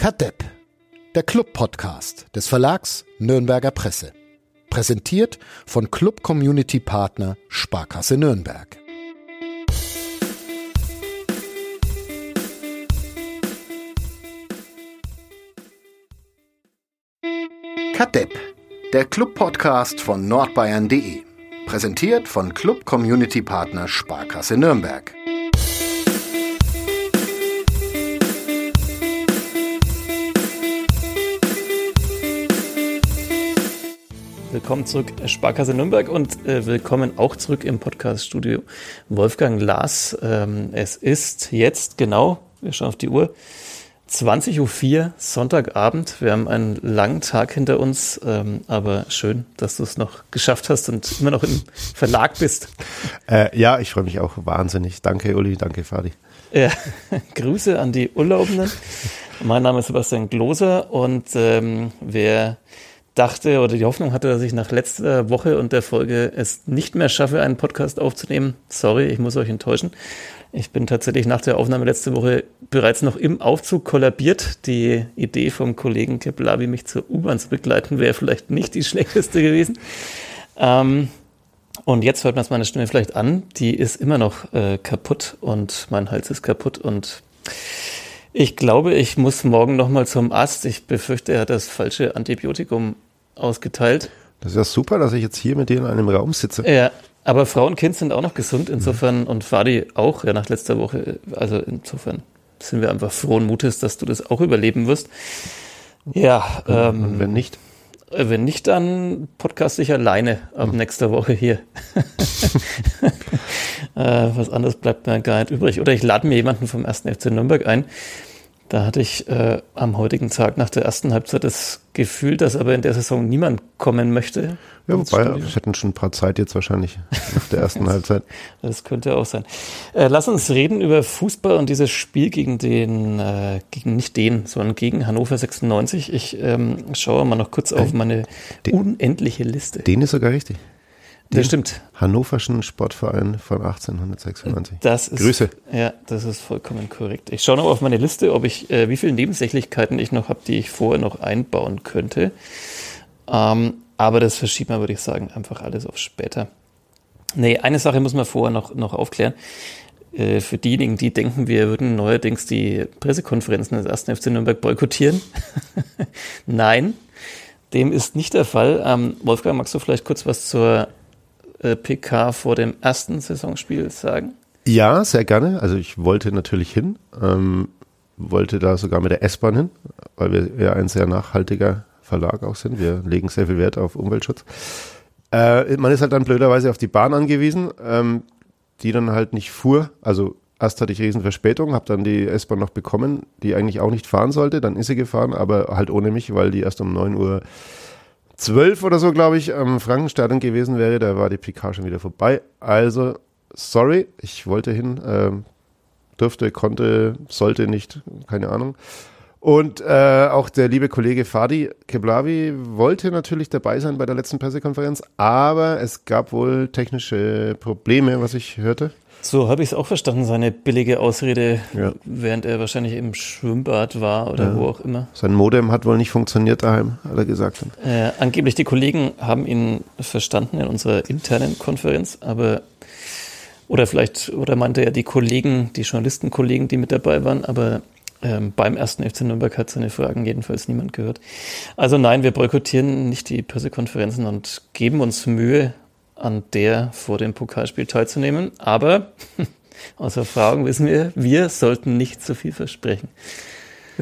Kadepp, der Club-Podcast des Verlags Nürnberger Presse. Präsentiert von Club Community Partner Sparkasse Nürnberg. Kadepp, der Club-Podcast von nordbayern.de. Präsentiert von Club Community Partner Sparkasse Nürnberg. Willkommen zurück, Sparkasse Nürnberg und äh, willkommen auch zurück im Podcast-Studio Wolfgang Lars. Ähm, es ist jetzt genau, wir schauen auf die Uhr, 20.04 Uhr, Sonntagabend. Wir haben einen langen Tag hinter uns, ähm, aber schön, dass du es noch geschafft hast und immer noch im Verlag bist. Äh, ja, ich freue mich auch wahnsinnig. Danke, Uli, danke, Fadi. Ja, Grüße an die Urlaubenden. mein Name ist Sebastian Gloser und ähm, wer dachte oder die Hoffnung hatte, dass ich nach letzter Woche und der Folge es nicht mehr schaffe, einen Podcast aufzunehmen. Sorry, ich muss euch enttäuschen. Ich bin tatsächlich nach der Aufnahme letzte Woche bereits noch im Aufzug kollabiert. Die Idee vom Kollegen Kepelavi, mich zur U-Bahn zu begleiten, wäre vielleicht nicht die schlechteste gewesen. Ähm, und jetzt hört man es meiner Stimme vielleicht an. Die ist immer noch äh, kaputt und mein Hals ist kaputt und ich glaube, ich muss morgen nochmal zum Arzt. Ich befürchte, er hat das falsche Antibiotikum ausgeteilt. Das ist ja super, dass ich jetzt hier mit dir in einem Raum sitze. Ja, aber Frau und Kind sind auch noch gesund, insofern, mhm. und Fadi auch, ja, nach letzter Woche. Also insofern sind wir einfach frohen Mutes, dass du das auch überleben wirst. Ja, ähm, und wenn nicht? Äh, wenn nicht, dann podcast ich alleine ab hm. nächster Woche hier. äh, was anderes bleibt mir gar nicht übrig. Oder ich lade mir jemanden vom 1. FC Nürnberg ein, da hatte ich äh, am heutigen Tag nach der ersten Halbzeit das Gefühl, dass aber in der Saison niemand kommen möchte. Ja, wobei, wir hätten schon ein paar Zeit jetzt wahrscheinlich nach der ersten Halbzeit. Das könnte auch sein. Äh, lass uns reden über Fußball und dieses Spiel gegen den, äh, gegen nicht den, sondern gegen Hannover 96. Ich ähm, schaue mal noch kurz auf meine den, unendliche Liste. Den ist sogar richtig. Das stimmt. Hannoverschen Sportverein von 1896. Das ist, Grüße. Ja, das ist vollkommen korrekt. Ich schaue noch auf meine Liste, ob ich, äh, wie viele Nebensächlichkeiten ich noch habe, die ich vorher noch einbauen könnte. Ähm, aber das verschieben wir, würde ich sagen, einfach alles auf später. Nee, eine Sache muss man vorher noch, noch aufklären. Äh, für diejenigen, die denken, wir würden neuerdings die Pressekonferenzen des 1. FC Nürnberg boykottieren. Nein, dem ist nicht der Fall. Ähm, Wolfgang, magst du vielleicht kurz was zur PK vor dem ersten Saisonspiel sagen? Ja, sehr gerne. Also ich wollte natürlich hin, ähm, wollte da sogar mit der S-Bahn hin, weil wir ja ein sehr nachhaltiger Verlag auch sind. Wir legen sehr viel Wert auf Umweltschutz. Äh, man ist halt dann blöderweise auf die Bahn angewiesen, ähm, die dann halt nicht fuhr. Also erst hatte ich Riesenverspätung, habe dann die S-Bahn noch bekommen, die eigentlich auch nicht fahren sollte. Dann ist sie gefahren, aber halt ohne mich, weil die erst um 9 Uhr zwölf oder so, glaube ich, am Frankenstadion gewesen wäre, da war die PK schon wieder vorbei. Also, sorry, ich wollte hin, äh, durfte, konnte, sollte nicht, keine Ahnung. Und äh, auch der liebe Kollege Fadi Keblavi wollte natürlich dabei sein bei der letzten Pressekonferenz, aber es gab wohl technische Probleme, was ich hörte. So habe ich es auch verstanden, seine billige Ausrede, ja. während er wahrscheinlich im Schwimmbad war oder ja. wo auch immer. Sein Modem hat wohl nicht funktioniert daheim, hat er gesagt. Äh, angeblich die Kollegen haben ihn verstanden in unserer internen Konferenz, aber oder vielleicht, oder meinte er die Kollegen, die Journalistenkollegen, die mit dabei waren, aber ähm, beim ersten FC Nürnberg hat seine Fragen jedenfalls niemand gehört. Also nein, wir boykottieren nicht die Pressekonferenzen und geben uns Mühe, an der vor dem Pokalspiel teilzunehmen. Aber aus Erfahrung wissen wir, wir sollten nicht zu viel versprechen.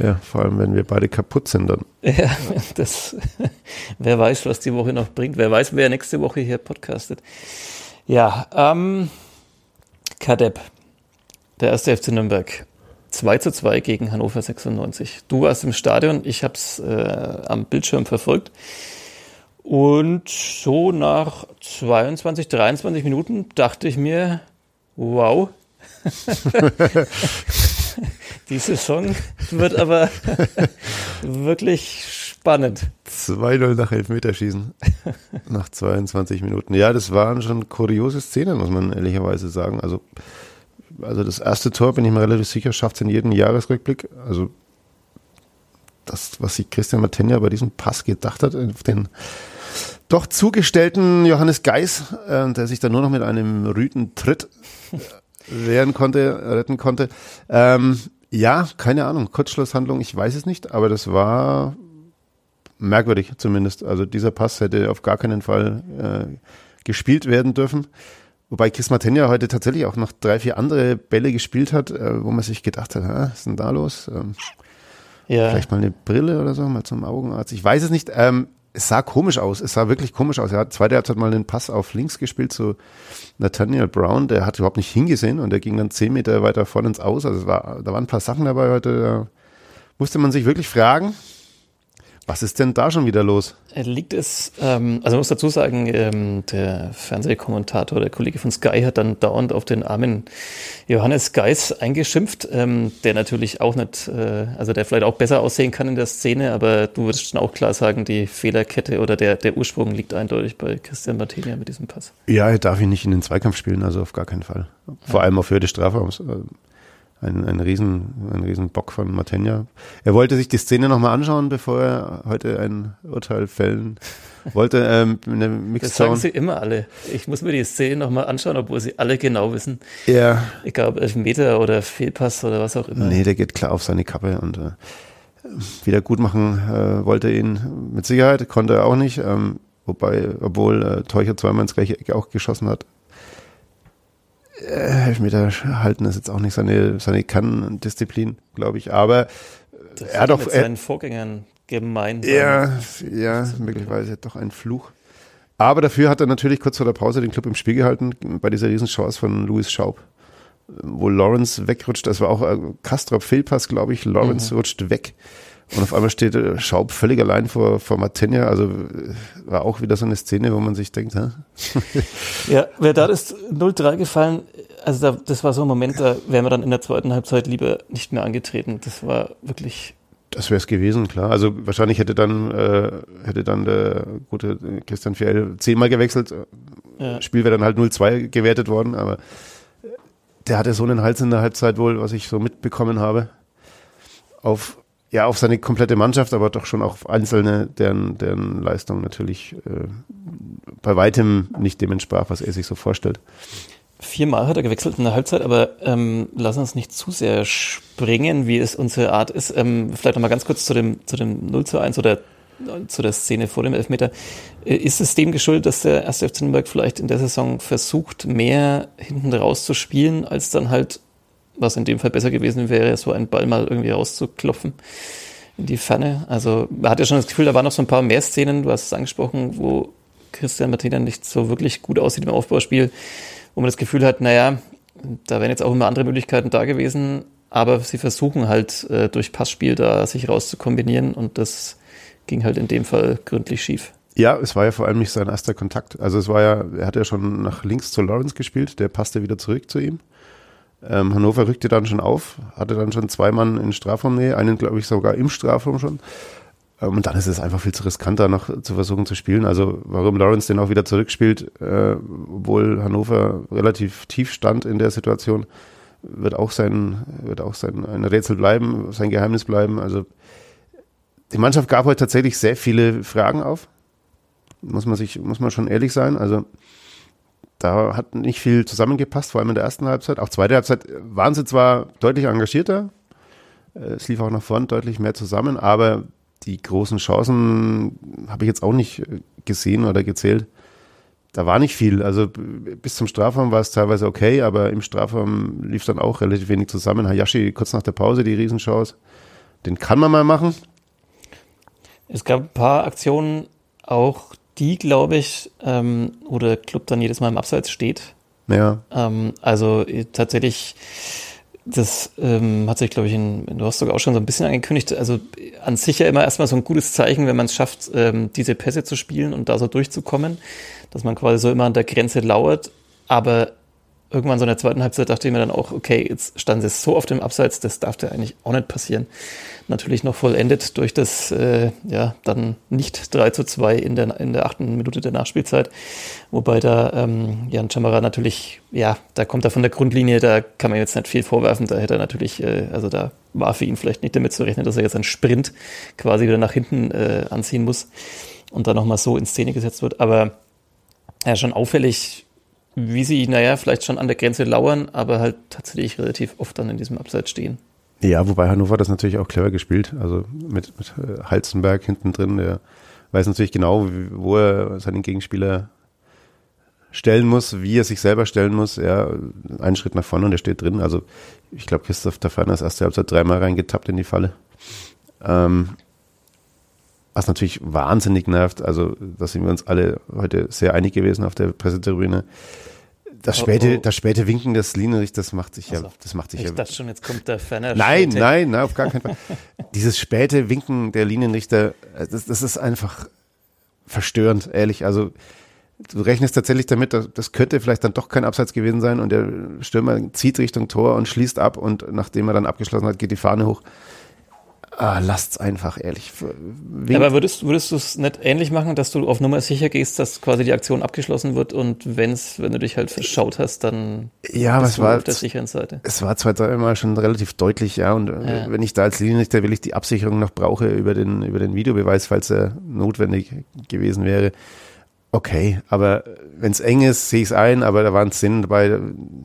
Ja, vor allem, wenn wir beide kaputt sind dann. Ja, das, wer weiß, was die Woche noch bringt. Wer weiß, wer nächste Woche hier podcastet. Ja, ähm, Kadepp, der erste FC Nürnberg. 2 zu 2 gegen Hannover 96. Du warst im Stadion, ich habe es äh, am Bildschirm verfolgt. Und so nach 22, 23 Minuten dachte ich mir, wow, die Saison wird aber wirklich spannend. 2-0 nach Elfmeterschießen. nach 22 Minuten. Ja, das waren schon kuriose Szenen, muss man ehrlicherweise sagen. Also, also das erste Tor, bin ich mir relativ sicher, schafft es in jedem Jahresrückblick. Also das, was sich Christian Matenja bei diesem Pass gedacht hat, auf den doch zugestellten Johannes Geis, äh, der sich dann nur noch mit einem Rüten Tritt wehren konnte, retten konnte. Ähm, ja, keine Ahnung, Kurzschlusshandlung, ich weiß es nicht, aber das war merkwürdig zumindest. Also dieser Pass hätte auf gar keinen Fall äh, gespielt werden dürfen. Wobei Chris Matenja heute tatsächlich auch noch drei, vier andere Bälle gespielt hat, äh, wo man sich gedacht hat, was ist denn da los? Ähm, ja. Vielleicht mal eine Brille oder so, mal zum Augenarzt. Ich weiß es nicht. Ähm, es sah komisch aus. Es sah wirklich komisch aus. Er hat zweite Halbzeit mal einen Pass auf links gespielt zu Nathaniel Brown. Der hat überhaupt nicht hingesehen und der ging dann zehn Meter weiter vorne ins Aus. Also es war, da waren ein paar Sachen dabei heute. Da musste man sich wirklich fragen, was ist denn da schon wieder los? Liegt es, ähm, also man muss dazu sagen, ähm, der Fernsehkommentator, der Kollege von Sky hat dann dauernd auf den armen Johannes Geis eingeschimpft, ähm, der natürlich auch nicht, äh, also der vielleicht auch besser aussehen kann in der Szene, aber du würdest schon auch klar sagen, die Fehlerkette oder der, der Ursprung liegt eindeutig bei Christian Martinia mit diesem Pass. Ja, er darf ihn nicht in den Zweikampf spielen, also auf gar keinen Fall. Vor ja. allem auf Höhe des Strafraums ein, ein, Riesen, ein Riesenbock von Matenja. Er wollte sich die Szene nochmal anschauen, bevor er heute ein Urteil fällen wollte. Ähm, eine das sagen sie immer alle. Ich muss mir die Szene nochmal anschauen, obwohl sie alle genau wissen. Ja. Egal ob Elfmeter oder Fehlpass oder was auch immer. Nee, der geht klar auf seine Kappe und äh, wieder gut machen äh, wollte ihn mit Sicherheit, konnte er auch nicht. Ähm, wobei, obwohl äh, Teucher zweimal ins gleiche Ecke auch geschossen hat, äh, Elfmeter halten ist jetzt auch nicht seine, seine Kann-Disziplin, glaube ich. Aber das er hat auch mit seinen Vorgängern gemeint. Ja, ja, möglicherweise doch ein Fluch. Aber dafür hat er natürlich kurz vor der Pause den Club im Spiel gehalten bei dieser Riesenchance von Louis Schaub, wo Lawrence wegrutscht. Das war auch Kastrop Fehlpass, glaube ich. Lawrence mhm. rutscht weg. Und auf einmal steht äh, Schaub völlig allein vor, vor Matenja. Also äh, war auch wieder so eine Szene, wo man sich denkt, hä? ja, wäre da das 0-3 gefallen, also da, das war so ein Moment, da wären wir dann in der zweiten Halbzeit lieber nicht mehr angetreten. Das war wirklich. Das wäre es gewesen, klar. Also wahrscheinlich hätte dann, äh, hätte dann der gute Christian Fiel zehnmal gewechselt. Ja. Spiel wäre dann halt 0-2 gewertet worden, aber der hatte so einen Hals in der Halbzeit wohl, was ich so mitbekommen habe. Auf ja, auf seine komplette Mannschaft, aber doch schon auch auf einzelne, deren, deren Leistung natürlich äh, bei weitem nicht dem entsprach, was er sich so vorstellt. Viermal hat er gewechselt in der Halbzeit, aber ähm, lass uns nicht zu sehr springen, wie es unsere Art ist. Ähm, vielleicht nochmal ganz kurz zu dem, zu dem 0 zu 1 oder zu der Szene vor dem Elfmeter. Äh, ist es dem geschuldet, dass der erste FC Nürnberg vielleicht in der Saison versucht, mehr hinten raus zu spielen, als dann halt was in dem Fall besser gewesen wäre, so einen Ball mal irgendwie rauszuklopfen in die Ferne. Also man hat ja schon das Gefühl, da waren noch so ein paar mehr Szenen, du hast es angesprochen, wo Christian Martina nicht so wirklich gut aussieht im Aufbauspiel, wo man das Gefühl hat, naja, da wären jetzt auch immer andere Möglichkeiten da gewesen, aber sie versuchen halt äh, durch Passspiel da sich rauszukombinieren und das ging halt in dem Fall gründlich schief. Ja, es war ja vor allem nicht sein erster Kontakt. Also es war ja, er hat ja schon nach links zu Lawrence gespielt, der passte wieder zurück zu ihm. Ähm, Hannover rückte dann schon auf, hatte dann schon zwei Mann in Strafraumnähe, einen glaube ich sogar im Strafraum schon. Ähm, und dann ist es einfach viel zu riskant, noch zu versuchen zu spielen. Also warum Lawrence den auch wieder zurückspielt, äh, obwohl Hannover relativ tief stand in der Situation, wird auch sein, wird auch sein ein Rätsel bleiben, sein Geheimnis bleiben. Also die Mannschaft gab heute tatsächlich sehr viele Fragen auf. Muss man sich, muss man schon ehrlich sein. Also da hat nicht viel zusammengepasst, vor allem in der ersten Halbzeit. Auch zweite Halbzeit waren sie zwar deutlich engagierter, äh, es lief auch nach vorn deutlich mehr zusammen, aber die großen Chancen habe ich jetzt auch nicht äh, gesehen oder gezählt. Da war nicht viel. Also bis zum Strafraum war es teilweise okay, aber im Strafraum lief dann auch relativ wenig zusammen. Hayashi kurz nach der Pause die Riesenchance. Den kann man mal machen. Es gab ein paar Aktionen auch, die, glaube ich, ähm, wo der Club dann jedes Mal im Abseits steht. Ja. Ähm, also äh, tatsächlich, das ähm, hat sich, glaube ich, in, in Rostock auch schon so ein bisschen angekündigt. Also an sich ja immer erstmal so ein gutes Zeichen, wenn man es schafft, ähm, diese Pässe zu spielen und da so durchzukommen, dass man quasi so immer an der Grenze lauert. Aber irgendwann so in der zweiten Halbzeit dachte ich mir dann auch, okay, jetzt stand es so auf dem Abseits, das darf ja eigentlich auch nicht passieren. Natürlich noch vollendet durch das, äh, ja, dann nicht 3 zu 2 in der, in der achten Minute der Nachspielzeit. Wobei da ähm, Jan Chamara natürlich, ja, da kommt er von der Grundlinie, da kann man jetzt nicht viel vorwerfen. Da hätte er natürlich, äh, also da war für ihn vielleicht nicht damit zu rechnen, dass er jetzt einen Sprint quasi wieder nach hinten äh, anziehen muss und dann nochmal so in Szene gesetzt wird. Aber ja, schon auffällig, wie sie, naja, vielleicht schon an der Grenze lauern, aber halt tatsächlich relativ oft dann in diesem Abseits stehen. Ja, wobei Hannover das natürlich auch clever gespielt. Also mit, mit äh, Halzenberg hinten drin, der weiß natürlich genau, wo er seinen Gegenspieler stellen muss, wie er sich selber stellen muss. Ja, einen Schritt nach vorne und der steht drin. Also ich glaube, Christoph Taferner ist erste Halbzeit dreimal reingetappt in die Falle. Ähm, was natürlich wahnsinnig nervt, also da sind wir uns alle heute sehr einig gewesen auf der Pressetribüne. Das späte, oh, oh. das späte Winken des Linienrichters macht sich ja, das macht sich ich ja. Ich dachte schon, jetzt kommt der Ferner. Nein, nein, nein, auf gar keinen Fall. Dieses späte Winken der Linienrichter, das, das ist einfach verstörend, ehrlich. Also, du rechnest tatsächlich damit, dass, das könnte vielleicht dann doch kein Abseits gewesen sein und der Stürmer zieht Richtung Tor und schließt ab und nachdem er dann abgeschlossen hat, geht die Fahne hoch. Ah, lasst's einfach, ehrlich. Ja, aber würdest, würdest du es nicht ähnlich machen, dass du auf Nummer sicher gehst, dass quasi die Aktion abgeschlossen wird und wenn's, wenn du dich halt verschaut hast, dann ja, bist du war, auf der sicheren Seite? Es war zwei, dreimal schon relativ deutlich, ja. Und äh, ja. wenn ich da als Linienrichter will ich die Absicherung noch brauche über den, über den Videobeweis, falls er notwendig gewesen wäre, okay, aber wenn es eng ist, sehe ich es ein, aber da waren Szenen dabei,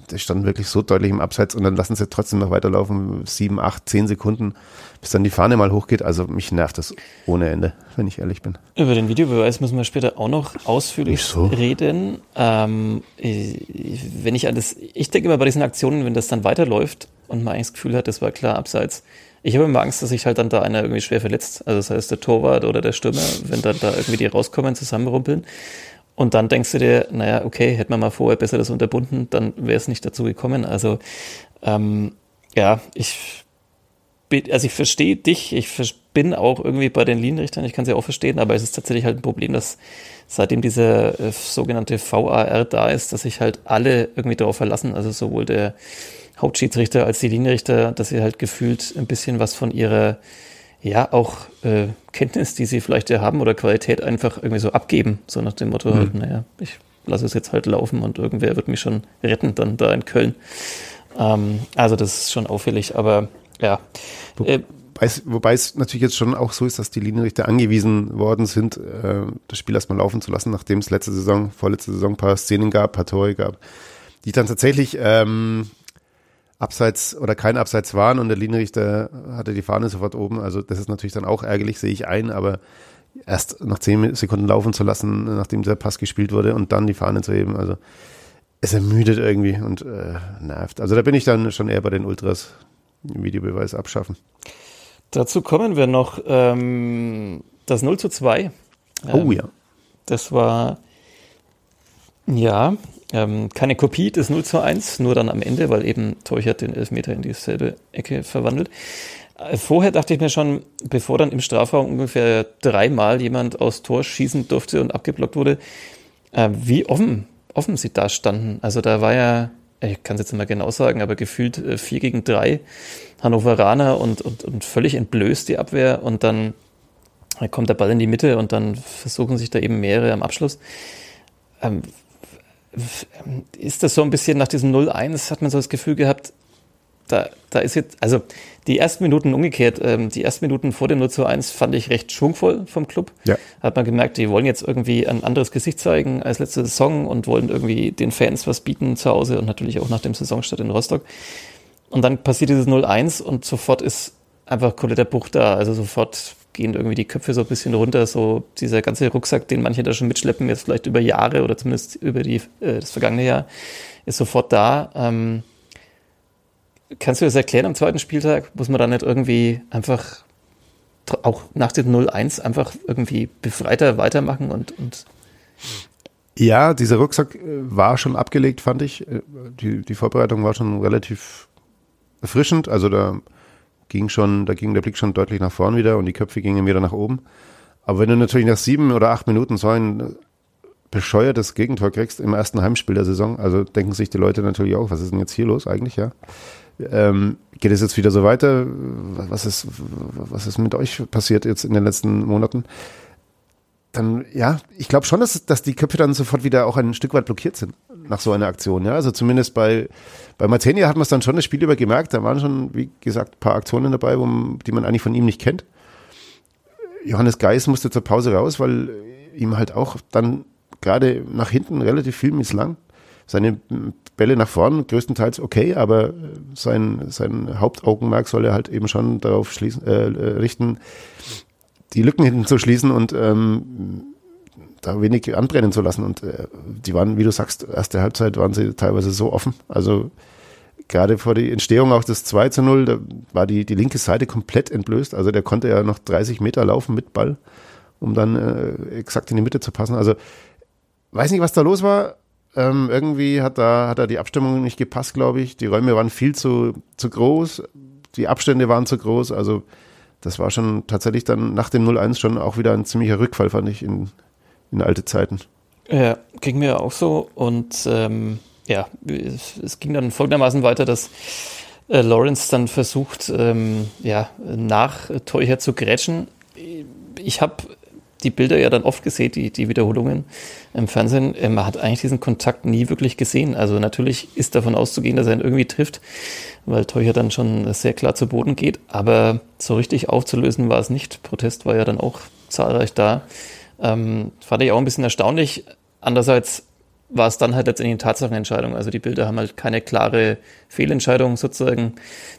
der stand wirklich so deutlich im Abseits und dann lassen sie trotzdem noch weiterlaufen, sieben, acht, zehn Sekunden, bis dann die Fahne mal hochgeht. Also mich nervt das ohne Ende, wenn ich ehrlich bin. Über den Videobeweis müssen wir später auch noch ausführlich so. reden. Ähm, wenn ich alles, ich denke immer bei diesen Aktionen, wenn das dann weiterläuft und man eigentlich das Gefühl hat, das war klar Abseits, ich habe immer Angst, dass sich halt dann da einer irgendwie schwer verletzt. Also das heißt der Torwart oder der Stürmer, wenn dann da irgendwie die rauskommen, zusammenrumpeln. Und dann denkst du dir, naja, okay, hätte man mal vorher besser das unterbunden, dann wäre es nicht dazu gekommen. Also ähm, ja, ich also ich verstehe dich, ich bin auch irgendwie bei den Linienrichtern, ich kann sie auch verstehen, aber es ist tatsächlich halt ein Problem, dass seitdem dieser äh, sogenannte VAR da ist, dass sich halt alle irgendwie darauf verlassen, also sowohl der Hauptschiedsrichter als die Linienrichter, dass sie halt gefühlt ein bisschen was von ihrer, ja, auch äh, Kenntnis, die sie vielleicht ja haben oder Qualität einfach irgendwie so abgeben. So nach dem Motto, mhm. halt, naja, ich lasse es jetzt halt laufen und irgendwer wird mich schon retten dann da in Köln. Ähm, also das ist schon auffällig, aber ja. Äh, Wobei es natürlich jetzt schon auch so ist, dass die Linienrichter angewiesen worden sind, äh, das Spiel erstmal laufen zu lassen, nachdem es letzte Saison, vorletzte Saison ein paar Szenen gab, ein paar Tore gab, die dann tatsächlich ähm, Abseits oder kein Abseits waren und der Linienrichter hatte die Fahne sofort oben. Also das ist natürlich dann auch ärgerlich, sehe ich ein, aber erst nach zehn Sekunden laufen zu lassen, nachdem der Pass gespielt wurde und dann die Fahne zu heben, also es ermüdet irgendwie und äh, nervt. Also da bin ich dann schon eher bei den Ultras, Videobeweis abschaffen. Dazu kommen wir noch ähm, das 0 zu 2. Ähm, oh ja. Das war ja ähm, keine Kopie des 0 zu 1, nur dann am Ende, weil eben Teuchert den Elfmeter in dieselbe Ecke verwandelt. Äh, vorher dachte ich mir schon, bevor dann im Strafraum ungefähr dreimal jemand aus Tor schießen durfte und abgeblockt wurde, äh, wie offen, offen sie da standen. Also da war ja, ich kann es jetzt nicht mehr genau sagen, aber gefühlt äh, vier gegen drei Hannoveraner und, und, und völlig entblößt die Abwehr und dann kommt der Ball in die Mitte und dann versuchen sich da eben mehrere am Abschluss. Ähm, ist das so ein bisschen nach diesem 0-1, hat man so das Gefühl gehabt, da, da ist jetzt, also die ersten Minuten umgekehrt, ähm, die ersten Minuten vor dem 0 zu 1 fand ich recht schwungvoll vom Club. Ja. Hat man gemerkt, die wollen jetzt irgendwie ein anderes Gesicht zeigen als letzte Saison und wollen irgendwie den Fans was bieten zu Hause und natürlich auch nach dem Saisonstart in Rostock. Und dann passiert dieses 0-1 und sofort ist einfach kompletter Bruch da. Also sofort gehen irgendwie die Köpfe so ein bisschen runter. So dieser ganze Rucksack, den manche da schon mitschleppen, jetzt vielleicht über Jahre oder zumindest über die, äh, das vergangene Jahr, ist sofort da. Ähm, kannst du das erklären am zweiten Spieltag? Muss man da nicht irgendwie einfach auch nach dem 0-1 einfach irgendwie befreiter weitermachen und, und ja, dieser Rucksack äh, war schon abgelegt, fand ich. Äh, die, die Vorbereitung war schon relativ erfrischend. Also da ging schon, da ging der Blick schon deutlich nach vorn wieder und die Köpfe gingen wieder nach oben. Aber wenn du natürlich nach sieben oder acht Minuten so ein bescheuertes Gegentor kriegst im ersten Heimspiel der Saison, also denken sich die Leute natürlich auch, was ist denn jetzt hier los eigentlich, ja? Ähm, geht es jetzt wieder so weiter? Was ist, was ist mit euch passiert jetzt in den letzten Monaten? Dann, ja, ich glaube schon, dass, dass die Köpfe dann sofort wieder auch ein Stück weit blockiert sind nach so einer Aktion. Ja, also zumindest bei, bei Martenia hat man es dann schon das Spiel über gemerkt. Da waren schon, wie gesagt, ein paar Aktionen dabei, wo, die man eigentlich von ihm nicht kennt. Johannes Geis musste zur Pause raus, weil ihm halt auch dann gerade nach hinten relativ viel misslang. Seine Bälle nach vorn größtenteils okay, aber sein, sein Hauptaugenmerk soll er halt eben schon darauf schließen, äh, richten, die Lücken hinten zu schließen und ähm, da wenig anbrennen zu lassen. Und äh, die waren, wie du sagst, erste Halbzeit waren sie teilweise so offen. Also gerade vor der Entstehung auch des 2 zu 0, da war die, die linke Seite komplett entblößt. Also der konnte ja noch 30 Meter laufen mit Ball, um dann äh, exakt in die Mitte zu passen. Also weiß nicht, was da los war. Ähm, irgendwie hat da, hat da die Abstimmung nicht gepasst, glaube ich. Die Räume waren viel zu, zu groß. Die Abstände waren zu groß. Also das war schon tatsächlich dann nach dem 0-1 schon auch wieder ein ziemlicher Rückfall, fand ich, in, in alte Zeiten. Ja, ging mir auch so. Und ähm, ja, es, es, ging dann folgendermaßen weiter, dass äh, Lawrence dann versucht, ähm, ja, nach Teucher zu grätschen. Ich habe die Bilder ja dann oft gesehen, die, die Wiederholungen im Fernsehen. Äh, man hat eigentlich diesen Kontakt nie wirklich gesehen. Also natürlich ist davon auszugehen, dass er ihn irgendwie trifft, weil Teucher dann schon sehr klar zu Boden geht. Aber so richtig aufzulösen war es nicht. Protest war ja dann auch zahlreich da. Ähm, fand ich auch ein bisschen erstaunlich. Andererseits war es dann halt letztendlich eine Tatsachenentscheidung. Also die Bilder haben halt keine klare Fehlentscheidung sozusagen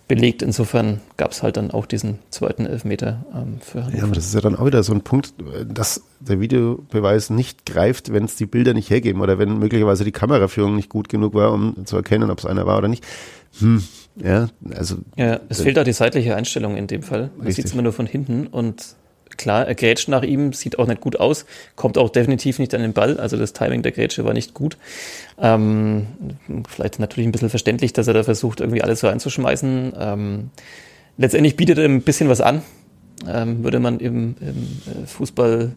belegt. Insofern gab es halt dann auch diesen zweiten Elfmeter ähm, für Hannover. Ja, aber das ist ja dann auch wieder so ein Punkt, dass der Videobeweis nicht greift, wenn es die Bilder nicht hergeben oder wenn möglicherweise die Kameraführung nicht gut genug war, um zu erkennen, ob es einer war oder nicht. Hm, ja, also. Ja, es fehlt auch die seitliche Einstellung in dem Fall. Man sieht es immer nur von hinten und klar, er grätscht nach ihm, sieht auch nicht gut aus, kommt auch definitiv nicht an den Ball, also das Timing der Grätsche war nicht gut. Ähm, vielleicht natürlich ein bisschen verständlich, dass er da versucht, irgendwie alles so einzuschmeißen. Ähm, letztendlich bietet er ein bisschen was an, ähm, würde man im, im, äh, Fußball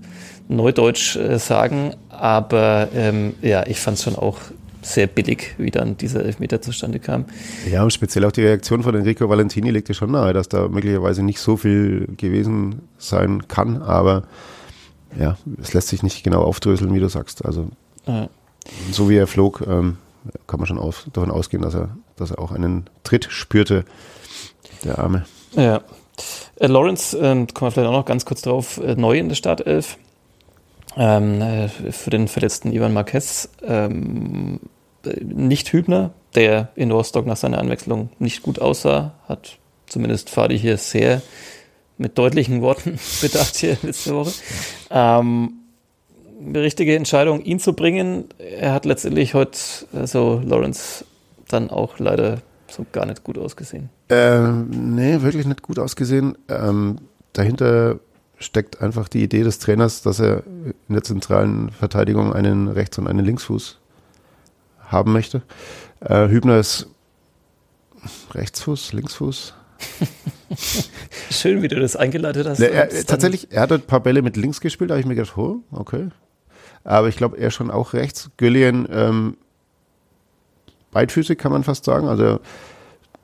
Neudeutsch äh, sagen, aber ähm, ja, ich fand es schon auch sehr billig, wie dann dieser Elfmeter zustande kam. Ja, und speziell auch die Reaktion von Enrico Valentini legte schon nahe, dass da möglicherweise nicht so viel gewesen sein kann, aber ja, es lässt sich nicht genau aufdröseln, wie du sagst. Also ja. so wie er flog, ähm, kann man schon davon ausgehen, dass er, dass er auch einen Tritt spürte, der Arme. Ja. Äh, Lawrence, äh, kommen wir vielleicht auch noch ganz kurz drauf, äh, neu in der Startelf. Ähm, äh, für den verletzten Ivan Marquez ähm, nicht Hübner, der in Rostock nach seiner Anwechslung nicht gut aussah, hat zumindest Fadi hier sehr mit deutlichen Worten bedacht hier letzte Woche. Ähm, richtige Entscheidung, ihn zu bringen. Er hat letztendlich heute, also Lawrence, dann auch leider so gar nicht gut ausgesehen. Ähm, nee, wirklich nicht gut ausgesehen. Ähm, dahinter steckt einfach die Idee des Trainers, dass er in der zentralen Verteidigung einen Rechts- und einen Linksfuß haben möchte. Äh, Hübner ist Rechtsfuß, Linksfuß. Schön, wie du das eingeleitet hast. Ne, er, tatsächlich, er hat ein paar Bälle mit links gespielt, da habe ich mir gedacht, oh, okay. Aber ich glaube, er schon auch rechts. Güllian, ähm, beidfüßig kann man fast sagen. Also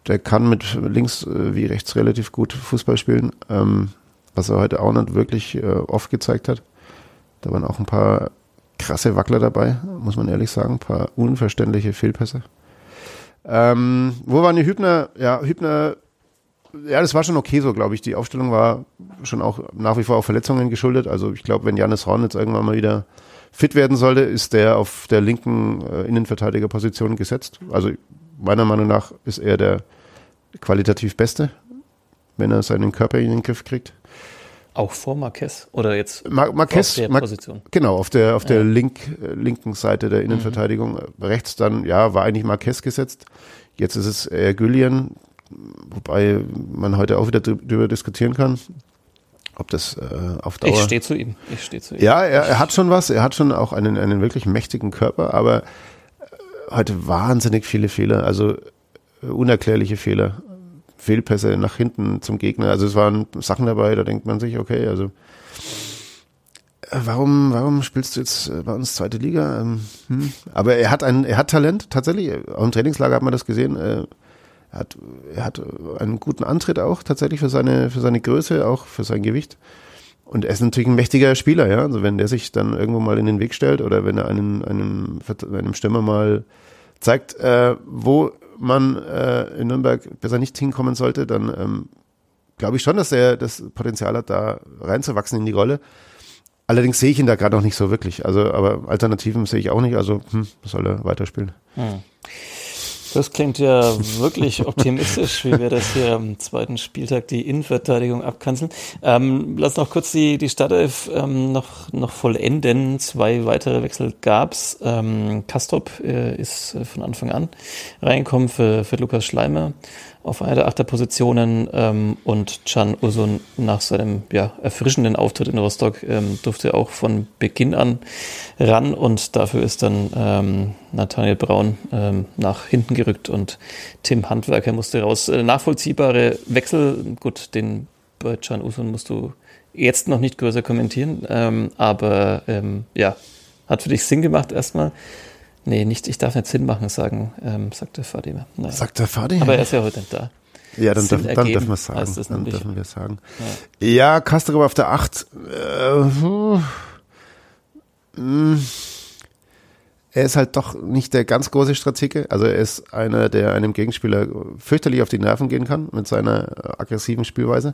der kann mit links äh, wie rechts relativ gut Fußball spielen, ähm, was er heute auch nicht wirklich äh, oft gezeigt hat. Da waren auch ein paar krasse Wackler dabei, muss man ehrlich sagen. Ein paar unverständliche Fehlpässe. Ähm, wo waren die Hübner? Ja, Hübner, ja, das war schon okay so, glaube ich. Die Aufstellung war schon auch nach wie vor auf Verletzungen geschuldet. Also ich glaube, wenn Janis Horn jetzt irgendwann mal wieder fit werden sollte, ist der auf der linken äh, Innenverteidigerposition gesetzt. Also meiner Meinung nach ist er der qualitativ Beste, wenn er seinen Körper in den Griff kriegt. Auch vor Marquez oder jetzt Mar Marquez, auf der Mar Position? Genau, auf der, auf der ja. link, äh, linken Seite der Innenverteidigung. Mhm. Rechts dann, ja, war eigentlich Marquez gesetzt. Jetzt ist es eher Güllian, wobei man heute auch wieder darüber diskutieren kann, ob das äh, auf Dauer... Ich stehe zu ihm. Ich stehe zu ihm. Ja, er, er hat schon was. Er hat schon auch einen, einen wirklich mächtigen Körper, aber äh, heute wahnsinnig viele Fehler, also äh, unerklärliche Fehler. Fehlpässe nach hinten zum Gegner. Also es waren Sachen dabei, da denkt man sich, okay, also warum, warum spielst du jetzt äh, bei uns zweite Liga? Ähm, hm. Aber er hat ein, er hat Talent, tatsächlich. Auch im Trainingslager hat man das gesehen. Äh, er hat, er hat einen guten Antritt auch tatsächlich für seine, für seine Größe, auch für sein Gewicht. Und er ist natürlich ein mächtiger Spieler, ja. Also wenn der sich dann irgendwo mal in den Weg stellt oder wenn er einen, einen, einem Stürmer mal zeigt, äh, wo man äh, in Nürnberg besser nicht hinkommen sollte, dann ähm, glaube ich schon, dass er das Potenzial hat, da reinzuwachsen in die Rolle. Allerdings sehe ich ihn da gerade noch nicht so wirklich. Also, aber Alternativen sehe ich auch nicht. Also, hm, soll er weiterspielen. Hm. Das klingt ja wirklich optimistisch, wie wir das hier am zweiten Spieltag die Innenverteidigung abkanzeln. Ähm, lass noch kurz die, die Startelf ähm, noch, noch vollenden. Zwei weitere Wechsel gab's. Ähm, Kastrop äh, ist äh, von Anfang an reingekommen für, für Lukas Schleimer auf einer der Achterpositionen ähm, und Can Usun nach seinem ja, erfrischenden Auftritt in Rostock ähm, durfte auch von Beginn an ran und dafür ist dann ähm, Nathaniel Braun ähm, nach hinten gerückt und Tim Handwerker musste raus. Äh, nachvollziehbare Wechsel, gut, den bei Can Usun musst du jetzt noch nicht größer kommentieren, ähm, aber ähm, ja, hat für dich Sinn gemacht erstmal. Nee, nicht, ich darf nicht Sinn machen sagen, ähm, sagt der Fadime. Naja. Sagt der Fadime? Aber er ist ja heute nicht da. Ja, dann, darf, dann dürfen wir es sagen. Dann dürfen wir sagen. Ja, ja Kastrop auf der 8. Äh, hm, er ist halt doch nicht der ganz große Stratege. Also er ist einer, der einem Gegenspieler fürchterlich auf die Nerven gehen kann mit seiner aggressiven Spielweise.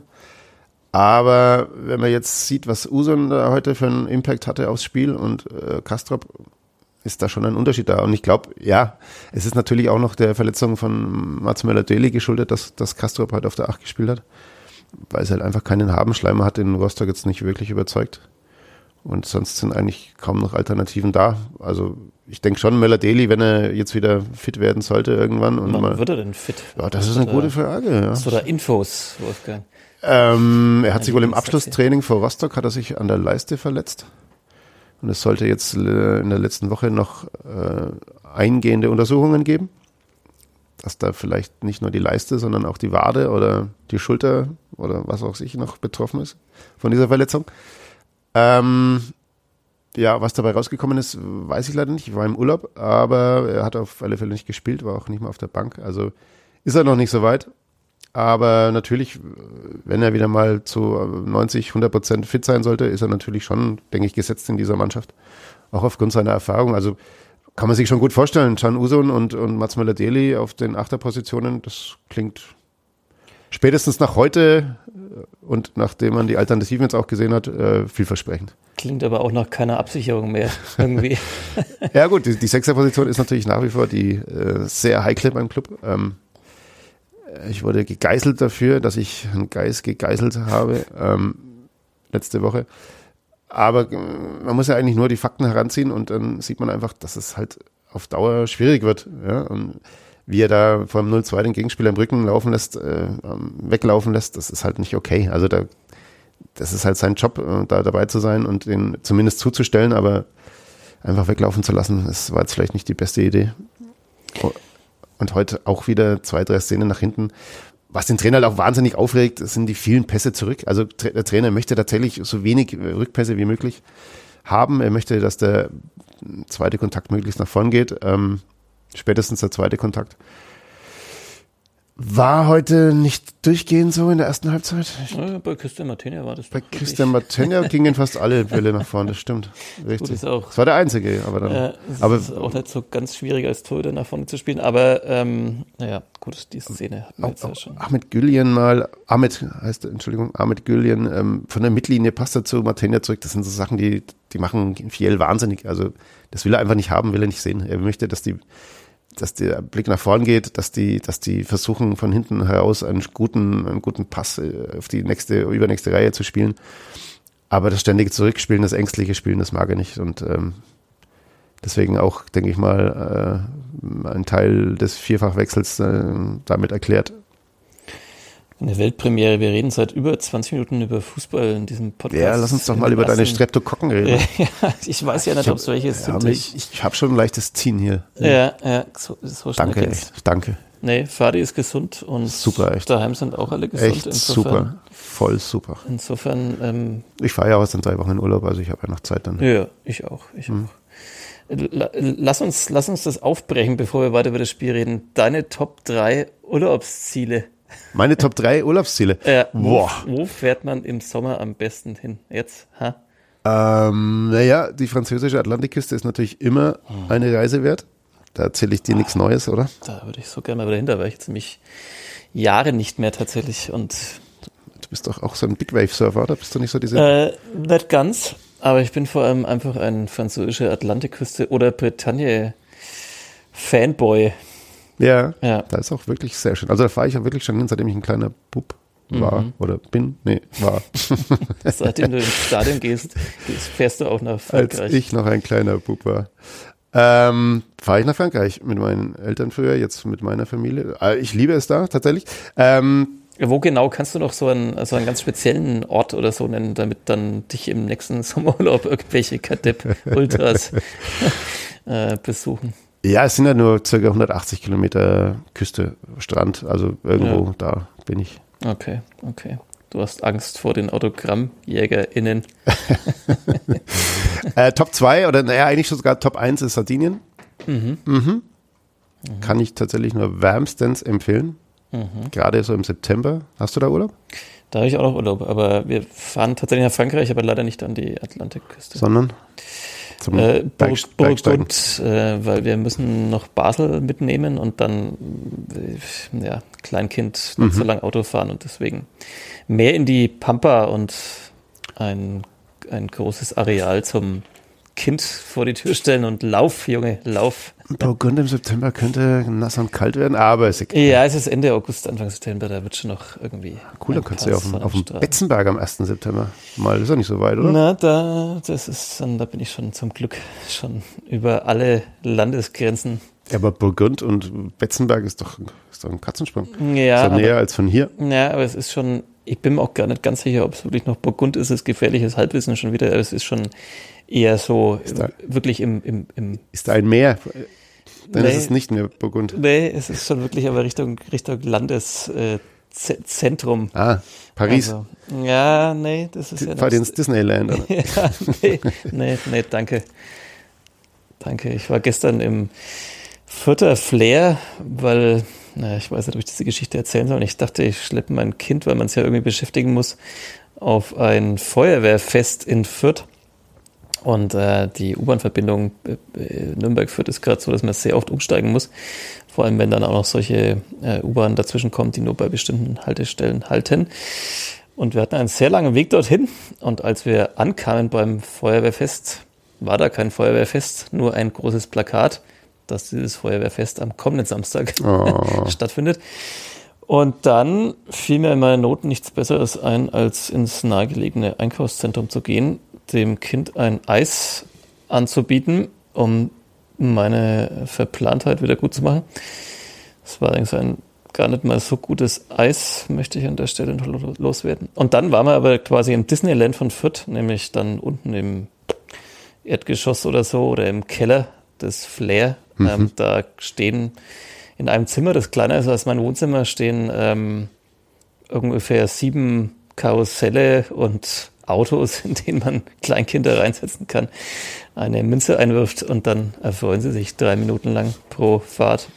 Aber wenn man jetzt sieht, was Uson da heute für einen Impact hatte aufs Spiel und äh, Kastrop ist da schon ein Unterschied da. Und ich glaube, ja, es ist natürlich auch noch der Verletzung von Mats Möller-Deli geschuldet, dass, dass Kastrop halt auf der 8 gespielt hat. Weil es halt einfach keinen Habenschleimer hat, den Rostock jetzt nicht wirklich überzeugt. Und sonst sind eigentlich kaum noch Alternativen da. Also ich denke schon, Möller-Deli, wenn er jetzt wieder fit werden sollte irgendwann. Und Wann mal, wird er denn fit? Ja, das ist eine gute Frage. Ja. Hast du da Infos, Wolfgang? Ähm, er hat sich wohl im Abschlusstraining vor Rostock, hat er sich an der Leiste verletzt. Und es sollte jetzt äh, in der letzten Woche noch äh, eingehende Untersuchungen geben, dass da vielleicht nicht nur die Leiste, sondern auch die Wade oder die Schulter oder was auch sich noch betroffen ist von dieser Verletzung. Ähm, ja, was dabei rausgekommen ist, weiß ich leider nicht. Ich war im Urlaub, aber er hat auf alle Fälle nicht gespielt, war auch nicht mehr auf der Bank. Also ist er noch nicht so weit. Aber natürlich, wenn er wieder mal zu 90, 100 Prozent fit sein sollte, ist er natürlich schon, denke ich, gesetzt in dieser Mannschaft. Auch aufgrund seiner Erfahrung. Also kann man sich schon gut vorstellen. Can Usun und, und Mats Möller-Deli auf den Achterpositionen, das klingt spätestens nach heute und nachdem man die Alternativen jetzt auch gesehen hat, äh, vielversprechend. Klingt aber auch nach keiner Absicherung mehr irgendwie. ja gut, die, die Sechserposition ist natürlich nach wie vor die äh, sehr heikle beim Club. Ähm, ich wurde gegeißelt dafür, dass ich einen Geist gegeißelt habe ähm, letzte Woche. Aber äh, man muss ja eigentlich nur die Fakten heranziehen und dann sieht man einfach, dass es halt auf Dauer schwierig wird. Ja? Und wie er da vom 0-2 den Gegenspieler im Rücken laufen lässt, äh, weglaufen lässt, das ist halt nicht okay. Also da, das ist halt sein Job, äh, da dabei zu sein und den zumindest zuzustellen, aber einfach weglaufen zu lassen, das war jetzt vielleicht nicht die beste Idee. Und heute auch wieder zwei, drei Szenen nach hinten. Was den Trainer halt auch wahnsinnig aufregt, sind die vielen Pässe zurück. Also der Trainer möchte tatsächlich so wenig Rückpässe wie möglich haben. Er möchte, dass der zweite Kontakt möglichst nach vorn geht. Ähm, spätestens der zweite Kontakt. War heute nicht durchgehend so in der ersten Halbzeit? Ja, bei Christian Martenia war das Bei Christian Martenia gingen fast alle Bälle nach vorne, das stimmt. Richtig. Gut, auch, das war der einzige, aber dann. Ja, es aber ist auch nicht so ganz schwierig als Torhüter nach vorne zu spielen, aber ähm, naja, gut, die Szene hatten wir jetzt ja schon. Ahmed Güllian mal, Ahmed heißt, Entschuldigung, Ahmed Güllian, ähm, von der Mittellinie passt er zu Martenia zurück. Das sind so Sachen, die, die machen Fiel wahnsinnig. Also das will er einfach nicht haben, will er nicht sehen. Er möchte, dass die dass der Blick nach vorn geht, dass die, dass die versuchen von hinten heraus einen guten, einen guten Pass äh, auf die nächste, übernächste Reihe zu spielen. Aber das ständige Zurückspielen, das ängstliche Spielen, das mag er nicht. Und ähm, deswegen auch, denke ich mal, äh, ein Teil des Vierfachwechsels äh, damit erklärt, eine Weltpremiere. Wir reden seit über 20 Minuten über Fußball in diesem Podcast. Ja, lass uns doch mal über deine Streptokokken reden. ja, ich weiß ja nicht, ob es welche sind. Ich ich habe schon ein leichtes Ziehen hier. Ja, ja, so, so Danke, echt, danke. nee, Fadi ist gesund und Super, echt. daheim sind auch alle gesund. Echt super. Voll super. Insofern, ähm, Ich fahre ja auch in drei Wochen in Urlaub, also ich habe ja noch Zeit dann. ja, ich auch, ich Hm. auch. La- Lass uns, lass uns das aufbrechen, bevor wir weiter über das Spiel reden. Deine Top 3 Urlaubsziele. Meine Top 3 Urlaubsziele. Äh, wo, wo fährt man im Sommer am besten hin? Jetzt? Ha? Ähm, naja, die französische Atlantikküste ist natürlich immer eine Reise wert. Da erzähle ich dir nichts Neues, oder? Da würde ich so gerne mal wieder hinter, weil ich jetzt nämlich Jahre nicht mehr tatsächlich und Du bist doch auch so ein Big Wave Surfer, oder? Bist du nicht so diese. äh, nicht ganz, aber ich bin vor allem einfach ein französische Atlantikküste oder Bretagne Fanboy. Ja, Ja. da ist auch wirklich sehr schön. Also da fahre ich ja wirklich schon hin, seitdem ich ein kleiner Bub war Mhm. oder bin. Nee, war. Seitdem du ins Stadion gehst, fährst du auch nach Als Frankreich. ich noch ein kleiner Bub war. Ähm, fahre ich nach Frankreich mit meinen Eltern früher, jetzt mit meiner Familie. Äh, Ich liebe es da tatsächlich. Ähm, Wo genau kannst du noch so einen, so einen ganz speziellen Ort oder so nennen, damit dann dich im nächsten Sommerurlaub irgendwelche Kadepp-Ultras äh, besuchen? Ja, es sind ja nur circa 180 Kilometer Küste, Strand. Also irgendwo Ja. da bin ich. Okay, okay. Du hast Angst vor den AutogrammjägerInnen. Äh, Top 2 oder naja, eigentlich sogar Top 1 ist Sardinien. Mhm. Kann ich tatsächlich nur wärmstens empfehlen. Mhm. Gerade so im September. Hast du da Urlaub? Da habe ich auch noch Urlaub, aber wir fahren tatsächlich nach Frankreich, aber leider nicht an die Atlantikküste. Sondern zum Äh, Berg, Burg- Bergsteigen. Burgund, äh, weil wir müssen noch Basel mitnehmen und dann äh, ja, Kleinkind nicht Mhm. so lang Auto fahren und deswegen mehr in die Pampa und ein, ein großes Areal zum Kind vor die Tür stellen und lauf, Junge, lauf. Burgund im September könnte nass und kalt werden, aber ist egal. Ja, es ist Ende August, Anfang September, da wird schon noch irgendwie. Cool, dann kannst du ja auf, auf dem. Betzenberg am 1. September mal. Ist ja nicht so weit, oder? Na, da, das ist dann, da bin ich schon zum Glück schon über alle Landesgrenzen. Ja, aber Burgund und Betzenberg ist doch, ist doch ein Katzensprung. Ja, ist ja aber- näher als von hier. Ja, aber es ist schon, ich bin mir auch gar nicht ganz sicher, ob es wirklich noch Burgund ist, es ist gefährliches Halbwissen schon wieder, aber es ist schon eher so da- äh, wirklich im, im, im Ist da ein Meer? Dann Nee. ist es nicht mehr Burgund. nee, es ist schon wirklich aber Richtung, Richtung Landeszentrum. Ah, Paris. Also, ja, nee, das ist ja Fahrt ins Disneyland. Oder? ja, nee, nee, nee, danke. Danke. Ich war gestern im Vierter Flair, weil, na, ich weiß nicht, ob ich diese Geschichte erzählen soll. Und ich dachte, ich schleppe mein Kind, weil man es ja irgendwie beschäftigen muss, auf ein Feuerwehrfest in Fürth. Und äh, die U-Bahn-Verbindung äh, äh, Nürnberg-Fürth ist gerade so, dass man sehr oft umsteigen muss. Vor allem, wenn dann auch noch solche äh, U-Bahnen dazwischen kommen, die nur bei bestimmten Haltestellen halten. Und wir hatten einen sehr langen Weg dorthin. Und als wir ankamen beim Feuerwehrfest, war da kein Feuerwehrfest, nur ein großes Plakat, dass dieses Feuerwehrfest am kommenden Samstag Oh. stattfindet. Und dann fiel mir in meinen Noten nichts Besseres ein, als ins nahegelegene Einkaufszentrum zu gehen, dem Kind ein Eis anzubieten, um meine Verplantheit wieder gut zu machen. Es war allerdings ein gar nicht mal so gutes Eis, möchte ich an der Stelle noch lo- loswerden. Und dann waren wir aber quasi im Disneyland von Fürth, nämlich dann unten im Erdgeschoss oder so oder im Keller des Flair. Ähm, da stehen in einem Zimmer, das kleiner ist als mein Wohnzimmer, stehen ähm, ungefähr sieben Karusselle und Autos, in denen man Kleinkinder reinsetzen kann, eine Münze einwirft und dann erfreuen sie sich drei Minuten lang pro Fahrt.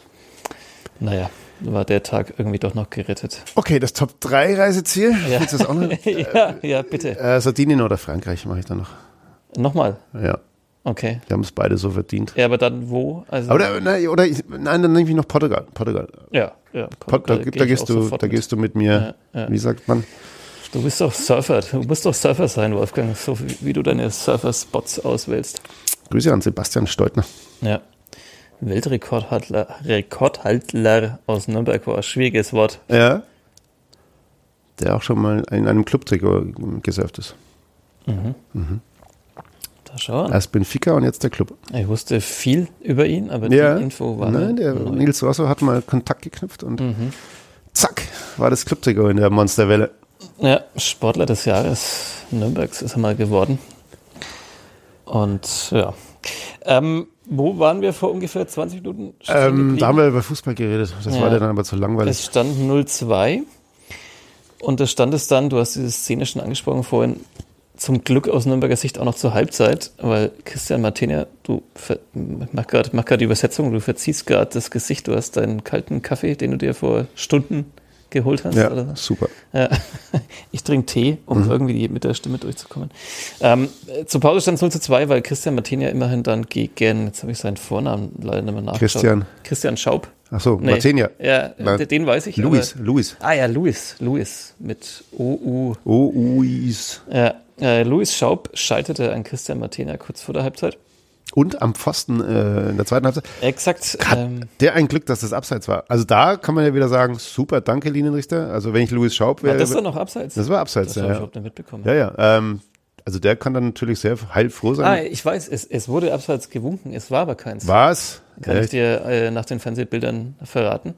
Naja, war der Tag irgendwie doch noch gerettet. Okay, das Top 3 Reiseziel. Ja. Willst du das auch noch? ja, ja, bitte. Äh, Sardinien oder Frankreich mache ich dann noch. Nochmal. Ja, Okay. die haben es beide so verdient. Ja, aber dann wo? Also, Oder, nein, oder ich, nein, dann nehme ich noch Portugal. Portugal. ja, ja. Port, da, da, ich gehst du, da mit. gehst du mit mir, Ja, ja. wie sagt man? Du bist doch Surfer. Du musst doch Surfer sein, Wolfgang, so wie, du deine Surfer-Spots auswählst. Grüße an Sebastian Steutner. Ja. Weltrekordhalter Rekordhalter aus Nürnberg war ein schwieriges Wort. Ja. Der auch schon mal in einem Clubtrikot gesurft ist. Da schau an. Erst Benfica und jetzt der Club. Ich wusste viel über ihn, aber Ja. die Info war Nein, der neu. Nils Rosso hat mal Kontakt geknüpft und Mhm. zack, war das Clubtrikot in der Monsterwelle. Ja, Sportler des Jahres Nürnbergs ist er mal geworden. Und ja. Ähm, Wo waren wir vor ungefähr 20 Minuten? Ähm, da haben wir über Fußball geredet. Das Ja. war dann aber zu langweilig. Es stand 0-2 und da stand es dann, du hast diese Szene schon angesprochen vorhin, zum Glück aus Nürnberger Sicht auch noch zur Halbzeit, weil Christian Martinia, du mach gerade mach grad die Übersetzung, du verziehst gerade das Gesicht, du hast deinen kalten Kaffee, den du dir vor Stunden geholt hast. ja, oder super. Ja. Ich trinke Tee, um irgendwie mit der Stimme durchzukommen. Ähm, äh, zur Pause stand es 0 zu 2, weil Christian Martinia immerhin dann gegen, jetzt habe ich seinen Vornamen leider nicht mehr nachgeschaut. Christian. Christian Schaub. Ach so, Nee. Martinia. Ja, Na, den- weiß ich. Luis, Aber, Luis. ah ja, Luis, Luis mit OU. Luis. Ja, äh, Luis Schaub scheiterte an Christian Martinia kurz vor der Halbzeit. Und am Pfosten äh, in der zweiten Halbzeit. Exakt. Hat Ähm, der ein Glück, dass das abseits war. Also da kann man ja wieder sagen, super, danke Linienrichter. Also wenn ich Louis Schaub wäre. war das dann noch abseits? das war abseits, das habe ja. ich Ja, überhaupt nicht mitbekommen. ja. ja ähm, also der kann dann natürlich sehr heilfroh Ah, sein. ich weiß, es, es wurde abseits gewunken, es war aber keins. War es? Kann ich dir äh, nach den Fernsehbildern verraten.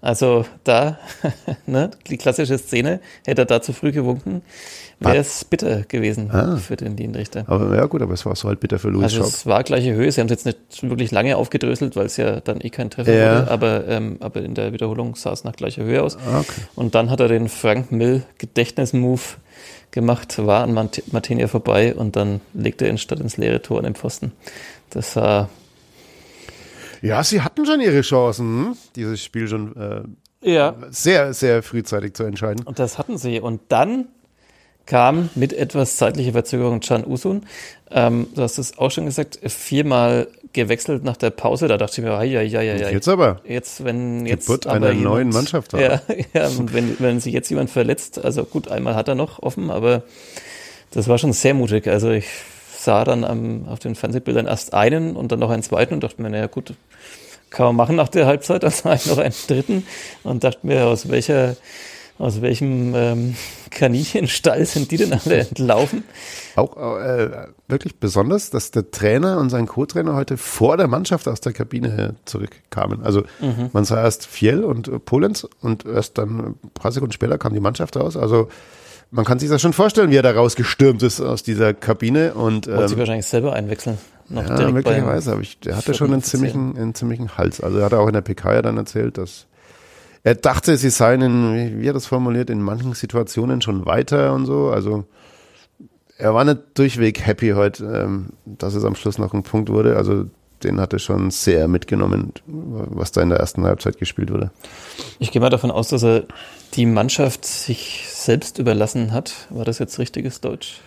Also da, ne, die klassische Szene, hätte er da zu früh gewunken, wäre es bitter gewesen Ah. für den Linienrichter. Aber ja gut, aber es war so halt bitter für Louis Also Schaub. es war gleiche Höhe, sie haben es jetzt nicht wirklich lange aufgedröselt, weil es ja dann eh kein Treffer Ja. wurde, aber, ähm, aber in der Wiederholung sah es nach gleicher Höhe aus. Ah, okay. Und dann hat er den Frank Mill Gedächtnismove gemacht, war an Mart- Martinia vorbei und dann legte er ihn statt ins leere Tor an den Pfosten. Das sah Ja, sie hatten schon ihre Chancen, hm? dieses Spiel schon äh, ja sehr, sehr frühzeitig zu entscheiden. Und das hatten sie. Und dann kam mit etwas zeitlicher Verzögerung Can Usun. Ähm, du hast es auch schon gesagt, viermal gewechselt nach der Pause. Da dachte ich mir, ja, ja, ja, ja. Jetzt aber. Jetzt, wenn jetzt Geburt einer neuen Mannschaft war. Ja, ja, wenn, wenn sich jetzt jemand verletzt, also gut, einmal hat er noch offen, aber das war schon sehr mutig. Also ich sah dann am, auf den Fernsehbildern erst einen und dann noch einen zweiten und dachte mir, naja gut, kann man machen nach der Halbzeit, dann sah ich noch einen dritten und dachte mir, aus welcher aus welchem ähm, Kaninchenstall sind die denn alle entlaufen? Auch äh, wirklich besonders, dass der Trainer und sein Co-Trainer heute vor der Mannschaft aus der Kabine zurückkamen. Also Mhm. man sah erst Fiel und äh, Polenz und erst dann ein paar Sekunden später kam die Mannschaft raus. Also man kann sich das schon vorstellen, wie er da rausgestürmt ist aus dieser Kabine und Wollte sich ähm, wahrscheinlich selber einwechseln. Noch ja, möglicherweise, aber ich, der hatte schon einen ziemlichen, einen ziemlichen Hals. Also er hat auch in der PK ja dann erzählt, dass er dachte, sie seien in, wie- er das formuliert, in manchen Situationen schon weiter und so. Also er war nicht durchweg happy heute, ähm, dass es am Schluss noch ein Punkt wurde. Also den hat er schon sehr mitgenommen, was da in der ersten Halbzeit gespielt wurde. Ich gehe mal davon aus, dass er die Mannschaft sich selbst überlassen hat. War das jetzt richtiges Deutsch?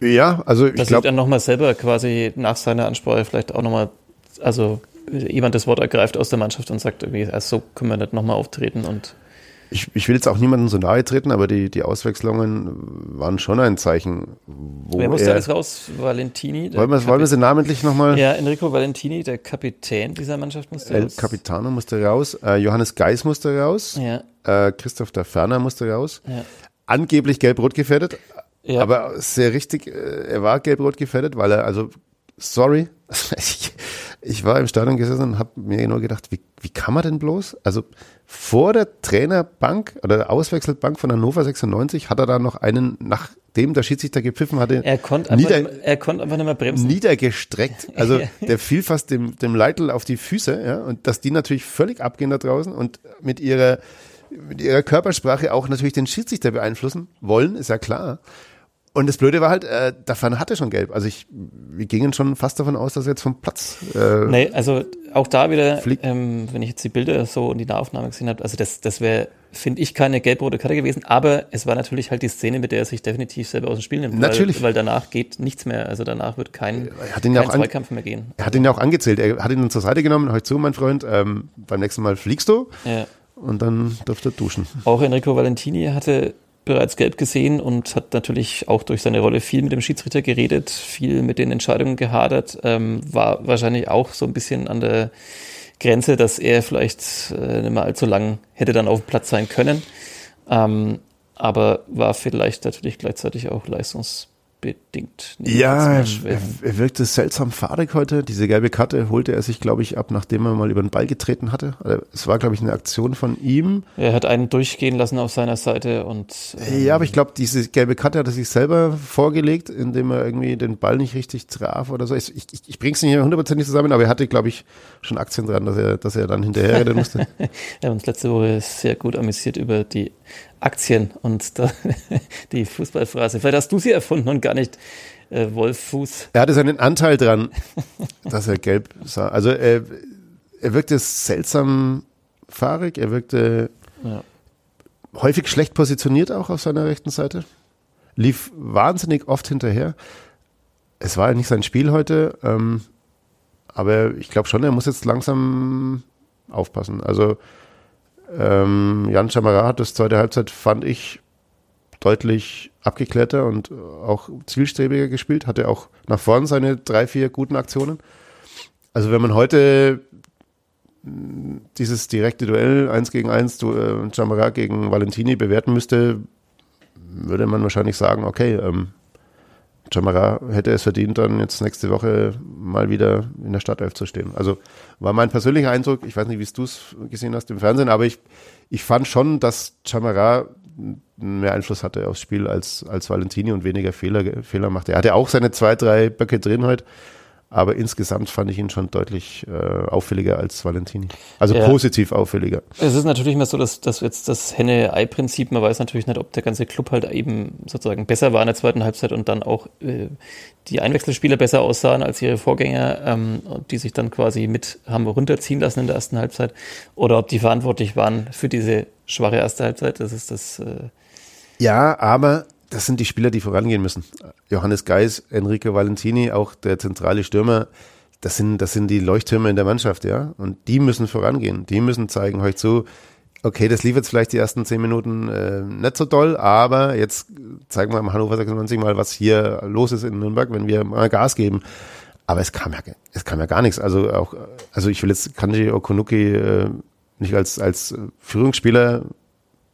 Ja, also ich Dass er glaube, dann nochmal selber quasi nach seiner Ansprache vielleicht auch nochmal, also jemand das Wort ergreift aus der Mannschaft und sagt, irgendwie, erst so können wir nicht nochmal auftreten und ich, ich will jetzt auch niemandem so nahe treten, aber die, die Auswechslungen waren schon ein Zeichen, wo wer musste alles raus? Valentini? wollen wir, wollen wir sie namentlich nochmal? Ja, Enrico Valentini, der Kapitän dieser Mannschaft, musste El raus. Capitano musste raus, äh, Johannes Geis musste raus, Ja, äh, Christoph der Ferner musste raus. ja. Angeblich gelb-rot gefährdet, Ja. aber sehr richtig, äh, er war gelb-rot gefährdet, weil er, also, sorry, ich, ich war im Stadion gesessen und habe mir nur gedacht, wie, wie kann man denn bloß? Also vor der Trainerbank oder der Auswechselbank von Hannover 96 hat er da noch einen, nachdem der Schiedsrichter gepfiffen hatte, Er konnte einfach, nieder, er konnte einfach nicht mehr bremsen. niedergestreckt. Also der fiel fast dem, dem Leitl auf die Füße, ja, und dass die natürlich völlig abgehen da draußen und mit ihrer, mit ihrer Körpersprache auch natürlich den Schiedsrichter beeinflussen wollen, ist ja klar. Und das Blöde war halt, äh, davon hatte schon gelb. Also ich, wir gingen schon fast davon aus, dass er jetzt vom Platz. Äh, Nee, also auch da wieder, ähm, wenn ich jetzt die Bilder so und die Nahaufnahme gesehen habe, also das, das wäre, finde ich, keine gelb-rote Karte gewesen, aber es war natürlich halt die Szene, mit der er sich definitiv selber aus dem Spiel nimmt. Natürlich. Weil, weil danach geht nichts mehr, also danach wird kein, Er hat ihn ja kein auch an- Zweikampf mehr gehen. Er hat ihn ja auch angezählt. Er hat ihn dann zur Seite genommen. Hör zu, mein Freund, ähm, beim nächsten Mal fliegst du Ja. und dann dürft ihr duschen. Auch Enrico Valentini hatte bereits gelb gesehen und hat natürlich auch durch seine Rolle viel mit dem Schiedsrichter geredet, viel mit den Entscheidungen gehadert, ähm, war wahrscheinlich auch so ein bisschen an der Grenze, dass er vielleicht äh, nicht mehr allzu lang hätte dann auf dem Platz sein können, ähm, aber war vielleicht natürlich gleichzeitig auch bedingt. Ja, er, wirkte seltsam fahrig heute. Diese gelbe Karte holte er sich, glaube ich, ab, nachdem er mal über den Ball getreten hatte. Also, es war, glaube ich, eine Aktion von ihm. Er hat einen durchgehen lassen auf seiner Seite und. Ähm, ja, aber ich glaube, diese gelbe Karte hat er sich selber vorgelegt, indem er irgendwie den Ball nicht richtig traf oder so. Ich, ich, ich bringe es nicht hundertprozentig zusammen, aber er hatte, glaube ich, schon Aktien dran, dass er, dass er dann hinterher rennen musste. wir haben uns letzte Woche sehr gut amüsiert über die Aktien und da, die Fußballphrase. Vielleicht hast du sie erfunden und gar nicht äh, Wolf Fuß. Er hatte seinen Anteil dran, dass er gelb sah. Also er, er wirkte seltsam fahrig, er wirkte ja. häufig schlecht positioniert auch auf seiner rechten Seite. Lief wahnsinnig oft hinterher. Es war ja nicht sein Spiel heute, ähm, aber ich glaube schon, er muss jetzt langsam aufpassen. Also ähm, Jan hat das zweite Halbzeit, fand ich, deutlich abgeklärter und auch zielstrebiger gespielt. Hatte auch nach vorn seine drei, vier guten Aktionen. Also wenn man heute mm, dieses direkte Duell 1 gegen 1, du, äh, Chamara gegen Valentini bewerten müsste, würde man wahrscheinlich sagen, okay, ähm, Jamara hätte es verdient, dann jetzt nächste Woche mal wieder in der Startelf zu stehen. Also war mein persönlicher Eindruck, ich weiß nicht, wie du es gesehen hast im Fernsehen, aber ich, ich fand schon, dass Jamara mehr Einfluss hatte aufs Spiel als, als Valentini und weniger Fehler, Fehler machte. Er hatte auch seine zwei, drei Böcke drin heute. Aber insgesamt fand ich ihn schon deutlich äh, auffälliger als Valentini. Also ja. positiv auffälliger. Es ist natürlich immer so, dass, dass jetzt das Henne-Ei-Prinzip, man weiß natürlich nicht, ob der ganze Club halt eben sozusagen besser war in der zweiten Halbzeit und dann auch äh, die Einwechselspieler besser aussahen als ihre Vorgänger, ähm, die sich dann quasi mit haben runterziehen lassen in der ersten Halbzeit. Oder ob die verantwortlich waren für diese schwache erste Halbzeit. Das ist das. Äh ja, aber das sind die Spieler, die vorangehen müssen. Johannes Geis, Enrico Valentini, auch der zentrale Stürmer, das sind, das sind die Leuchttürme in der Mannschaft, ja. Und die müssen vorangehen. Die müssen zeigen, euch zu, okay, das lief jetzt vielleicht die ersten zehn Minuten äh, nicht so doll, aber jetzt zeigen wir im Hannover 96 mal, was hier los ist in Nürnberg, wenn wir mal Gas geben. Aber es kam ja, es kam ja gar nichts. Also auch, also ich will jetzt Kanji Okunuki äh, nicht als, als Führungsspieler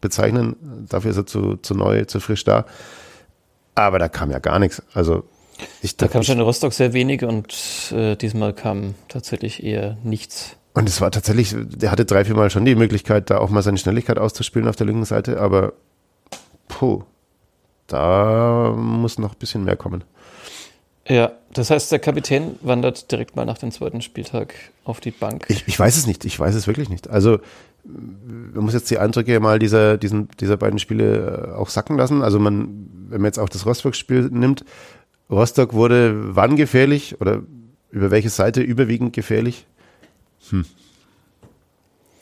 bezeichnen. Dafür ist er zu, zu neu, zu frisch da. Aber da kam ja gar nichts. Also ich, da kam schon in Rostock sehr wenig und äh, diesmal kam tatsächlich eher nichts. Und es war tatsächlich, der hatte drei, vier Mal schon die Möglichkeit, da auch mal seine Schnelligkeit auszuspielen auf der linken Seite, aber puh, da muss noch ein bisschen mehr kommen. Ja, das heißt, der Kapitän wandert direkt mal nach dem zweiten Spieltag auf die Bank. Ich, ich weiß es nicht, ich weiß es wirklich nicht. Also man muss jetzt die Eindrücke mal dieser, diesen, dieser beiden Spiele äh, auch sacken lassen. Also man, wenn man jetzt auch das Rostock-Spiel nimmt, Rostock wurde wann gefährlich oder über welche Seite überwiegend gefährlich? Hm.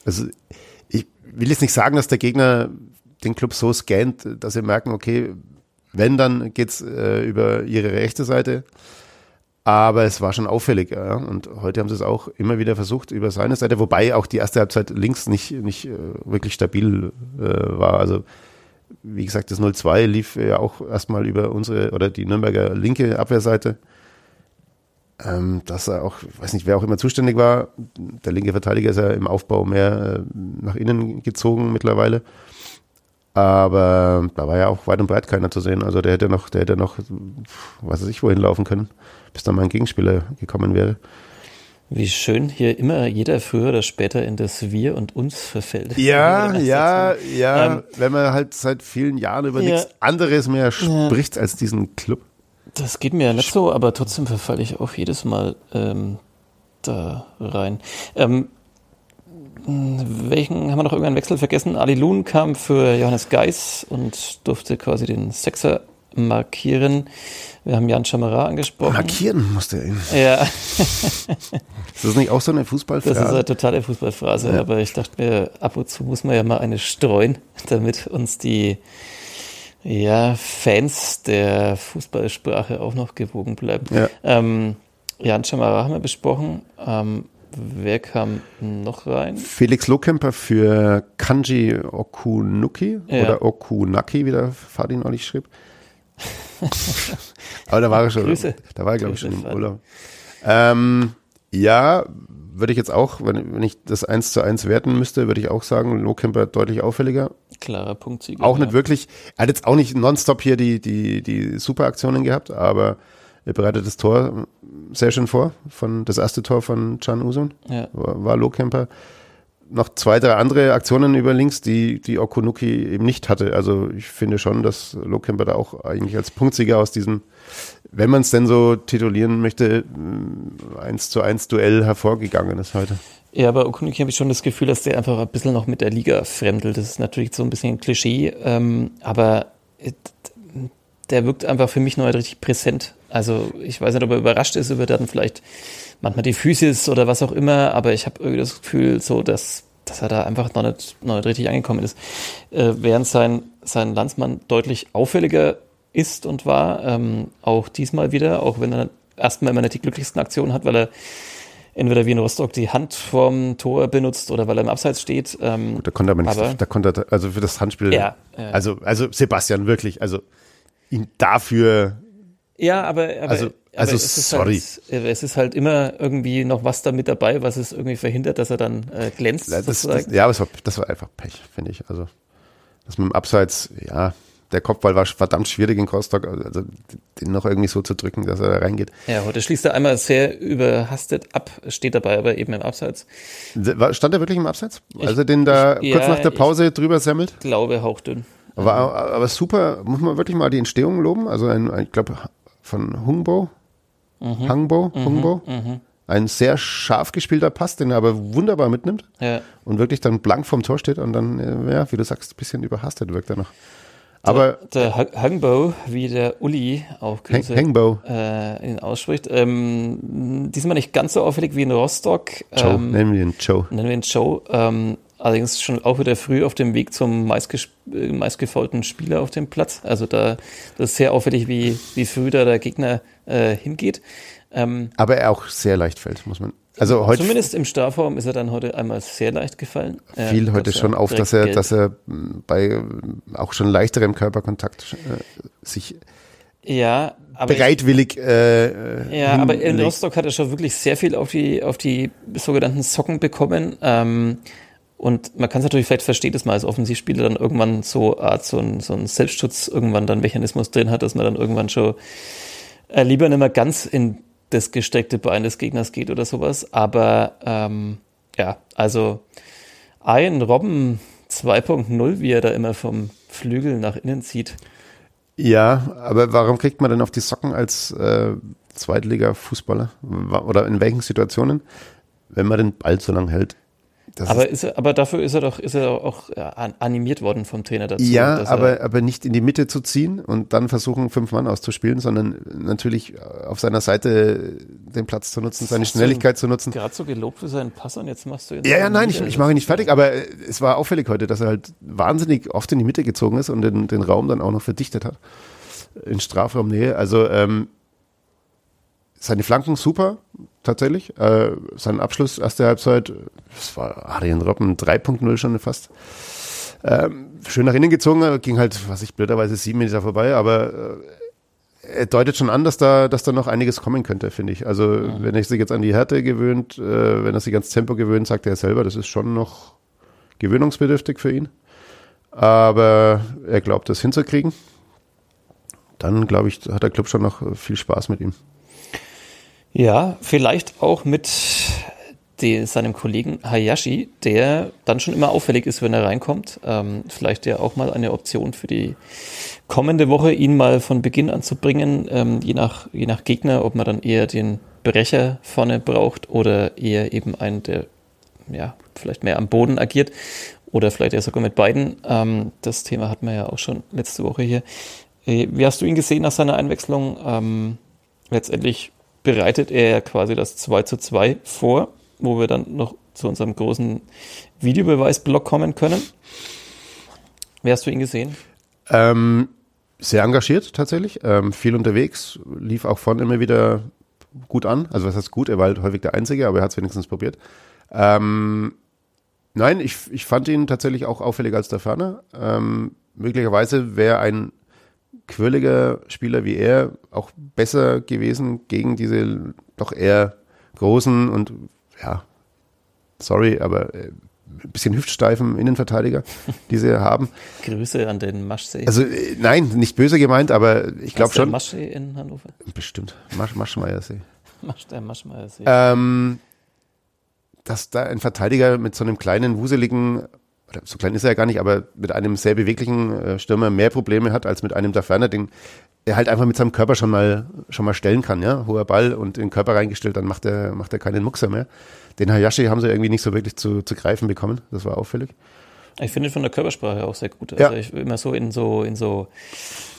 Also ich will jetzt nicht sagen, dass der Gegner den Club so scannt, dass sie merken, okay, wenn, dann geht's äh, über ihre rechte Seite. Aber es war schon auffällig, ja. Und heute haben sie es auch immer wieder versucht über seine Seite, wobei auch die erste Halbzeit links nicht, nicht äh, wirklich stabil äh, war. Also, wie gesagt, das 0-2 lief ja auch erstmal über unsere oder die Nürnberger linke Abwehrseite. Ähm, dass er auch, ich weiß nicht, wer auch immer zuständig war. Der linke Verteidiger ist ja im Aufbau mehr äh, nach innen gezogen mittlerweile. Aber da war ja auch weit und breit keiner zu sehen. Also der hätte noch, der hätte noch, was weiß ich, wohin laufen können bis dann mein Gegenspieler gekommen wäre. Wie schön hier immer jeder früher oder später in das Wir und Uns verfällt. Ja, ja, ja. Ähm, wenn man halt seit vielen Jahren über ja, nichts anderes mehr spricht ja. als diesen Club. Das geht mir ja nicht so, aber trotzdem verfalle ich auch jedes Mal ähm, da rein. Ähm, welchen haben wir noch irgendeinen Wechsel vergessen? Ali Loon kam für Johannes Geis und durfte quasi den Sechser markieren. Wir haben Jan Chamara angesprochen. Markieren musste er ihn. Ja. ist das nicht auch so eine Fußballphrase? Das ist eine totale Fußballphrase, ja. aber ich dachte mir, ab und zu muss man ja mal eine streuen, damit uns die ja, Fans der Fußballsprache auch noch gewogen bleiben. Ja. Ähm, Jan Chamara haben wir besprochen. Ähm, wer kam noch rein? Felix Lohkemper für Kanji Okunuki ja. oder Okunaki, wie der Fadi neulich schrieb. Aber da war er schon. Grüße. Da war er, glaube ich, schon im Urlaub. Ähm, ja, würde ich jetzt auch, wenn, wenn ich das eins zu eins werten müsste, würde ich auch sagen, Lohkemper deutlich auffälliger. Klarer Punktsieger. Auch nicht wirklich, er hat jetzt auch nicht nonstop hier die, die, die Superaktionen gehabt, aber er bereitet das Tor sehr schön vor, von, das erste Tor von Can Usun, Ja. war, war Lohkemper. Noch zwei, drei andere Aktionen über links, die, die Okunuki eben nicht hatte. Also ich finde schon, dass Lohkemper da auch eigentlich als Punktsieger aus diesem, wenn man es denn so titulieren möchte, 1 zu 1 Duell hervorgegangen ist heute. Ja, aber Okunuki habe ich schon das Gefühl, dass der einfach ein bisschen noch mit der Liga fremdelt. Das ist natürlich so ein bisschen ein Klischee, ähm, aber der wirkt einfach für mich noch nicht richtig präsent. Also ich weiß nicht, ob er überrascht ist über dann vielleicht manchmal die Physis oder was auch immer, aber ich habe irgendwie das Gefühl, so dass, dass er da einfach noch nicht, noch nicht richtig angekommen ist. Äh, während sein, sein Landsmann deutlich auffälliger ist und war, ähm, auch diesmal wieder, auch wenn er erstmal immer nicht die glücklichsten Aktionen hat, weil er entweder wie in Rostock die Hand vorm Tor benutzt oder weil er im Abseits steht. Ähm, Gut, da konnte er aber nicht, Aber- da konnte er, also für das Handspiel, Ja, ja. also, also Sebastian wirklich, also ihn dafür, ja, aber, aber, Also- also es ist sorry. Halt, es ist halt immer irgendwie noch was da mit dabei, was es irgendwie verhindert, dass er dann äh, glänzt. das, das, ja, aber war, das war einfach Pech, finde ich. Also, das mit dem Abseits, ja, der Kopfball war verdammt schwierig in Rostock, also den noch irgendwie so zu drücken, dass er da reingeht. ja, heute schließt er einmal sehr überhastet ab, steht dabei aber eben im Abseits. Stand er wirklich im Abseits? Also den da ich- kurz ja, nach der Pause drüber semmelt? Glaube hauchdünn. Aber, aber super, muss man wirklich mal die Entstehung loben. Also ein, ein ich glaube, von Hungbo, Mhm. Hangbo, Hungbo. Ein sehr scharf gespielter Pass, den er aber wunderbar mitnimmt Ja. und wirklich dann blank vom Tor steht und dann, äh, ja, wie du sagst, ein bisschen überhastet wirkt er noch. Aber Der Ha- Hangbo, wie der Uli auch Grüße, Hangbo, äh, ihn ausspricht, ähm, diesmal nicht ganz so auffällig wie in Rostock. Joe, Ähm, nennen wir ihn Joe. nennen wir ihn Joe. Ähm, allerdings schon auch wieder früh auf dem Weg zum meistges äh, meistgefaulten Spieler auf dem Platz. Also da das ist sehr auffällig, wie, wie früh da der Gegner äh, hingeht. Ähm, Aber er auch sehr leicht fällt, muss man. Also heute zumindest im Strafraum ist er dann heute einmal sehr leicht gefallen. Äh, fiel heute dass schon auf, dass er, dass er mh, bei äh, auch schon leichterem Körperkontakt äh, sich ja, aber bereitwillig äh, Ja, aber in. Rostock hat er schon wirklich sehr viel auf die, auf die sogenannten Socken bekommen. Ähm, und man kann es natürlich vielleicht verstehen, dass man als Offensivspieler dann irgendwann so Art, so ein, so ein Selbstschutz irgendwann dann Mechanismus drin hat, dass man dann irgendwann schon äh, lieber nicht mehr ganz in das gestreckte Bein des Gegners geht oder sowas. Aber ähm, ja, also ein Robben 2.0, wie er da immer vom Flügel nach innen zieht. Ja, aber warum kriegt man denn auf die Socken als äh, Zweitliga-Fußballer? Oder in welchen Situationen? Wenn man den Ball so lang hält. Das Aber, ist, er, aber dafür ist er doch, ist er auch animiert worden vom Trainer dazu. ja, er- aber, aber nicht in die Mitte zu ziehen und dann versuchen, fünf Mann auszuspielen, sondern natürlich auf seiner Seite den Platz zu nutzen, seine Schnelligkeit zu nutzen. gerade so gelobt für seinen Pass und jetzt machst du ihn Ja, ja, nein, ich, ich mache ihn nicht fertig, aber äh, es war auffällig heute, dass er halt wahnsinnig oft in die Mitte gezogen ist und den, den Raum dann auch noch verdichtet hat. In Strafraumnähe. Also ähm, seine Flanken super, tatsächlich. Äh, sein Abschluss, erste Halbzeit, das war Adrian Robben 3.0 schon fast. Ähm, schön nach innen gezogen, ging halt, was ich blöderweise sieben Meter vorbei, aber äh, er deutet schon an, dass da, dass da noch einiges kommen könnte, finde ich. Also, wenn er sich jetzt an die Härte gewöhnt, äh, wenn er sich ans Tempo gewöhnt, sagt er selber, das ist schon noch gewöhnungsbedürftig für ihn. Aber er glaubt, das hinzukriegen. Dann, glaube ich, hat der Club schon noch viel Spaß mit ihm. Ja, vielleicht auch mit die, seinem Kollegen Hayashi, der dann schon immer auffällig ist, wenn er reinkommt. Ähm, vielleicht ja auch mal eine Option für die kommende Woche, ihn mal von Beginn an zu bringen, ähm, je, nach, je nach Gegner, ob man dann eher den Brecher vorne braucht oder eher eben einen, der ja, vielleicht mehr am Boden agiert oder vielleicht ja sogar mit beiden. Ähm, das Thema hatten wir ja auch schon letzte Woche hier. Äh, Wie hast du ihn gesehen nach seiner Einwechslung? Ähm, letztendlich bereitet er quasi das 2 zu 2 vor, wo wir dann noch zu unserem großen Videobeweisblock kommen können. Wie hast du ihn gesehen? Ähm, sehr engagiert tatsächlich, ähm, viel unterwegs, lief auch vorne immer wieder gut an. Also was heißt gut, er war halt häufig der Einzige, aber er hat es wenigstens probiert. Ähm, nein, ich, ich fand ihn tatsächlich auch auffälliger als der Ferner. Ähm, möglicherweise wäre ein quirliger Spieler wie er auch besser gewesen gegen diese doch eher großen und ja, sorry, aber äh, ein bisschen hüftsteifen Innenverteidiger, die sie haben. Grüße an den Maschsee. Also äh, nein, nicht böse gemeint, aber ich glaube schon. Maschsee in Hannover? Bestimmt. Masch, Maschmeiersee. Masch, der Maschmeiersee. Ähm, dass da ein Verteidiger mit so einem kleinen, wuseligen, oder so klein ist er ja gar nicht, aber mit einem sehr beweglichen äh, Stürmer mehr Probleme hat als mit einem da ferner, den er halt einfach mit seinem Körper schon mal schon mal stellen kann, ja, hoher Ball und in den Körper reingestellt, dann macht er macht er keinen Muxer mehr. Den Hayashi haben sie irgendwie nicht so wirklich zu, zu greifen bekommen, das war auffällig. Ich finde von der Körpersprache auch sehr gut. Also ja. ich immer so in so in so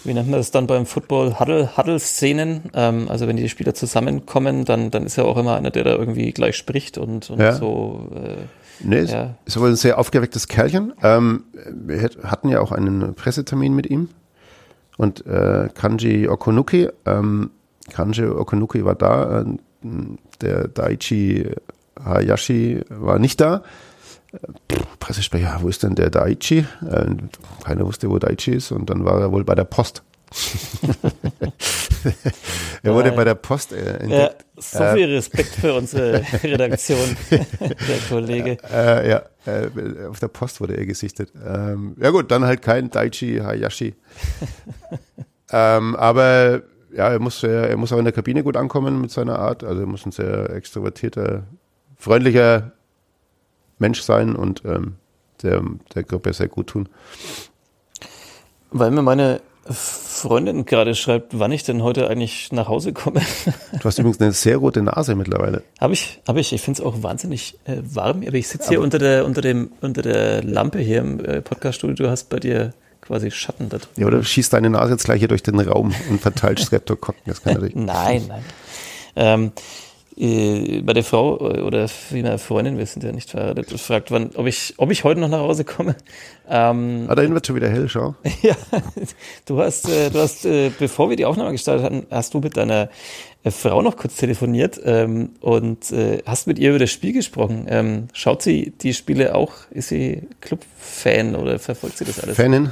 wie nennt man das dann beim Football Huddle Huddle Szenen. Ähm, also wenn die Spieler zusammenkommen, dann dann ist ja auch immer einer, der da irgendwie gleich spricht und, und ja. so. Äh, Nee, ja. ist wohl ein sehr aufgewecktes Kerlchen. Ähm, wir hatten ja auch einen Pressetermin mit ihm und äh, Kanji Okunuki, ähm, Kanji Okunuki war da, äh, der Daichi Hayashi war nicht da. Pressesprecher, wo ist denn der Daichi? Keiner wusste, wo Daichi ist und dann war er wohl bei der Post. er wurde bei der Post äh, entdeckt. Ja, so viel äh, Respekt für unsere Redaktion, der Kollege. Äh, ja, äh, auf der Post wurde er gesichtet. Ähm, ja gut, dann halt kein Daichi Hayashi. ähm, aber ja, er muss, er muss auch in der Kabine gut ankommen mit seiner Art. Also er muss ein sehr extrovertierter, freundlicher Mensch sein und ähm, der, der Gruppe sehr gut tun. Weil mir meine Freundin gerade schreibt, wann ich denn heute eigentlich nach Hause komme. Du hast übrigens eine sehr rote Nase mittlerweile. Habe ich, habe ich. Ich finde es auch wahnsinnig äh, warm, aber ich sitze hier unter der, unter, dem, unter der Lampe hier im äh, Podcaststudio. Du hast bei dir quasi Schatten da drin. Ja, oder schießt deine Nase jetzt gleich hier durch den Raum und verteilt Streptokokken. Das kann natürlich. nein, nein. Ähm, äh, bei der Frau äh, oder wie meine Freundin, wir sind ja nicht verheiratet, fragt, wann, ob ich, ob ich heute noch nach Hause komme. Ähm, ah, dahin wird schon wieder hell, schau. ja, du hast, äh, du hast, äh, bevor wir die Aufnahme gestartet hatten, hast du mit deiner äh, Frau noch kurz telefoniert ähm, und äh, hast mit ihr über das Spiel gesprochen. Ähm, schaut sie die Spiele auch? Ist sie Club-Fan oder verfolgt sie das alles? Fanin.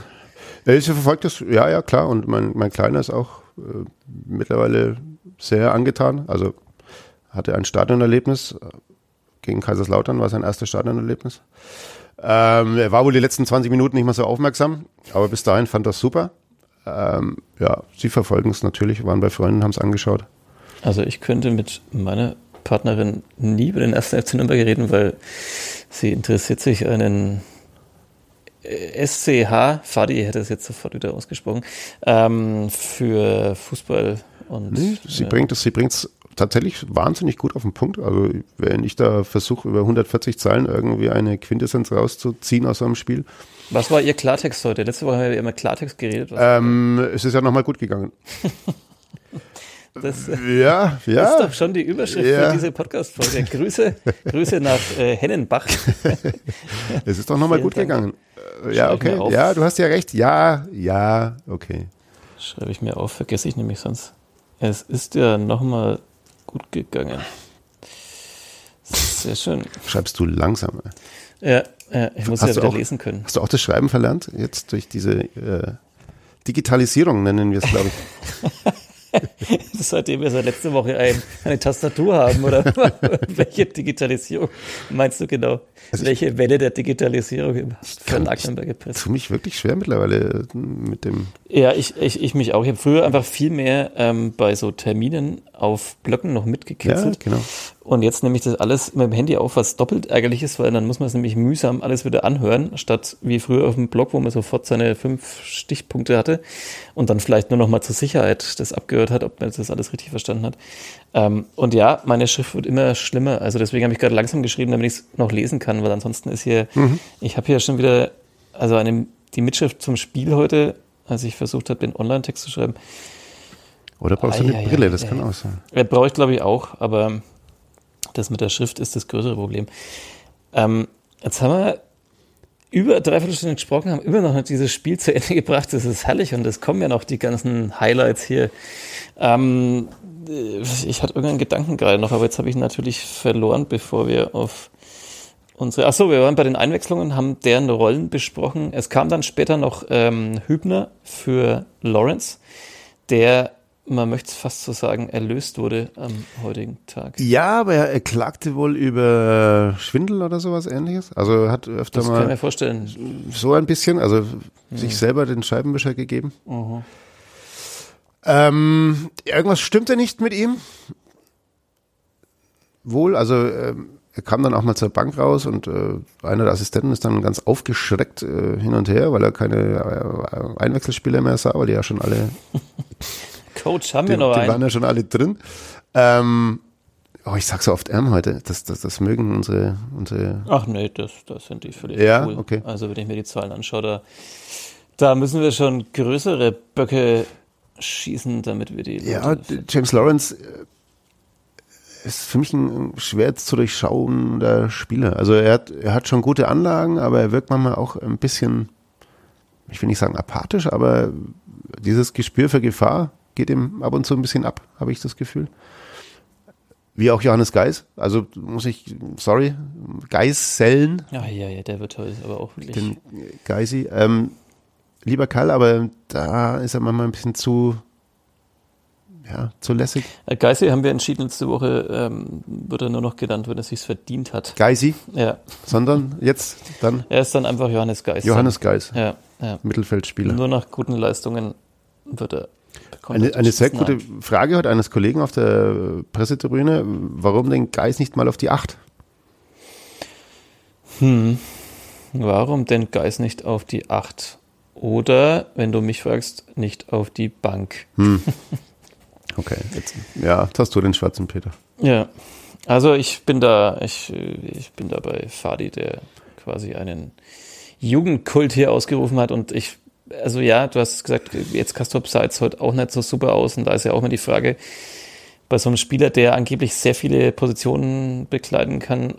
Ja, sie verfolgt das, ja, ja, klar. Und mein, mein Kleiner ist auch äh, mittlerweile sehr angetan. Also hatte ein Stadionerlebnis gegen Kaiserslautern, war sein erstes Stadionerlebnis. Ähm, er war wohl die letzten 20 Minuten nicht mehr so aufmerksam, aber bis dahin fand das super. Ähm, ja, sie verfolgen es natürlich, waren bei Freunden, haben es angeschaut. Also ich könnte mit meiner Partnerin nie über den ersten FC Nürnberg reden, weil sie interessiert sich einen SCH, Fadi hätte es jetzt sofort wieder ausgesprochen, ähm, für Fußball und. Nee, sie äh, bringt es, sie bringt es tatsächlich wahnsinnig gut auf den Punkt. Also wenn ich da versuche, über 140 Zeilen irgendwie eine Quintessenz rauszuziehen aus einem Spiel. Was war Ihr Klartext heute? Letzte Woche haben wir immer Klartext geredet. Ähm, es ist ja nochmal gut gegangen. Das ja, ja. ist doch schon die Überschrift ja. für diese Podcast-Folge. Grüße, Grüße nach äh, Hennenbach. es ist doch nochmal gut Dank. gegangen. Äh, ja, okay. Ja, du hast ja recht. Ja, ja, okay. Schreibe ich mir auf, vergesse ich nämlich sonst. Es ist ja nochmal gut gegangen. Sehr schön. Schreibst du langsam. Ja, ja ich muss hast ja wieder auch, lesen können. Hast du auch das Schreiben verlernt? Jetzt durch diese äh, Digitalisierung nennen wir es, glaube ich. Seitdem wir seit letzter Woche ein, eine Tastatur haben, oder welche Digitalisierung meinst du genau? Also welche ich, Welle der Digitalisierung im Verlag gepresst? Für mich wirklich schwer mittlerweile mit dem. Ja, ich, ich, ich mich auch. Ich habe früher einfach viel mehr ähm, bei so Terminen auf Blöcken noch mitgekitzelt. Ja, genau. Und jetzt nehme ich das alles mit dem Handy auf, was doppelt ärgerlich ist, weil dann muss man es nämlich mühsam alles wieder anhören, statt wie früher auf dem Blog, wo man sofort seine fünf Stichpunkte hatte und dann vielleicht nur noch mal zur Sicherheit das abgehört hat, ob man das alles richtig verstanden hat. Ähm, und ja, meine Schrift wird immer schlimmer. Also deswegen habe ich gerade langsam geschrieben, damit ich es noch lesen kann, weil ansonsten ist hier, mhm. ich habe hier schon wieder, also eine, die Mitschrift zum Spiel heute, als ich versucht habe, den Online-Text zu schreiben. Oder brauchst ah, du eine ja, Brille, ja, das ja, kann auch sein. Ja, brauche ich glaube ich auch, aber das mit der Schrift ist das größere Problem. Ähm, jetzt haben wir über dreiviertel Stunden gesprochen, haben immer noch nicht dieses Spiel zu Ende gebracht. Das ist herrlich und es kommen ja noch die ganzen Highlights hier. Ähm, ich hatte irgendeinen Gedanken gerade noch, aber jetzt habe ich ihn natürlich verloren, bevor wir auf unsere. Achso, wir waren bei den Einwechslungen, haben deren Rollen besprochen. Es kam dann später noch ähm, Hübner für Lawrence, der man möchte es fast so sagen, erlöst wurde am heutigen Tag. Ja, aber er, klagte wohl über Schwindel oder sowas ähnliches. Also er hat öfter Das kann ich mir mal vorstellen. so ein bisschen, also sich selber den Scheibenwischer gegeben. Ähm, irgendwas stimmte nicht mit ihm. Wohl, also ähm, er kam dann auch mal zur Bank raus und äh, einer der Assistenten ist dann ganz aufgeschreckt äh, hin und her, weil er keine äh, Einwechselspieler mehr sah, weil die ja schon alle Coach, haben die, wir noch die waren einen? ja schon alle drin. Ähm, oh, ich sag so oft M heute. Das, das, das mögen unsere, unsere Ach nee, das, das sind die völlig Ja, cool. okay. Also wenn ich mir die Zahlen anschaue, da, da müssen wir schon größere Böcke schießen, damit wir die Ja, James Lawrence äh, ist für mich ein schwer zu durchschauender Spieler. Also er hat, er hat schon gute Anlagen, aber er wirkt manchmal auch ein bisschen, ich will nicht sagen apathisch, aber dieses Gespür für Gefahr geht ihm ab und zu ein bisschen ab, habe ich das Gefühl. Wie auch Johannes Geis. Also muss ich, sorry, Geissellen, Ja, ja, ja, der wird heute aber auch wirklich. den Geisi. Ähm, lieber Karl, aber da ist er manchmal ein bisschen zu, ja, zu lässig. Äh, Geisel haben wir entschieden letzte Woche, ähm, wird er nur noch genannt, wenn er sich verdient hat. Geisi, Ja, sondern jetzt dann er ist dann einfach Johannes Geis. Johannes Geis, Ja, ja. Mittelfeldspieler. Nur nach guten Leistungen wird er. Eine, eine den sehr gute Spitznamen. Frage heute eines Kollegen auf der Pressetribüne. Warum den Geis nicht mal auf die Acht? Hm. Warum denn Geis nicht auf die 8? Oder, wenn du mich fragst, nicht auf die Bank? Okay, jetzt, ja, jetzt hast du den schwarzen Peter. Ja, also ich bin da, ich, ich bin da bei Fadi, der quasi einen Jugendkult hier ausgerufen hat und ich, also ja, du hast gesagt, jetzt Kastrop sah jetzt heute auch nicht so super aus und da ist ja auch immer die Frage, bei so einem Spieler, der angeblich sehr viele Positionen bekleiden kann, äh,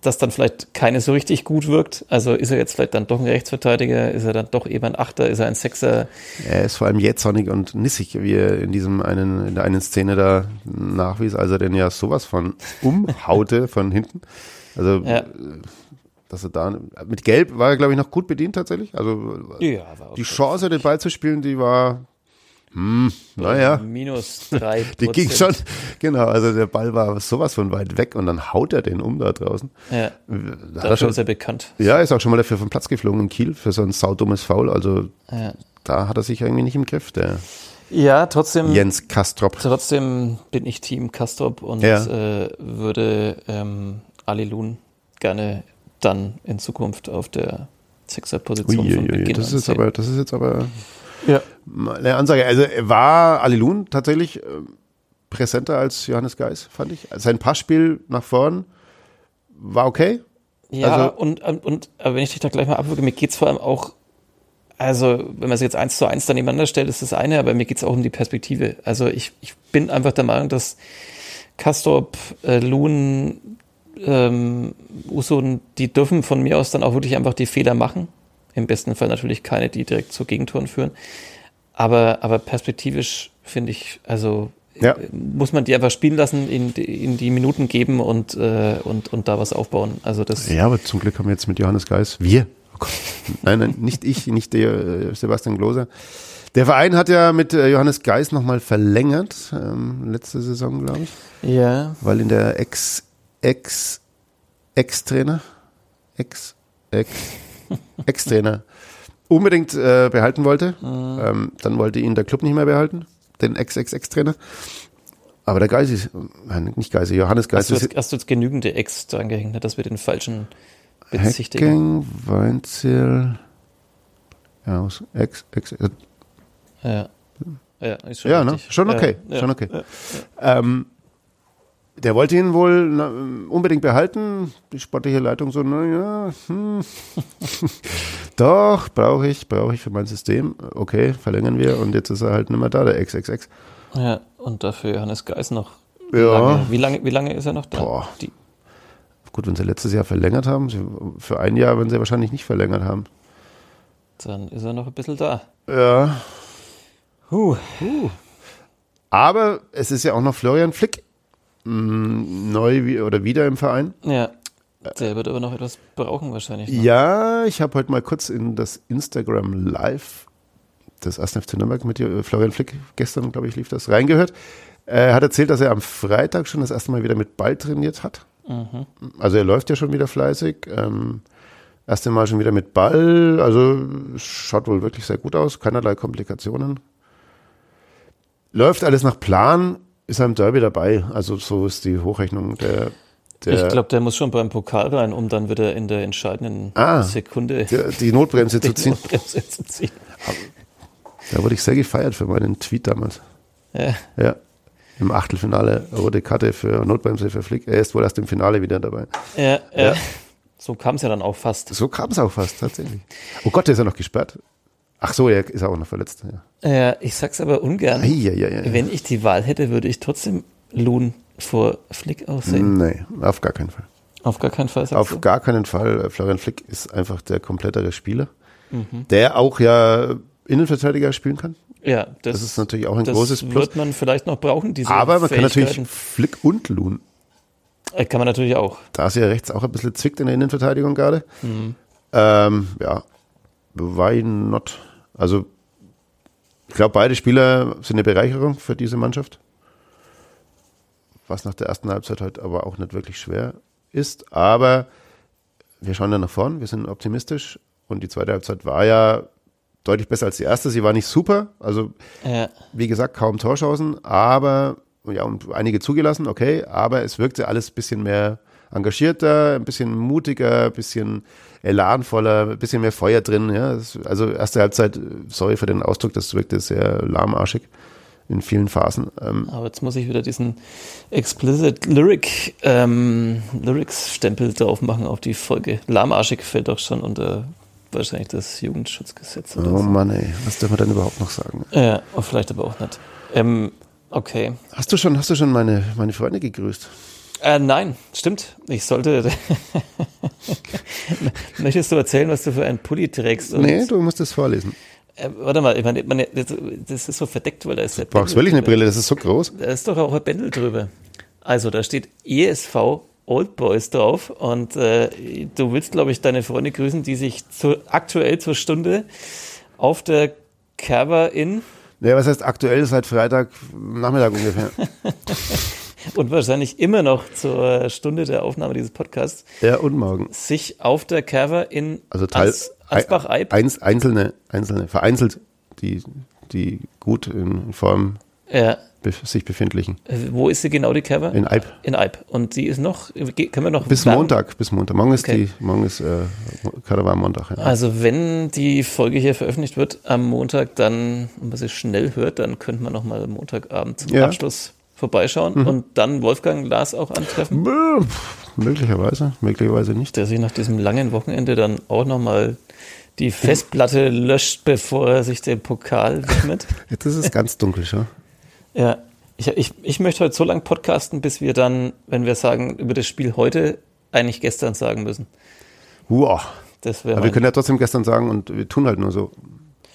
dass dann vielleicht keine so richtig gut wirkt. Also ist er jetzt vielleicht dann doch ein Rechtsverteidiger, ist er dann doch eben ein Achter, ist er ein Sechser? Er ist vor allem jähzornig und nissig, wie er in diesem einen, in der einen Szene da nachwies, als er den ja sowas von umhaute von hinten. Also, Ja. Äh, dass er da, mit Gelb war er, glaube ich, noch gut bedient tatsächlich. Also, Ja, die Chance, den Ball zu spielen, die war, hm, naja. minus drei. Die ging schon, genau, also der Ball war sowas von weit weg und dann haut er den um da draußen. Ja, Da er dafür schon, ist er bekannt. ja, ist auch schon mal dafür vom Platz geflogen in Kiel für so ein saudummes Foul. Also Ja. da hat er sich irgendwie nicht im Griff, der Ja, trotzdem, Jens Kastrop. trotzdem bin ich Team Kastrop und Ja. äh, würde ähm, Ali Lun gerne dann in Zukunft auf der Sechser-Position von Beginn das an ist aber, das ist jetzt aber ja. eine Ansage. Also war Alilun tatsächlich äh, präsenter als Johannes Geis, fand ich. Sein Passspiel nach vorn war okay. Ja, Also- und, und, und aber wenn ich dich da gleich mal abwürge, mir geht's vor allem auch, also wenn man es jetzt eins zu eins da nebeneinander stellt, ist das eine, aber mir geht's auch um die Perspektive. Also ich, ich bin einfach der Meinung, dass Kastorp, äh, Lun, ähm, Usun, die dürfen von mir aus dann auch wirklich einfach die Fehler machen. Im besten Fall natürlich keine, die direkt zu Gegentoren führen. Aber, aber perspektivisch finde ich, also Ja. muss man die einfach spielen lassen, in, in die Minuten geben und, äh, und, und da was aufbauen. Also das Ja, aber zum Glück haben wir jetzt mit Johannes Geis, wir, oh Gott, nein, nein, nicht ich, nicht der äh, Sebastian Gloser. Der Verein hat ja mit äh, Johannes Geis nochmal verlängert, ähm, letzte Saison, glaube ich, Ja, weil in der Ex, Ex, Ex-Trainer, Ex, Ex, Ex-Trainer unbedingt äh, behalten wollte. Ähm, dann wollte ihn der Club nicht mehr behalten, den Ex-Ex-Ex-Trainer. Aber der Geis ist, nein, nicht Geis, Johannes Geis hast du, jetzt, hast du jetzt genügende Ex dran gehängt, dass wir den falschen bezichtigen? Hecking, Weinzierl, ja, aus Ex, Ex, äh, Ja. Ja, ist schon ja, ne? schon okay, Ja, schon okay. ja. Ähm, der wollte ihn wohl na, unbedingt behalten. Die sportliche Leitung so, naja, hm. doch, brauche ich, brauche ich für mein System. Okay, verlängern wir und jetzt ist er halt nicht mehr da, der XXX. Ja, und dafür Johannes Geis noch. Ja. Lange. Wie, lange, wie lange ist er noch da? Boah. Die, Gut, wenn sie letztes Jahr verlängert haben, für ein Jahr werden sie wahrscheinlich nicht verlängert haben. dann ist er noch ein bisschen da. Ja, Huh. aber es ist ja auch noch Florian Flick mh, neu wie, oder wieder im Verein. Ja. Der wird aber noch etwas brauchen wahrscheinlich. Noch. Ja, ich habe heute mal kurz in das Instagram Live das 1. FC Nürnberg mit äh, Florian Flick, gestern, glaube ich, lief das, reingehört. Er hat erzählt, dass er am Freitag schon das erste Mal wieder mit Ball trainiert hat. Mhm. Also er läuft ja schon wieder fleißig. Ähm, erste Mal schon wieder mit Ball. Also schaut wohl wirklich sehr gut aus. Keinerlei Komplikationen. Läuft alles nach Plan, ist er im Derby dabei. Also so ist die Hochrechnung der der, ich glaube, der muss schon beim Pokal rein, um dann wieder in der entscheidenden ah, Sekunde die, die Notbremse zu ziehen. Notbremse zu ziehen. Da wurde ich sehr gefeiert für meinen Tweet damals. Ja. ja. Im Achtelfinale rote Karte für Notbremse für Flick. Er ist wohl erst im Finale wieder dabei. Ja, ja. ja. So kam es ja dann auch fast. So kam es auch fast, tatsächlich. Oh Gott, der ist ja noch gesperrt. Ach so, er ist auch noch verletzt. Ja, ja ich sag's aber ungern. Ei, ei, ei, Wenn ich die Wahl hätte, würde ich trotzdem Lohn vor Flick aussehen? Nee, auf gar keinen Fall. Auf gar keinen Fall? Auf du? gar keinen Fall. Florian Flick ist einfach der komplettere Spieler, mhm. der auch ja Innenverteidiger spielen kann. Ja, das, das ist natürlich auch ein großes Plus. Das wird man vielleicht noch brauchen, diese Aber man kann natürlich Flick und Loon. Äh, kann man natürlich auch. Da ist ja rechts auch ein bisschen zwickt in der Innenverteidigung gerade. Mhm. Ähm, ja, why not? Also, ich glaube, beide Spieler sind eine Bereicherung für diese Mannschaft was nach der ersten Halbzeit halt aber auch nicht wirklich schwer ist. Aber wir schauen ja nach vorn, wir sind optimistisch und die zweite Halbzeit war ja deutlich besser als die erste. Sie war nicht super, also ja. wie gesagt, kaum Torchancen, aber ja, und einige zugelassen, okay, aber es wirkte alles ein bisschen mehr engagierter, ein bisschen mutiger, ein bisschen elanvoller, ein bisschen mehr Feuer drin. Ja. Also erste Halbzeit, sorry für den Ausdruck, das wirkte sehr lahmarschig in vielen Phasen. Ähm Aber jetzt muss ich wieder diesen explicit Lyric ähm, Lyrics Stempel drauf machen auf die Folge. Lahmarschig fällt doch schon unter wahrscheinlich das Jugendschutzgesetz. Oder oh so. Mann, ey, was dürfen wir denn überhaupt noch sagen? Ja, vielleicht aber auch nicht. Ähm, okay. Hast du schon, hast du schon meine, meine Freunde gegrüßt? Äh, nein, stimmt. Ich sollte. Möchtest du erzählen, was du für einen Pulli trägst? nee, du musst es vorlesen. Äh, warte mal, ich meine, meine, das ist so verdeckt, weil da ist der Du brauchst wirklich eine Brille, das ist so groß. Da ist doch auch ein Bändel drüber. Also, da steht ESV Old Boys drauf und äh, du willst, glaube ich, deine Freunde grüßen, die sich zu, aktuell zur Stunde auf der Cover in. Ja, was heißt aktuell? Seit Freitag Nachmittag ungefähr. und wahrscheinlich immer noch zur Stunde der Aufnahme dieses Podcasts. Ja, und morgen. Sich auf der Cover in also Teil, Asbach-Eib? Eins, einzelne, einzelne, vereinzelt, die, die gut in Form ja. sich befindlichen. Äh, wo ist sie genau, die Cover? In Eib. In Eib. Und die ist noch, können wir noch. Bis sagen? Montag, bis Montag. Morgen ist okay. die, morgen ist äh, Karawan Montag. Ja. Also wenn die Folge hier veröffentlicht wird am Montag, dann, und man sie schnell hört, dann könnte man noch mal Montagabend zum ja. Abschluss vorbeischauen mhm. und dann Wolfgang Lars auch antreffen? Möglicherweise, möglicherweise nicht. Der sich nach diesem langen Wochenende dann auch nochmal die Festplatte löscht, bevor er sich dem Pokal widmet. Jetzt ist es ganz dunkel schon. Ja, ich, ich, ich möchte heute so lange podcasten, bis wir dann, wenn wir sagen, über das Spiel heute, eigentlich gestern sagen müssen. Wow. Das Aber wir können ja trotzdem gestern sagen und wir tun halt nur so.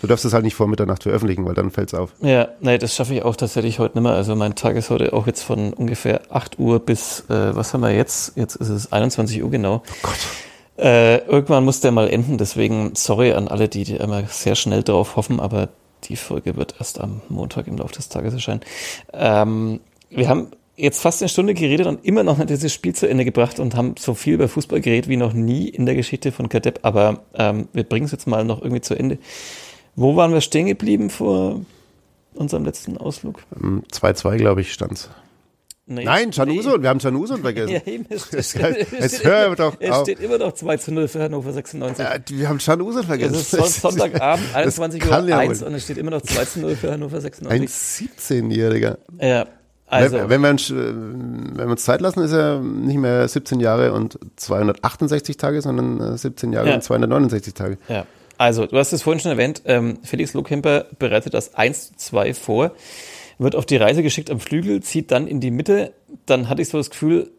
Du darfst es halt nicht vor Mitternacht veröffentlichen, weil dann fällt es auf. Ja, nee, das schaffe ich auch tatsächlich heute nicht mehr. Also mein Tag ist heute auch jetzt von ungefähr 8 Uhr bis, äh, was haben wir jetzt? Jetzt ist es 21 Uhr genau. Oh Gott. Äh, irgendwann muss der mal enden, deswegen sorry an alle, die, die immer sehr schnell darauf hoffen, aber die Folge wird erst am Montag im Laufe des Tages erscheinen. Ähm, wir haben jetzt fast eine Stunde geredet und immer noch nicht dieses Spiel zu Ende gebracht und haben so viel über Fußball geredet wie noch nie in der Geschichte von Kadepp, aber ähm, wir bringen es jetzt mal noch irgendwie zu Ende. Wo waren wir stehen geblieben vor unserem letzten Ausflug? 2-2, glaube ich, stand's. Nee, Nein, Chanuson, nee. wir haben Chanuson vergessen. Ja, eben, es, es, es, hör doch es steht immer noch 2 zu 0 für Hannover 96. Ja, wir haben Chanuson vergessen. Es ist Sonntagabend, 21 Uhr 1 und es steht immer noch 2 zu 0 für Hannover 96. Ein 17-Jähriger. Ja, also. Wenn, wenn, wir uns, wenn wir uns Zeit lassen, ist er nicht mehr 17 Jahre und 268 Tage, sondern 17 Jahre ja. und 269 Tage. Ja. Also, du hast es vorhin schon erwähnt, ähm, Felix Lohkemper bereitet das 1 zu 2 vor, wird auf die Reise geschickt am Flügel, zieht dann in die Mitte. Dann hatte ich so das Gefühl,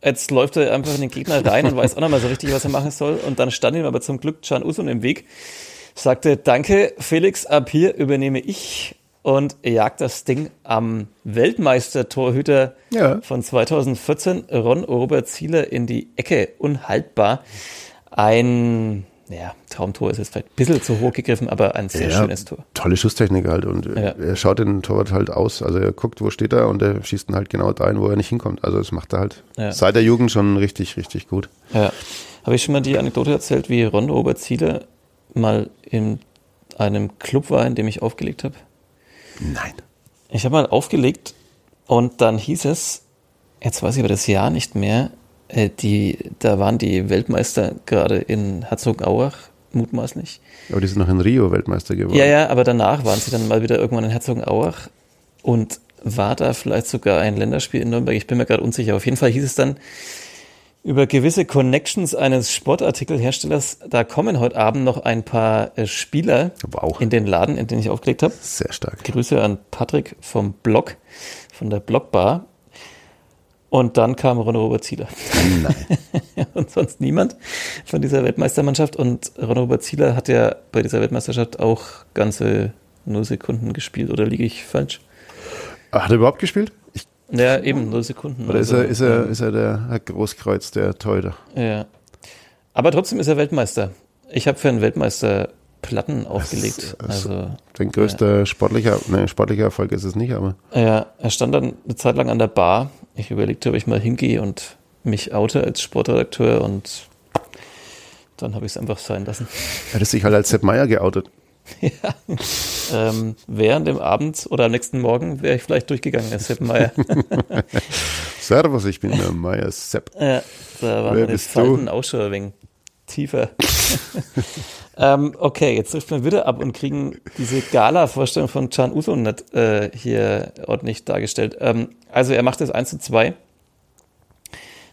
jetzt läuft er einfach in den Gegner rein und weiß auch noch mal so richtig, was er machen soll. Und dann stand ihm aber zum Glück Can Usun im Weg, sagte, danke Felix, ab hier übernehme ich und jagt das Ding am Weltmeister-Torhüter ja. von 2014, Ron Robert Zieler, in die Ecke. Unhaltbar. Ein ja, Traumtor ist jetzt vielleicht ein bisschen zu hoch gegriffen, aber ein sehr Ja, schönes Tor. Tolle Schusstechnik halt und äh, Ja. er schaut den Torwart halt aus. Also er guckt, wo steht er und er schießt ihn halt genau dahin, wo er nicht hinkommt. Also das macht er halt Ja. seit der Jugend schon richtig, richtig gut. Ja. Habe ich schon mal die Anekdote erzählt, wie Ron Oberziele mal in einem Club war, in dem ich aufgelegt habe? Nein. Ich habe mal aufgelegt und dann hieß es, jetzt weiß ich aber das Jahr nicht mehr, äh, die, da waren die Weltmeister gerade in Herzogenaurach, mutmaßlich. Aber die sind noch in Rio Weltmeister geworden. Ja, ja, aber danach waren sie dann mal wieder irgendwann in Herzogenaurach und war da vielleicht sogar ein Länderspiel in Nürnberg. Ich bin mir gerade unsicher. Auf jeden Fall hieß es dann über gewisse Connections eines Sportartikelherstellers, da kommen heute Abend noch ein paar äh, Spieler Wow. in den Laden, in den ich aufgelegt habe. Sehr stark. Grüße an Patrick vom Blog, von der Blogbar. Und dann kam Ronno Robert Zieler. Nein. und sonst niemand von dieser Weltmeistermannschaft. Und Ronno Robert Zieler hat ja bei dieser Weltmeisterschaft auch ganze null Sekunden gespielt. Oder liege ich falsch? Hat er überhaupt gespielt? Ich, Ja, eben null Sekunden. oder Also, ist, er, ist, er, ist er der Großkreuz, der Torhüter? Ja. Aber trotzdem ist er Weltmeister. Ich habe für einen Weltmeister Platten aufgelegt. das- also, Sein größter sportlicher, nein, sportlicher Erfolg ist es nicht, aber ja, er stand dann eine Zeit lang an der Bar. Ich überlegte, ob ich mal hingehe und mich oute als Sportredakteur und dann habe ich es einfach sein lassen. er hat sich halt als Sepp Meier geoutet. Ähm, während dem Abend oder am nächsten Morgen wäre ich vielleicht durchgegangen, Herr Seppenmeier. Servus, ich bin der Meier Sepp. ja, da waren Wer bist Falten ein wenig tiefer. ähm, okay, jetzt trifft man wieder ab und kriegen diese Gala-Vorstellung von Can Uso nicht äh, hier ordentlich dargestellt. Ähm, also er macht das 1 zu 2.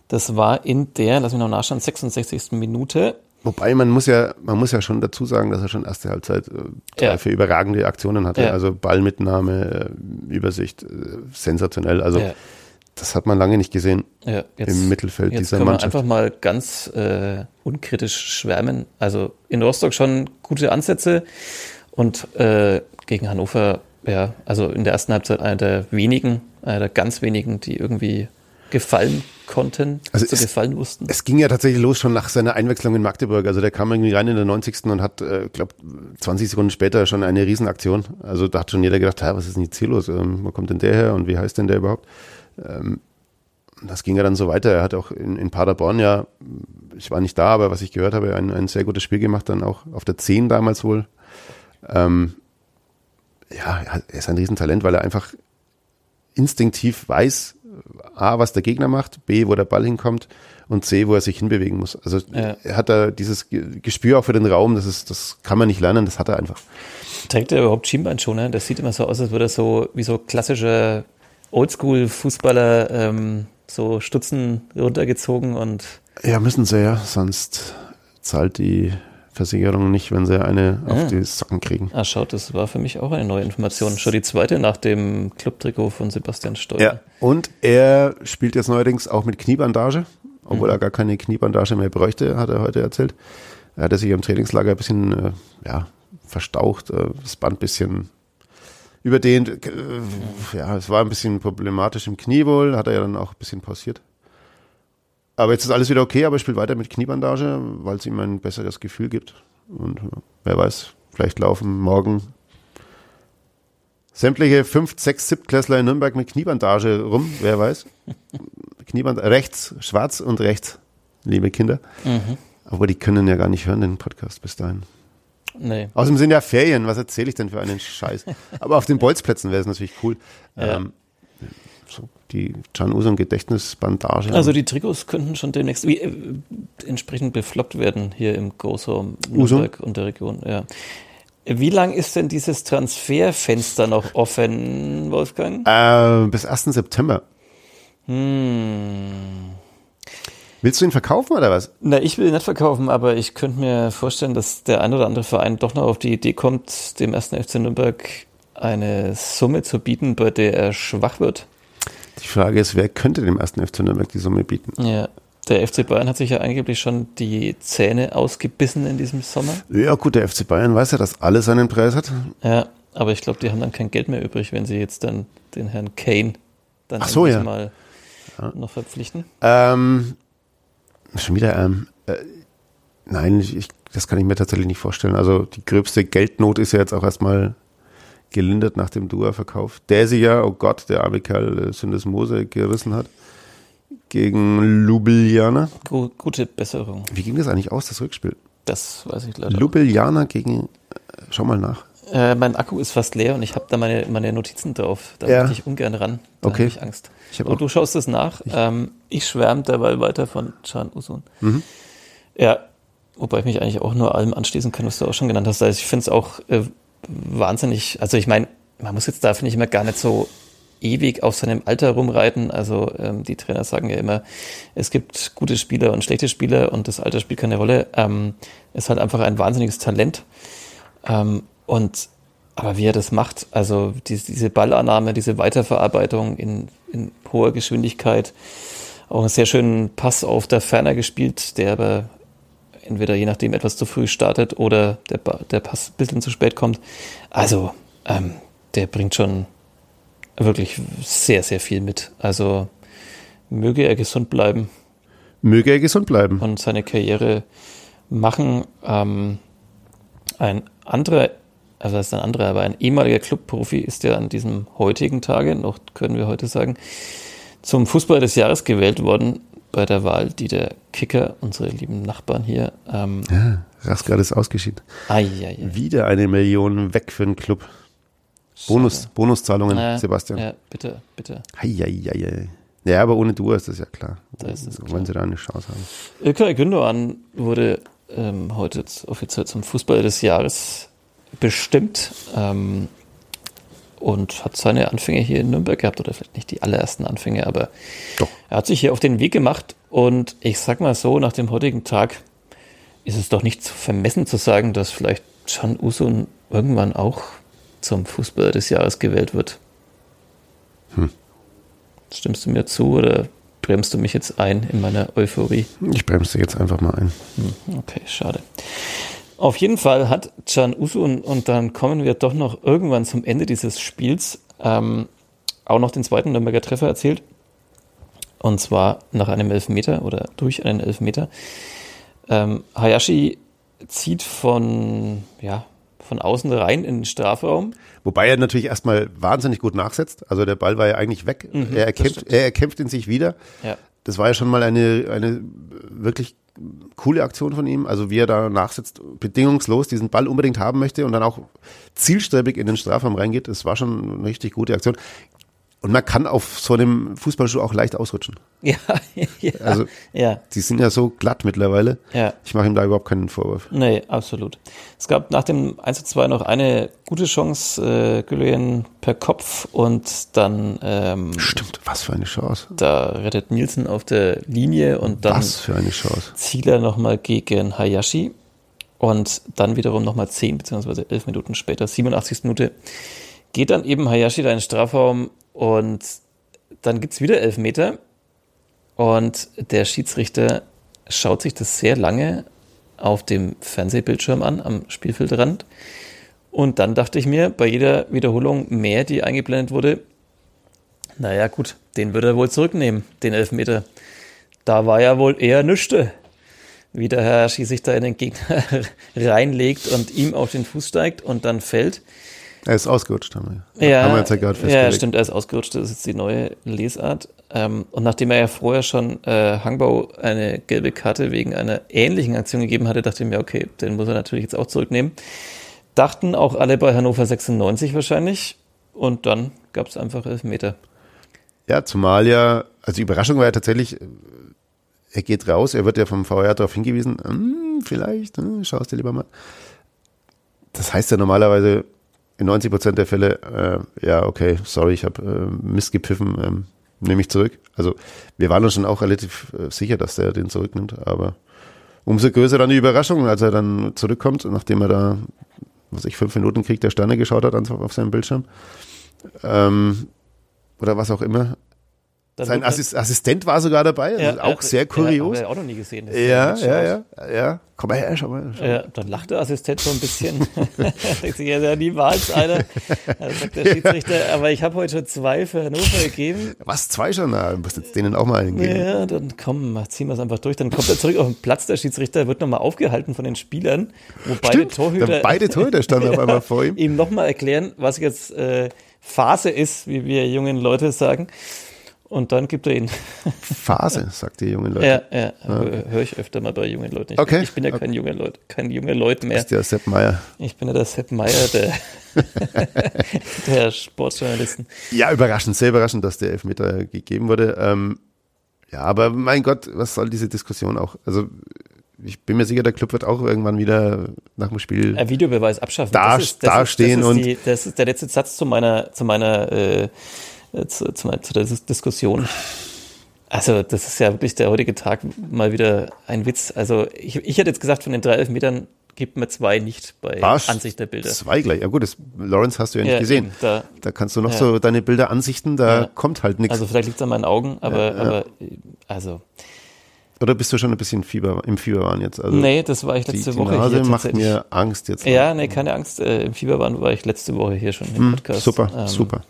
Das war in der, lass mich noch nachschauen, 66. Minute. Wobei man muss ja, man muss ja schon dazu sagen, dass er schon erste Halbzeit äh, drei, Ja. vier überragende Aktionen hatte. Ja. Also Ballmitnahme, äh, Übersicht, äh, sensationell. Also Ja. Das hat man lange nicht gesehen Ja, jetzt, im Mittelfeld Jetzt dieser können wir Mannschaft. einfach mal ganz äh, unkritisch schwärmen. Also in Rostock schon gute Ansätze und äh, gegen Hannover, ja, also in der ersten Halbzeit einer der wenigen, einer der ganz wenigen, die irgendwie gefallen konnten, Also zu es- gefallen wussten. Es ging ja tatsächlich los schon nach seiner Einwechslung in Magdeburg. Also der kam irgendwie rein in der 90. und hat, äh, glaube 20 Sekunden später schon eine Riesenaktion. Also da hat schon jeder gedacht, "Hä, was ist denn jetzt hier los? Ähm, wo kommt denn der her und wie heißt denn der überhaupt? Ähm, das ging ja dann so weiter. Er hat auch in, in Paderborn ja, ich war nicht da, aber was ich gehört habe, ein, ein sehr gutes Spiel gemacht, dann auch auf der 10 damals wohl. Ähm, ja, er ist ein Riesentalent, weil er einfach instinktiv weiß, A, was der Gegner macht, B, wo der Ball hinkommt und C, wo er sich hinbewegen muss. Also Ja. er hat da dieses Ge- Gespür auch für den Raum, das ist, das kann man nicht lernen, das hat er einfach. Trägt er überhaupt Schienbeinschoner? Das sieht immer so aus, als würde er so wie so klassischer Oldschool-Fußballer ähm, so Stutzen runtergezogen und Ja, müssen sie ja, sonst zahlt die Versicherung nicht, wenn sie eine Ah. auf die Socken kriegen. Ah, schaut, das war für mich auch eine neue Information. Schon die zweite nach dem Clubtrikot von Sebastian Steuer. Ja, und er spielt jetzt neuerdings auch mit Kniebandage, obwohl Mhm. er gar keine Kniebandage mehr bräuchte, hat er heute erzählt. Er hatte sich im Trainingslager ein bisschen äh, ja, verstaucht, äh, das Band ein bisschen überdehnt. Äh, ja, es war ein bisschen problematisch im Knie wohl, hat er ja dann auch ein bisschen pausiert. Aber jetzt ist alles wieder okay, aber er spielt weiter mit Kniebandage, weil es ihm ein besseres Gefühl gibt. Und äh, wer weiß, vielleicht laufen morgen sämtliche 5, 6, 7 Klässler in Nürnberg mit Kniebandage rum, wer weiß. Knieband rechts, schwarz und rechts, liebe Kinder. Mhm. Aber die können ja gar nicht hören, den Podcast bis dahin. Nee. Außerdem sind ja Ferien, was erzähle ich denn für einen Scheiß? Aber auf den Bolzplätzen wäre es natürlich cool. Ja. Ähm, so die Can Usum Gedächtnisbandage. Also die Trikots könnten schon demnächst wie, äh, entsprechend befloppt werden hier im Großraum? Nürnberg und der Region. Ja. Wie lang ist denn dieses Transferfenster noch offen, Wolfgang? äh, bis 1. September. Hm. Willst du ihn verkaufen oder was? Na, ich will ihn nicht verkaufen, aber ich könnte mir vorstellen, dass der ein oder andere Verein doch noch auf die Idee kommt, dem ersten FC Nürnberg eine Summe zu bieten, bei der er schwach wird. Die Frage ist, wer könnte dem ersten FC Nürnberg die Summe bieten? Ja. Der FC Bayern hat sich ja angeblich schon die Zähne ausgebissen in diesem Sommer. Ja gut, der FC Bayern weiß ja, dass alles seinen Preis hat. Ja, aber ich glaube, die haben dann kein Geld mehr übrig, wenn sie jetzt dann den Herrn Kane dann Ach so, ja. mal noch verpflichten. Ähm, schon wieder, ähm, äh, nein, ich, das kann ich mir tatsächlich nicht vorstellen. Also die gröbste Geldnot ist ja jetzt auch erstmal gelindert nach dem Dua-Verkauf. Der sich ja, oh Gott, der arme Kerl äh, Syndesmose gerissen hat gegen Ljubljana. Gute Besserung. Wie ging das eigentlich aus, das Rückspiel? Das weiß ich leider. Ljubljana gegen, äh, schau mal nach. Äh, mein Akku ist fast leer und ich habe da meine, meine Notizen drauf. Da ja. möchte ich ungern ran. Da okay. habe ich Angst. Ich hab und du schaust es nach. Ich, ähm, ich schwärme dabei weiter von Chan Usun. Mhm. Ja, wobei ich mich eigentlich auch nur allem anschließen kann, was du auch schon genannt hast. Also ich finde es auch äh, wahnsinnig, also ich meine, man muss jetzt da, finde ich, immer gar nicht so ewig auf seinem Alter rumreiten. Also ähm, die Trainer sagen ja immer, es gibt gute Spieler und schlechte Spieler und das Alter spielt keine Rolle. Ähm, ist halt einfach ein wahnsinniges Talent. Ähm, und aber wie er das macht, also die, diese Ballannahme, diese Weiterverarbeitung in, in hoher Geschwindigkeit, auch einen sehr schönen Pass auf der Ferner gespielt, der aber entweder je nachdem etwas zu früh startet oder der, der Pass ein bisschen zu spät kommt. Also, ähm, der bringt schon wirklich sehr, sehr viel mit. Also, möge er gesund bleiben. Möge er gesund bleiben. Und seine Karriere machen. Ähm, ein anderer, also das ist ein anderer, aber ein ehemaliger Clubprofi ist ja an diesem heutigen Tage, noch können wir heute sagen, zum Fußballer des Jahres gewählt worden bei der Wahl, die der Kicker, unsere lieben Nachbarn hier. Ähm, ja, Raskat ist ausgeschieden. Ai, ai, ai. Wieder eine Million weg für den Club. Bonus, Bonuszahlungen, äh, Sebastian. Ja, bitte, bitte. Hei, hei, hei. Ja, aber ohne du ist das ja klar. Da ist es. Wenn sie da eine Chance haben. Ilkay Gündoğan wurde ähm, heute offiziell zum Fußballer des Jahres bestimmt. Ähm, und hat seine Anfänge hier in Nürnberg gehabt, oder vielleicht nicht die allerersten Anfänge, aber Doch. er hat sich hier auf den Weg gemacht und ich sag mal so, nach dem heutigen Tag ist es doch nicht zu vermessen zu sagen, dass vielleicht Can Usun irgendwann auch zum Fußballer des Jahres gewählt wird. Hm. Stimmst du mir zu oder bremst du mich jetzt ein in meiner Euphorie? Ich bremse jetzt einfach mal ein. Hm, okay, schade. Auf jeden Fall hat Can Usun, und dann kommen wir doch noch irgendwann zum Ende dieses Spiels, ähm, auch noch den zweiten Nürnberger Treffer erzielt. Und zwar nach einem Elfmeter oder durch einen Elfmeter. Ähm, Hayashi zieht von, ja, von außen rein in den Strafraum. Wobei er natürlich erstmal wahnsinnig gut nachsetzt. Also der Ball war ja eigentlich weg. Mhm, er, erkämpft, er erkämpft ihn sich wieder. Ja. Das war ja schon mal eine, eine wirklich coole Aktion von ihm, also wie er da nachsetzt, bedingungslos diesen Ball unbedingt haben möchte und dann auch zielstrebig in den Strafraum reingeht, das war schon eine richtig gute Aktion. Und man kann auf so einem Fußballschuh auch leicht ausrutschen. Ja, ja. Also, ja. die sind ja so glatt mittlerweile. Ja. Ich mache ihm da überhaupt keinen Vorwurf. Nee, absolut. Es gab nach dem 1 zu 2 noch eine gute Chance, äh, Gülen per Kopf und dann. Ähm, Stimmt, was für eine Chance. Da rettet Nielsen auf der Linie und dann. Was für eine Chance. Zieler nochmal gegen Hayashi und dann wiederum nochmal 10 bzw. 11 Minuten später, 87. Minute, geht dann eben Hayashi da in den Strafraum und dann gibt es wieder Elfmeter und der Schiedsrichter schaut sich das sehr lange auf dem Fernsehbildschirm an, am Spielfeldrand. Und dann dachte ich mir, bei jeder Wiederholung mehr, die eingeblendet wurde, naja gut, den würde er wohl zurücknehmen, den Elfmeter. Da war ja wohl eher nüchte, wie der Herr Schi sich da in den Gegner reinlegt und ihm auf den Fuß steigt und dann fällt. Er ist ausgerutscht, haben wir. Ja, haben wir jetzt ja gerade Ja, stimmt, er ist ausgerutscht. Das ist jetzt die neue Lesart. Ähm, und nachdem er ja vorher schon äh, Hangbau eine gelbe Karte wegen einer ähnlichen Aktion gegeben hatte, dachte ich mir, okay, den muss er natürlich jetzt auch zurücknehmen. Dachten auch alle bei Hannover 96 wahrscheinlich. Und dann gab es einfach Elfmeter. Ja, zumal ja, also die Überraschung war ja tatsächlich, äh, er geht raus, er wird ja vom VR darauf hingewiesen, hm, vielleicht, hm, schau es dir lieber mal. Das heißt ja normalerweise, in 90 Prozent der Fälle, äh, ja, okay, sorry, ich habe äh, Mist gepfiffen, ähm, nehme ich zurück. Also wir waren uns schon auch relativ äh, sicher, dass der den zurücknimmt, aber umso größer dann die Überraschung, als er dann zurückkommt, nachdem er da, was ich, fünf Minuten Krieg der Sterne geschaut hat auf seinem Bildschirm. Ähm, oder was auch immer. Dann Sein Assist Assistent war sogar dabei, also Ja, auch ja, sehr kurios. Ja, auch noch nie gesehen. Ja, ja, ja, ja. Komm mal her, schau mal. Schau. Ja, dann lacht der Assistent so ein bisschen. Denkt sich, ja, ja, niemals einer. Dann sagt der Schiedsrichter, aber ich habe heute schon zwei für Hannover gegeben. Was, zwei schon? Na, du musst jetzt denen auch mal einen geben. Ja, dann komm, ziehen wir es einfach durch. Dann kommt er zurück auf den Platz, der Schiedsrichter wird nochmal aufgehalten von den Spielern, wo beide Stimmt, Torhüter dann beide Torhüter standen auf einmal vor ihm. ihm nochmal erklären, was jetzt äh, Phase ist, wie wir jungen Leute sagen. Und dann gibt er ihn. Phase, sagt die jungen Leute. Ja, ja, höre ich öfter mal bei jungen Leuten. Ich, Okay. ich bin ja kein junger Leut, kein junger Leut mehr. Ist ja Sepp Meier. Ich bin ja der Sepp Meier der, der Sportjournalisten. Ja, überraschend, sehr überraschend, dass der Elfmeter gegeben wurde. Ähm, ja, aber mein Gott, was soll diese Diskussion auch? Also ich bin mir sicher, der Club wird auch irgendwann wieder nach dem Spiel. Ein Videobeweis abschaffen. Da- das ist, das dastehen ist, das ist und- die, das ist der letzte Satz zu meiner, zu meiner, äh, zu, zu, meiner- zu der Dis- Diskussion. Also, das ist ja wirklich der heutige Tag mal wieder ein Witz. Also, ich, ich hätte jetzt gesagt, von den drei Elfmetern gibt mir zwei nicht bei Was? Ansicht der Bilder. Zwei gleich. Ja gut, das Lawrence hast du ja nicht Ja, gesehen. da- Da kannst du noch Ja. so deine Bilder ansichten, da Ja. kommt halt nichts. Also, vielleicht liegt es an meinen Augen, aber, aber äh, also, Oder bist du schon ein bisschen Fieber, im Fieberwahn jetzt? Also nee, das war ich die, letzte die Woche Nase hier macht mir Angst jetzt. Ja, nee, keine Angst. Äh, Im Fieberwahn war ich letzte Woche hier schon im Hm, Podcast. super, Ähm, super.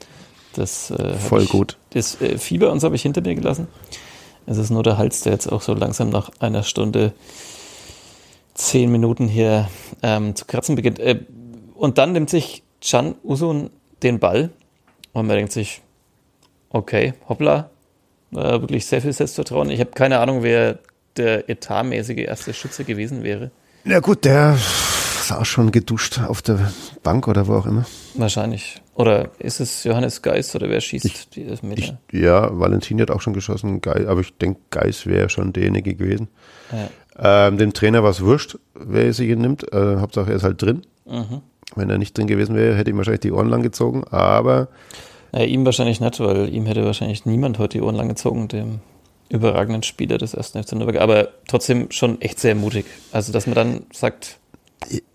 Das äh, Voll ich, gut. Das äh, Fieber und so habe ich hinter mir gelassen. Es ist nur der Hals, der jetzt auch so langsam nach einer Stunde zehn Minuten hier ähm, zu kratzen beginnt. Äh, und dann nimmt sich Can Usun den Ball und man denkt sich, okay, hoppla, äh, wirklich sehr viel Selbstvertrauen. Ich habe keine Ahnung, wer der etatmäßige erste Schütze gewesen wäre. Ja gut, der sah schon geduscht auf der Bank oder wo auch immer. Wahrscheinlich. Oder ist es Johannes Geis oder wer schießt die Elfmeter? Ich, ja, Valentin hat auch schon geschossen, Geis, aber ich denke, Geis wäre schon derjenige gewesen. Ja. Ähm, dem Trainer war es wurscht, wer sie hier nimmt. Äh, Hauptsache er ist halt drin. Mhm. Wenn er nicht drin gewesen wäre, hätte ihm wahrscheinlich die Ohren lang gezogen. Aber Naja, ihm wahrscheinlich nicht, weil ihm hätte wahrscheinlich niemand heute die Ohren lang gezogen, dem überragenden Spieler des ersten FC Nürnberg. Aber trotzdem schon echt sehr mutig. Also, dass man dann sagt,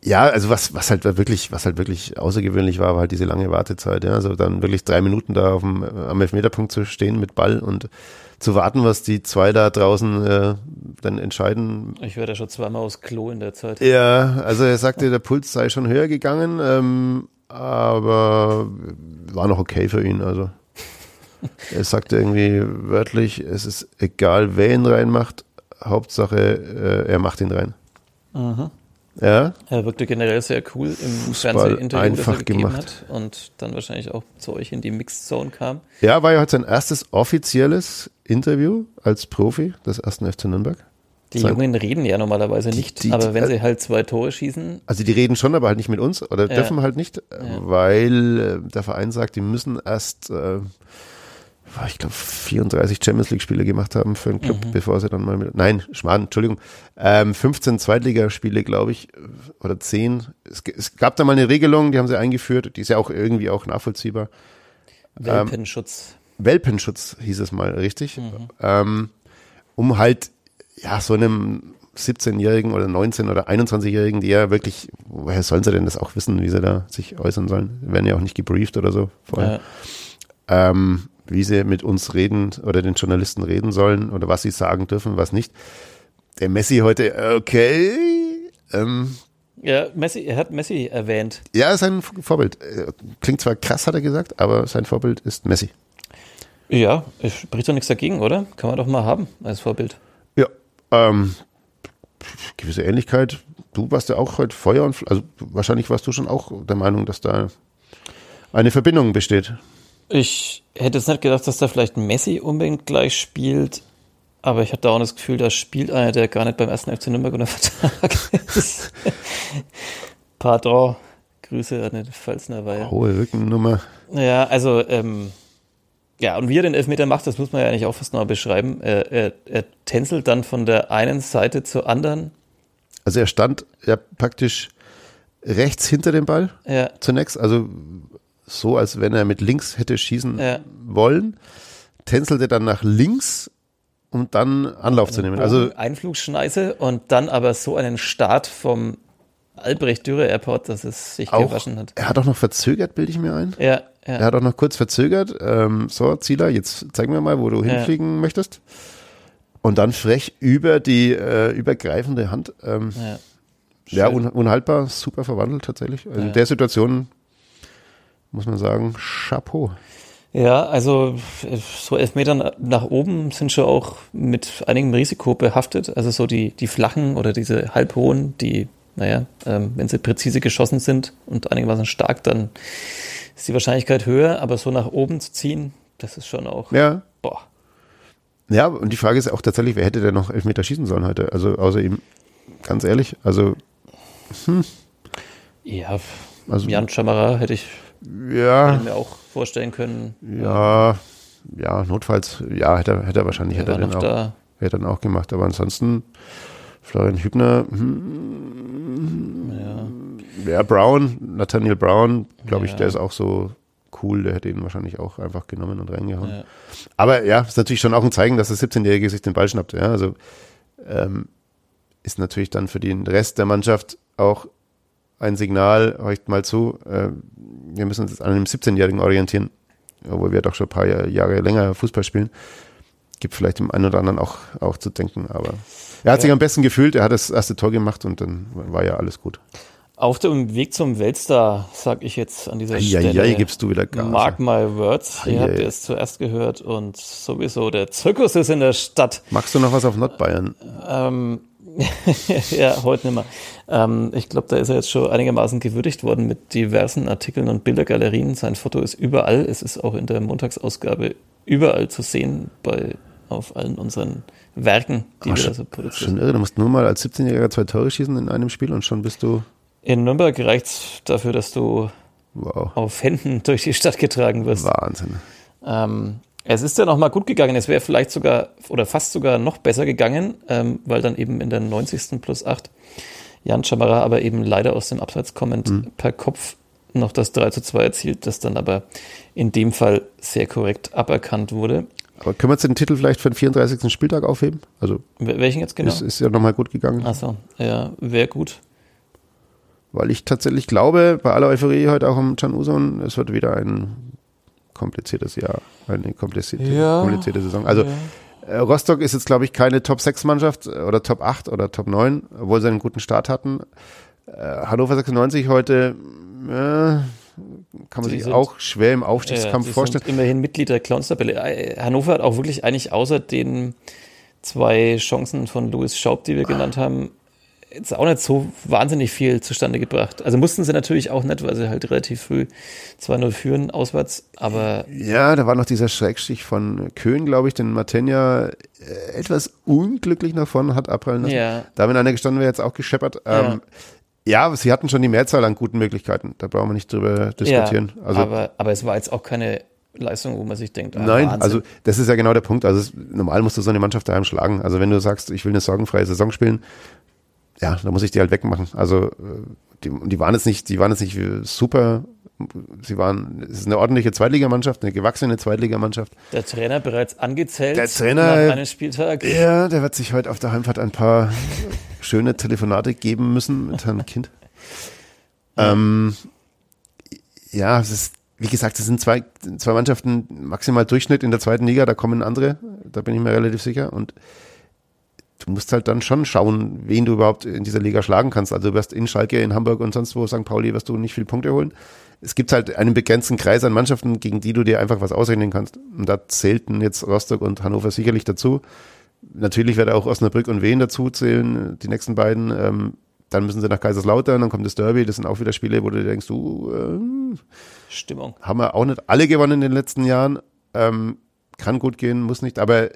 ja, also was, was halt wirklich, was halt wirklich außergewöhnlich war, war halt diese lange Wartezeit. Ja, also dann wirklich drei Minuten da auf dem, am Elfmeterpunkt zu stehen mit Ball und zu warten, was die zwei da draußen äh, dann entscheiden. ich werde ja schon zweimal aus Klo in der Zeit. Ja, also er sagte, der Puls sei schon höher gegangen, ähm, aber war noch okay für ihn. Also er sagte irgendwie wörtlich, es ist egal, wer ihn reinmacht, Hauptsache äh, er macht ihn rein. Mhm. Ja, Er wirkte generell sehr cool im Fußball Fernsehinterview, das er einfach gegeben gemacht. hat und dann wahrscheinlich auch zu euch in die Mixed Zone kam. ja, war ja heute sein erstes offizielles Interview als Profi des ersten FC Nürnberg. Die Sein- Jungen reden ja normalerweise nicht, die- aber wenn äh, sie halt zwei Tore schießen, Also die reden schon, aber halt nicht mit uns oder Ja. dürfen halt nicht, äh, weil äh, der Verein sagt, die müssen erst, äh, ich glaube, 34 Champions League Spiele gemacht haben für einen Club, bevor sie dann mal mit, nein, Schmarrn, Entschuldigung, ähm, 15 Zweitligaspiele, glaube ich, oder 10. Es, es gab da mal eine Regelung, die haben sie eingeführt, die ist ja auch irgendwie auch nachvollziehbar. Welpenschutz. Welpenschutz hieß es mal, richtig? Ähm, um halt, ja, so einem 17-Jährigen oder 19- oder 21-Jährigen, die ja wirklich, woher sollen sie denn das auch wissen, wie sie da sich äußern sollen? Die werden ja auch nicht gebrieft oder so vorher. Ja. Ähm, wie sie mit uns reden oder den Journalisten reden sollen oder was sie sagen dürfen, was nicht. Der Messi heute, okay, ähm, ja, Messi, er hat Messi erwähnt. ja, ist ein Vorbild. Klingt zwar krass, hat er gesagt, aber sein Vorbild ist Messi. Ja, spricht doch nichts dagegen, oder? Kann man doch mal haben als Vorbild. Ja, ähm, gewisse Ähnlichkeit. Du warst ja auch heute Feuer und also wahrscheinlich warst du schon auch der Meinung, dass da eine Verbindung besteht. Ich hätte jetzt nicht gedacht, dass da vielleicht Messi unbedingt gleich spielt, aber ich hatte auch das Gefühl, da spielt einer, der gar nicht beim ersten FC Nürnberg unter Vertrag ist. Pardon, Grüße an den Pfalzner Weiher. Hohe Rückennummer. Ja, also, ähm, ja, und wie er den Elfmeter macht, das muss man ja eigentlich auch fast noch beschreiben. Er, er, er tänzelt dann von der einen Seite zur anderen. Also er stand ja praktisch rechts hinter dem Ball Ja, zunächst, also so, als wenn er mit links hätte schießen Ja. wollen, tänzelte dann nach links, um dann Anlauf zu nehmen. Also Einflugschneise und dann aber so einen Start vom Albrecht Dürer Airport, dass es sich auch, gewaschen hat. er hat auch noch verzögert, bilde ich mir ein. Ja, Ja. Er hat auch noch kurz verzögert. Ähm, so, Zieler, jetzt zeig mir mal, wo du Ja. hinfliegen möchtest. Und dann frech über die äh, übergreifende Hand. Ähm, Ja. ja, un unhaltbar, super verwandelt tatsächlich. Also Ja. In der Situation muss man sagen, Chapeau. Ja, also äh, so Elfmeter nach oben sind schon auch mit einigem Risiko behaftet. Also so die, die flachen oder diese halbhohen, die, naja, ähm, wenn sie präzise geschossen sind und einigermaßen stark, dann ist die Wahrscheinlichkeit höher. Aber so nach oben zu ziehen, das ist schon auch, Ja. boah. Ja, und die Frage ist auch tatsächlich, wer hätte denn noch Elfmeter schießen sollen heute? Also außer ihm, ganz ehrlich. Also, Ja, also Jan Chamara hätte ich ja, mir auch vorstellen können. ja, ja, notfalls, ja, hätte, er- hätte er wahrscheinlich, hätte er dann auch, da. hätte dann auch gemacht. Aber ansonsten, Florian Hübner, hm, Ja. ja, Brown, Nathaniel Brown, glaube ich, Ja. der ist auch so cool, der hätte ihn wahrscheinlich auch einfach genommen und reingehauen. Ja. Aber ja, ist natürlich schon auch ein Zeichen, dass der 17-Jährige sich den Ball schnappt. Ja, also ähm, ist natürlich dann für den Rest der Mannschaft auch ein Signal, horcht mal zu, äh, wir müssen uns jetzt an einem 17-Jährigen orientieren, obwohl wir doch schon ein paar Jahr- Jahre länger Fußball spielen. Gibt vielleicht dem einen oder anderen auch, auch zu denken, aber er hat sich Ja. am besten gefühlt, er hat das erste Tor gemacht und dann war ja alles gut. Auf dem Weg zum Weltstar, sag ich jetzt an dieser Eieiei, Stelle. gibst du wieder Gas. Mark my words. Ihr habt Eieiei. es zuerst gehört und sowieso der Zirkus ist in der Stadt. Machst du noch was auf Nordbayern? Ähm, ja, heute nicht mehr. Ähm, ich glaube, da ist er jetzt schon einigermaßen gewürdigt worden mit diversen Artikeln und Bildergalerien. Sein Foto ist überall. Es ist auch in der Montagsausgabe überall zu sehen bei auf allen unseren Werken, die Ach, wir schon- da so produzieren. Schon irre, du musst nur mal als 17-Jähriger zwei Tore schießen in einem Spiel und schon bist du, In Nürnberg reicht's dafür, dass du wow, auf Händen durch die Stadt getragen wirst. Wahnsinn. Ähm, es ist ja noch mal gut gegangen. Es wäre vielleicht sogar oder fast sogar noch besser gegangen, ähm, weil dann eben in der 90. plus 8 Jan Chamara aber eben leider aus dem Abseits kommend per Kopf noch das 3 zu 2 erzielt, das dann aber in dem Fall sehr korrekt aberkannt wurde. Aber können wir jetzt den Titel vielleicht für den 34. Spieltag aufheben? Also Wel- Welchen jetzt genau? ist, ist ja nochmal gut gegangen, Achso, ja, wäre gut. weil ich tatsächlich glaube, bei aller Euphorie heute auch um Can Uson, es wird wieder ein kompliziertes Jahr, eine komplizierte, Ja. komplizierte Saison. Also ja. äh, Rostock ist jetzt, glaube ich, keine Top-6-Mannschaft oder Top 8 oder Top 9, obwohl sie einen guten Start hatten. Äh, Hannover 96 heute äh, kann man Sie sich sind- auch schwer im Aufstiegskampf sie vorstellen. Sind immerhin Mitglied der Clowns-Tabelle. Äh, Hannover hat auch wirklich eigentlich außer den zwei Chancen von Louis Schaub, die wir genannt haben, jetzt auch nicht so wahnsinnig viel zustande gebracht. Also mussten sie natürlich auch nicht, weil sie halt relativ früh 2-0 führen auswärts, aber Ja, da war noch dieser Schrägstich von Köhn, glaube ich, den Martenja äh, etwas unglücklich nach vorne hat abprallen lassen. ja, Da, wenn einer gestanden wäre, jetzt auch gescheppert. Ähm, ja, aber sie hatten schon die Mehrzahl an guten Möglichkeiten. Da brauchen wir nicht drüber diskutieren. ja also aber, aber es war jetzt auch keine Leistung, wo man sich denkt, ah, nein, Wahnsinn. also das ist ja genau der Punkt. Also es, normal musst du so eine Mannschaft daheim schlagen. Also wenn du sagst, ich will eine sorgenfreie Saison spielen, ja, dann muss ich die halt wegmachen. Also äh, die, die waren jetzt nicht, die waren jetzt nicht super. Sie waren, es ist eine ordentliche Zweitligamannschaft, eine gewachsene Zweitligamannschaft. der Trainer bereits angezählt Der Trainer- nach einem Spieltag. Ja, der wird sich heute auf der Heimfahrt ein paar schöne Telefonate geben müssen mit Herrn Kind. Ähm, ja, es ist, wie gesagt, es sind zwei, zwei Mannschaften, maximal Durchschnitt in der zweiten Liga, da kommen andere, da bin ich mir relativ sicher. Und du musst halt dann schon schauen, wen du überhaupt in dieser Liga schlagen kannst. Also du wirst in Schalke, in Hamburg und sonst wo, St. Pauli, wirst du nicht viele Punkte holen. Es gibt halt einen begrenzten Kreis an Mannschaften, gegen die du dir einfach was ausrechnen kannst. Und da zählten jetzt Rostock und Hannover sicherlich dazu. Natürlich werde auch Osnabrück und Wien dazu zählen, die nächsten beiden. Ähm, dann müssen sie nach Kaiserslautern, dann kommt das Derby. Das sind auch wieder Spiele, wo du denkst, du, äh, Stimmung. haben wir auch nicht alle gewonnen in den letzten Jahren. Ähm, kann gut gehen, muss nicht. Aber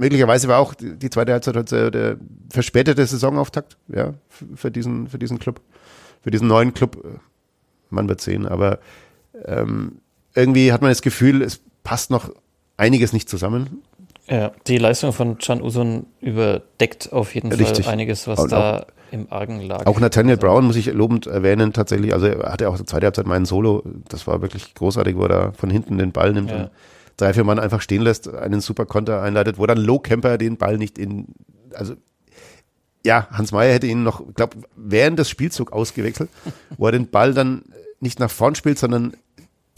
möglicherweise war auch die, die zweite Halbzeit heute der verspätete Saisonauftakt, ja, für, diesen, für diesen Club, für diesen neuen Club. Man wird sehen, aber ähm, irgendwie hat man das Gefühl, es passt noch einiges nicht zusammen. Ja, die Leistung von Can Usun überdeckt auf jeden Richtig. Fall einiges, was Und da im Argen lag. Auch Nathaniel Brown muss ich lobend erwähnen, tatsächlich. Also er hatte auch zur zweite Halbzeit meinen Solo. Das war wirklich großartig, wo er da von hinten den Ball nimmt Ja. Drei, vier Mann einfach stehen lässt, einen super Konter einleitet, wo dann Low Camper den Ball nicht in, also ja, Hans Meyer hätte ihn noch, glaube während des Spielzug ausgewechselt, wo er den Ball dann nicht nach vorn spielt, sondern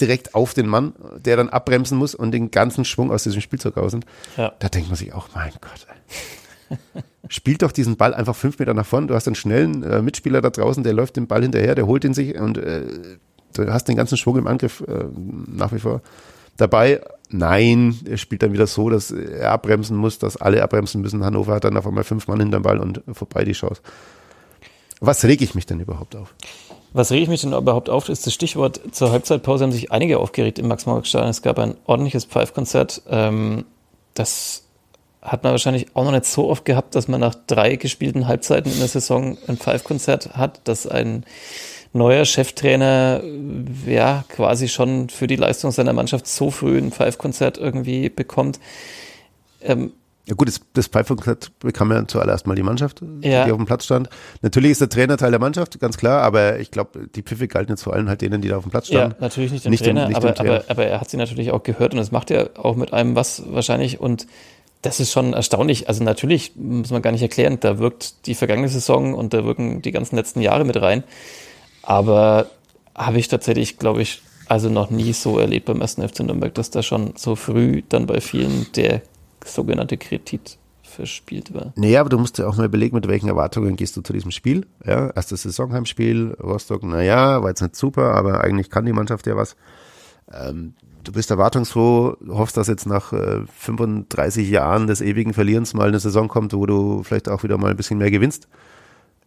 direkt auf den Mann, der dann abbremsen muss und den ganzen Schwung aus diesem Spielzeug raus sind. Ja. Da denkt man sich auch, mein Gott. Spielt doch diesen Ball einfach fünf Meter nach vorne. Du hast einen schnellen äh, Mitspieler da draußen, der läuft den Ball hinterher, der holt ihn sich und äh, du hast den ganzen Schwung im Angriff äh, nach wie vor dabei. Nein, er spielt dann wieder so, dass er abbremsen muss, dass alle abbremsen müssen. Hannover hat dann auf einmal fünf Mann hinterm Ball und vorbei die Chance. Was reg ich mich denn überhaupt auf? Was rege ich mich denn überhaupt auf, ist das Stichwort. Zur Halbzeitpause haben sich einige aufgeregt im Max-Morlock-Stadion. Es gab ein ordentliches Pfeifkonzert. Ähm, das hat man wahrscheinlich auch noch nicht so oft gehabt, dass man nach drei gespielten Halbzeiten in der Saison ein Pfeifkonzert hat, dass ein neuer Cheftrainer ja quasi schon für die Leistung seiner Mannschaft so früh ein Pfeifkonzert irgendwie bekommt. Ähm, ja gut, das, das Pfeifkonzert bekam ja zuallererst mal die Mannschaft, Ja. die auf dem Platz stand. Natürlich ist der Trainer Teil der Mannschaft, ganz klar, aber ich glaube, die Pfiffe galten jetzt vor allem halt denen, die da auf dem Platz Ja, standen. natürlich nicht dem Nicht dem- Trainer, nicht aber, dem Trainer. aber, aber er hat sie natürlich auch gehört und das macht er auch mit einem was wahrscheinlich und das ist schon erstaunlich. Also natürlich muss man gar nicht erklären, da wirkt die vergangene Saison und da wirken die ganzen letzten Jahre mit rein. Aber habe ich tatsächlich, glaube ich, also noch nie so erlebt beim ersten FC Nürnberg, dass da schon so früh dann bei vielen der sogenannte Kredit verspielt war. Naja, aber du musst ja auch mal überlegen, mit welchen Erwartungen gehst du zu diesem Spiel. Ja, erstes Saisonheimspiel, Rostock, naja, war jetzt nicht super, aber eigentlich kann die Mannschaft ja was. Ähm, du bist erwartungsfroh, hoffst, dass jetzt nach äh, 35 Jahren des ewigen Verlierens mal eine Saison kommt, wo du vielleicht auch wieder mal ein bisschen mehr gewinnst.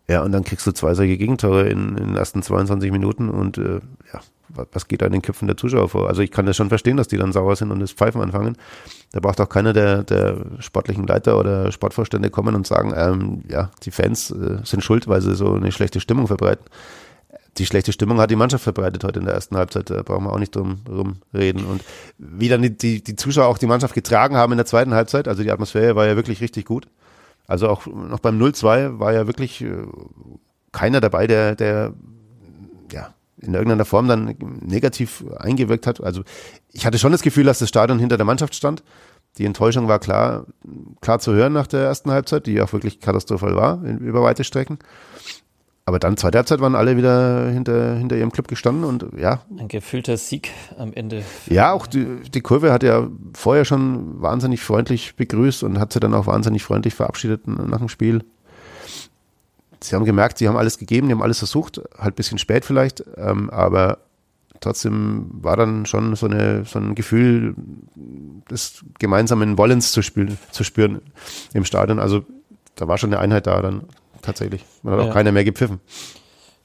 Ja, und dann kriegst du zwei solche Gegentore in, in den ersten 22 Minuten und äh, ja, wa- was geht da in den Köpfen der Zuschauer vor? Also ich kann das schon verstehen, dass die dann sauer sind und das Pfeifen anfangen. Da braucht auch keiner der, der sportlichen Leiter oder Sportvorstände kommen und sagen, ähm, ja, die Fans äh, sind schuld, weil sie so eine schlechte Stimmung verbreiten. Die schlechte Stimmung hat die Mannschaft verbreitet heute in der ersten Halbzeit, da brauchen wir auch nicht drum, drum reden. Und wie dann die, die, die Zuschauer auch die Mannschaft getragen haben in der zweiten Halbzeit, also die Atmosphäre war ja wirklich richtig gut. Also auch noch beim 0-2 war ja wirklich äh, keiner dabei, der, der ja, in irgendeiner Form dann negativ eingewirkt hat. Also ich hatte schon das Gefühl, dass das Stadion hinter der Mannschaft stand. Die Enttäuschung war klar, klar zu hören nach der ersten Halbzeit, die auch wirklich katastrophal war, über weite Strecken. Aber dann, zweite Halbzeit, waren alle wieder hinter, hinter ihrem Club gestanden und ja, Ein gefühlter Sieg am Ende. ja, auch die, die Kurve hat ja vorher schon wahnsinnig freundlich begrüßt und hat sie dann auch wahnsinnig freundlich verabschiedet nach dem Spiel. Sie haben gemerkt, sie haben alles gegeben, die haben alles versucht, halt ein bisschen spät vielleicht, ähm, aber trotzdem war dann schon so, eine, so ein Gefühl des gemeinsamen Wollens zu, spüren, zu spüren im Stadion. Also da war schon eine Einheit da dann tatsächlich. Man hat auch Ja. keiner mehr gepfiffen.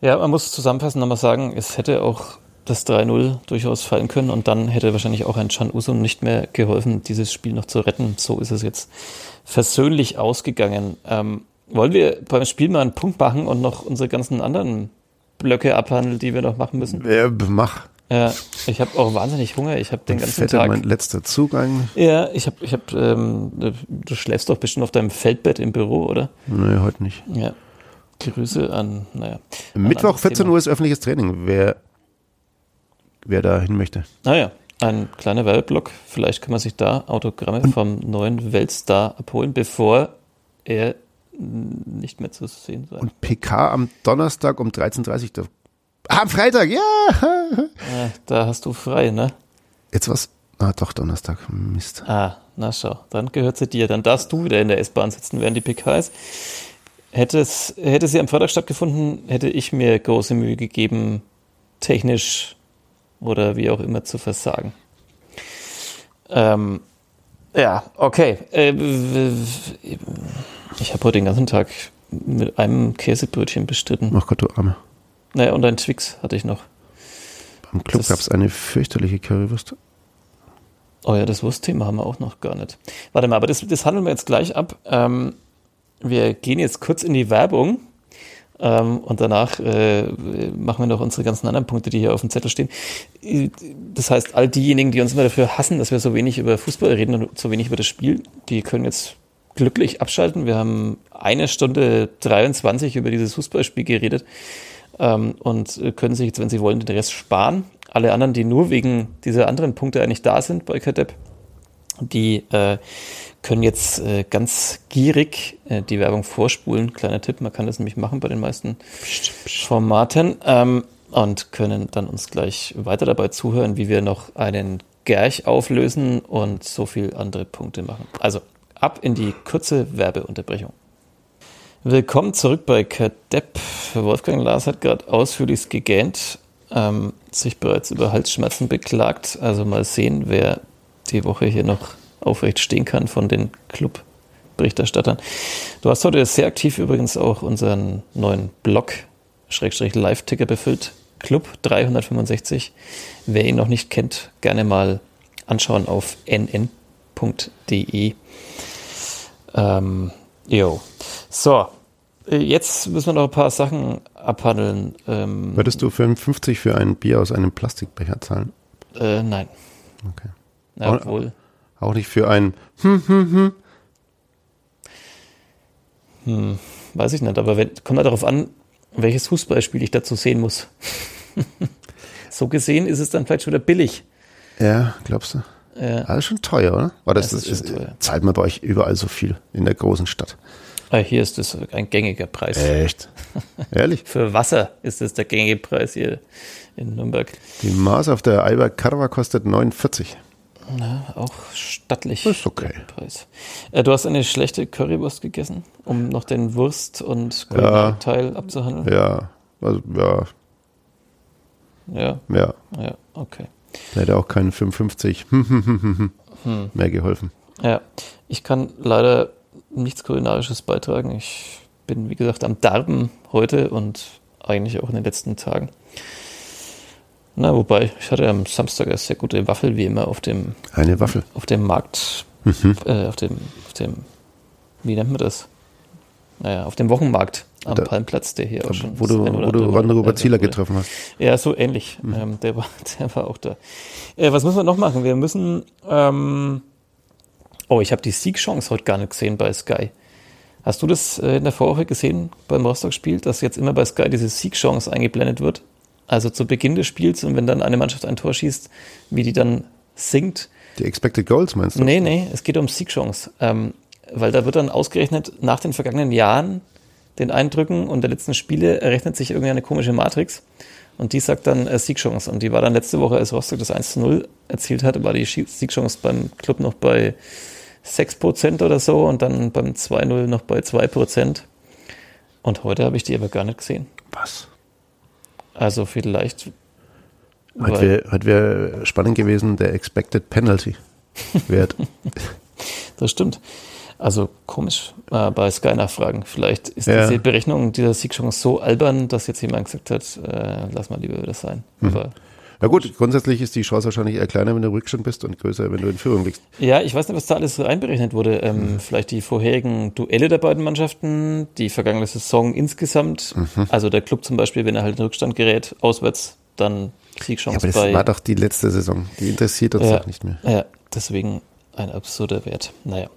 Ja, man muss zusammenfassend nochmal sagen, es hätte auch das 3-0 durchaus fallen können und dann hätte wahrscheinlich auch ein Can Uso nicht mehr geholfen, dieses Spiel noch zu retten. So ist es jetzt versöhnlich ausgegangen. Ähm, wollen wir beim Spiel mal einen Punkt machen und noch unsere ganzen anderen Blöcke abhandeln, die wir noch machen müssen? Äh, mach. Ja, ich habe auch wahnsinnig Hunger. Ich habe den ganzen Fette Tag. mein letzter Zug eigentlich. Ja, ich habe, ich habe, ähm, du schläfst doch bestimmt auf deinem Feldbett im Büro, oder? Nee, heute nicht. Ja. Grüße an, naja. ein Mittwoch anderes 14 Thema. Uhr ist öffentliches Training. Wer, wer da hin möchte. Naja, ein kleiner Werbeblock. Vielleicht kann man sich da Autogramme vom neuen Weltstar abholen, bevor er nicht mehr zu sehen sein. Und PK am Donnerstag um 13.30 Uhr. Ah, am Freitag, ja. Ja, da hast du frei, ne? Jetzt was? Ah, doch, Donnerstag. Mist. Ah, na schau, dann gehört sie dir. Dann darfst du wieder in der S-Bahn sitzen, während die PK ist. Hätte, es, hätte sie am Freitag stattgefunden, hätte ich mir große Mühe gegeben, technisch oder wie auch immer zu versagen. Ähm, ja, okay. Äh, w- ich habe heute den ganzen Tag mit einem Käsebrötchen bestritten. Ach Gott, du Arme. Naja, und ein Twix hatte ich noch. Beim Club gab es eine fürchterliche Currywurst. Oh ja, das Wurstthema haben wir auch noch gar nicht. Warte mal, aber das, das handeln wir jetzt gleich ab. Ähm, wir gehen jetzt kurz in die Werbung ähm, und danach äh, machen wir noch unsere ganzen anderen Punkte, die hier auf dem Zettel stehen. Das heißt, all diejenigen, die uns immer dafür hassen, dass wir so wenig über Fußball reden und so wenig über das Spiel, die können jetzt glücklich abschalten. Wir haben eine Stunde 23 über dieses Fußballspiel geredet ähm, und äh, können sich jetzt, wenn sie wollen, den Rest sparen. Alle anderen, die nur wegen dieser anderen Punkte eigentlich da sind bei Kadepp, die äh, können jetzt äh, ganz gierig äh, die Werbung vorspulen. Kleiner Tipp, man kann das nämlich machen bei den meisten Formaten. Ähm, und können dann uns gleich weiter dabei zuhören, wie wir noch einen Gerch auflösen und so viel andere Punkte machen. Also ab in die kurze Werbeunterbrechung. Willkommen zurück bei Kadepp. Wolfgang Lars hat gerade ausführlich gegähnt, ähm, sich bereits über Halsschmerzen beklagt. Also mal sehen, wer die Woche hier noch aufrecht stehen kann von den Clubberichterstattern. Du hast heute sehr aktiv übrigens auch unseren neuen Blog, Schrägstrich Live-Ticker befüllt. Club 365. Wer ihn noch nicht kennt, gerne mal anschauen auf nn.de. Ähm, jo. So, jetzt müssen wir noch ein paar Sachen abhandeln. Ähm, Würdest du 55 für ein Bier aus einem Plastikbecher zahlen? Äh, nein. Okay. Ja, obwohl. Auch nicht für ein hm, hm, hm. Hm, weiß ich nicht, aber wenn, kommt halt darauf an, welches Fußballspiel ich dazu sehen muss. so gesehen ist es dann vielleicht schon wieder billig. Ja, glaubst du? Ja. Alles schon teuer, oder? Oder Das das ist ist, schon teuer. zahlt man bei euch überall so viel in der großen Stadt? Ah, hier ist das ein gängiger Preis. Echt? Ehrlich? Für Wasser ist es der gängige Preis hier in Nürnberg. Die Maß auf der Alba Carva kostet 49. Na, auch stattlich. Ist okay. Preis. Äh, du hast eine schlechte Currywurst gegessen, um noch den Wurst- und Kulinarteil abzuhandeln? Ja, also, ja, Ja. ja. ja, okay. Da hätte auch kein 55 Hm. mehr geholfen. Ja, ich kann leider nichts Kulinarisches beitragen. Ich bin, wie gesagt, am Darben heute und eigentlich auch in den letzten Tagen. Na, wobei, ich hatte am Samstag eine sehr gute Waffel, wie immer, auf dem, Eine Waffel. auf dem Markt, Mhm. äh, auf dem, auf dem, wie nennt man das? Naja, auf dem Wochenmarkt am Da- Palmplatz, der hier auch schon. Wo das du, ein oder wo du andere Mal Ron Robert erwähnt Zieler wurde. getroffen hast. Ja, so ähnlich. Ähm, der, war, der war auch da. Äh, was müssen wir noch machen? Wir müssen. Ähm, oh, ich habe die Siegchance heute gar nicht gesehen bei Sky. Hast du das äh, in der Vorwoche gesehen beim Rostock-Spiel, dass jetzt immer bei Sky diese Siegchance eingeblendet wird? Also zu Beginn des Spiels und wenn dann eine Mannschaft ein Tor schießt, wie die dann singt. Die Expected Goals meinst du? Nee, nee, es geht um Siegchance. Ähm, weil da wird dann ausgerechnet nach den vergangenen Jahren, den Eindrücken und der letzten Spiele errechnet sich irgendwie eine komische Matrix. Und die sagt dann äh, Siegchance. Und die war dann letzte Woche, als Rostock das 1 zu 0 erzielt hat, war die Siegchance beim Club noch bei 6% oder so und dann beim 2-0 noch bei 2%. Und heute habe ich die aber gar nicht gesehen. Was? Also vielleicht. Heute wäre wär spannend gewesen, der Expected Penalty Wert. Das stimmt. Also komisch äh, bei Sky nachfragen. Vielleicht ist Ja. diese Berechnung dieser Siegchance so albern, dass jetzt jemand gesagt hat, äh, lass mal lieber das sein. Hm. Aber Na gut, grundsätzlich ist die Chance wahrscheinlich eher kleiner, wenn du Rückstand bist und größer, wenn du in Führung liegst. ja, ich weiß nicht, was da alles einberechnet wurde. Ähm, Hm. Vielleicht die vorherigen Duelle der beiden Mannschaften, die vergangene Saison insgesamt. Mhm. Also der Club zum Beispiel, wenn er halt in Rückstand gerät, auswärts, dann Ja, Siegchance aber das bei. war doch die letzte Saison. Die interessiert uns Ja. doch nicht mehr. Ja, deswegen ein absurder Wert. Naja.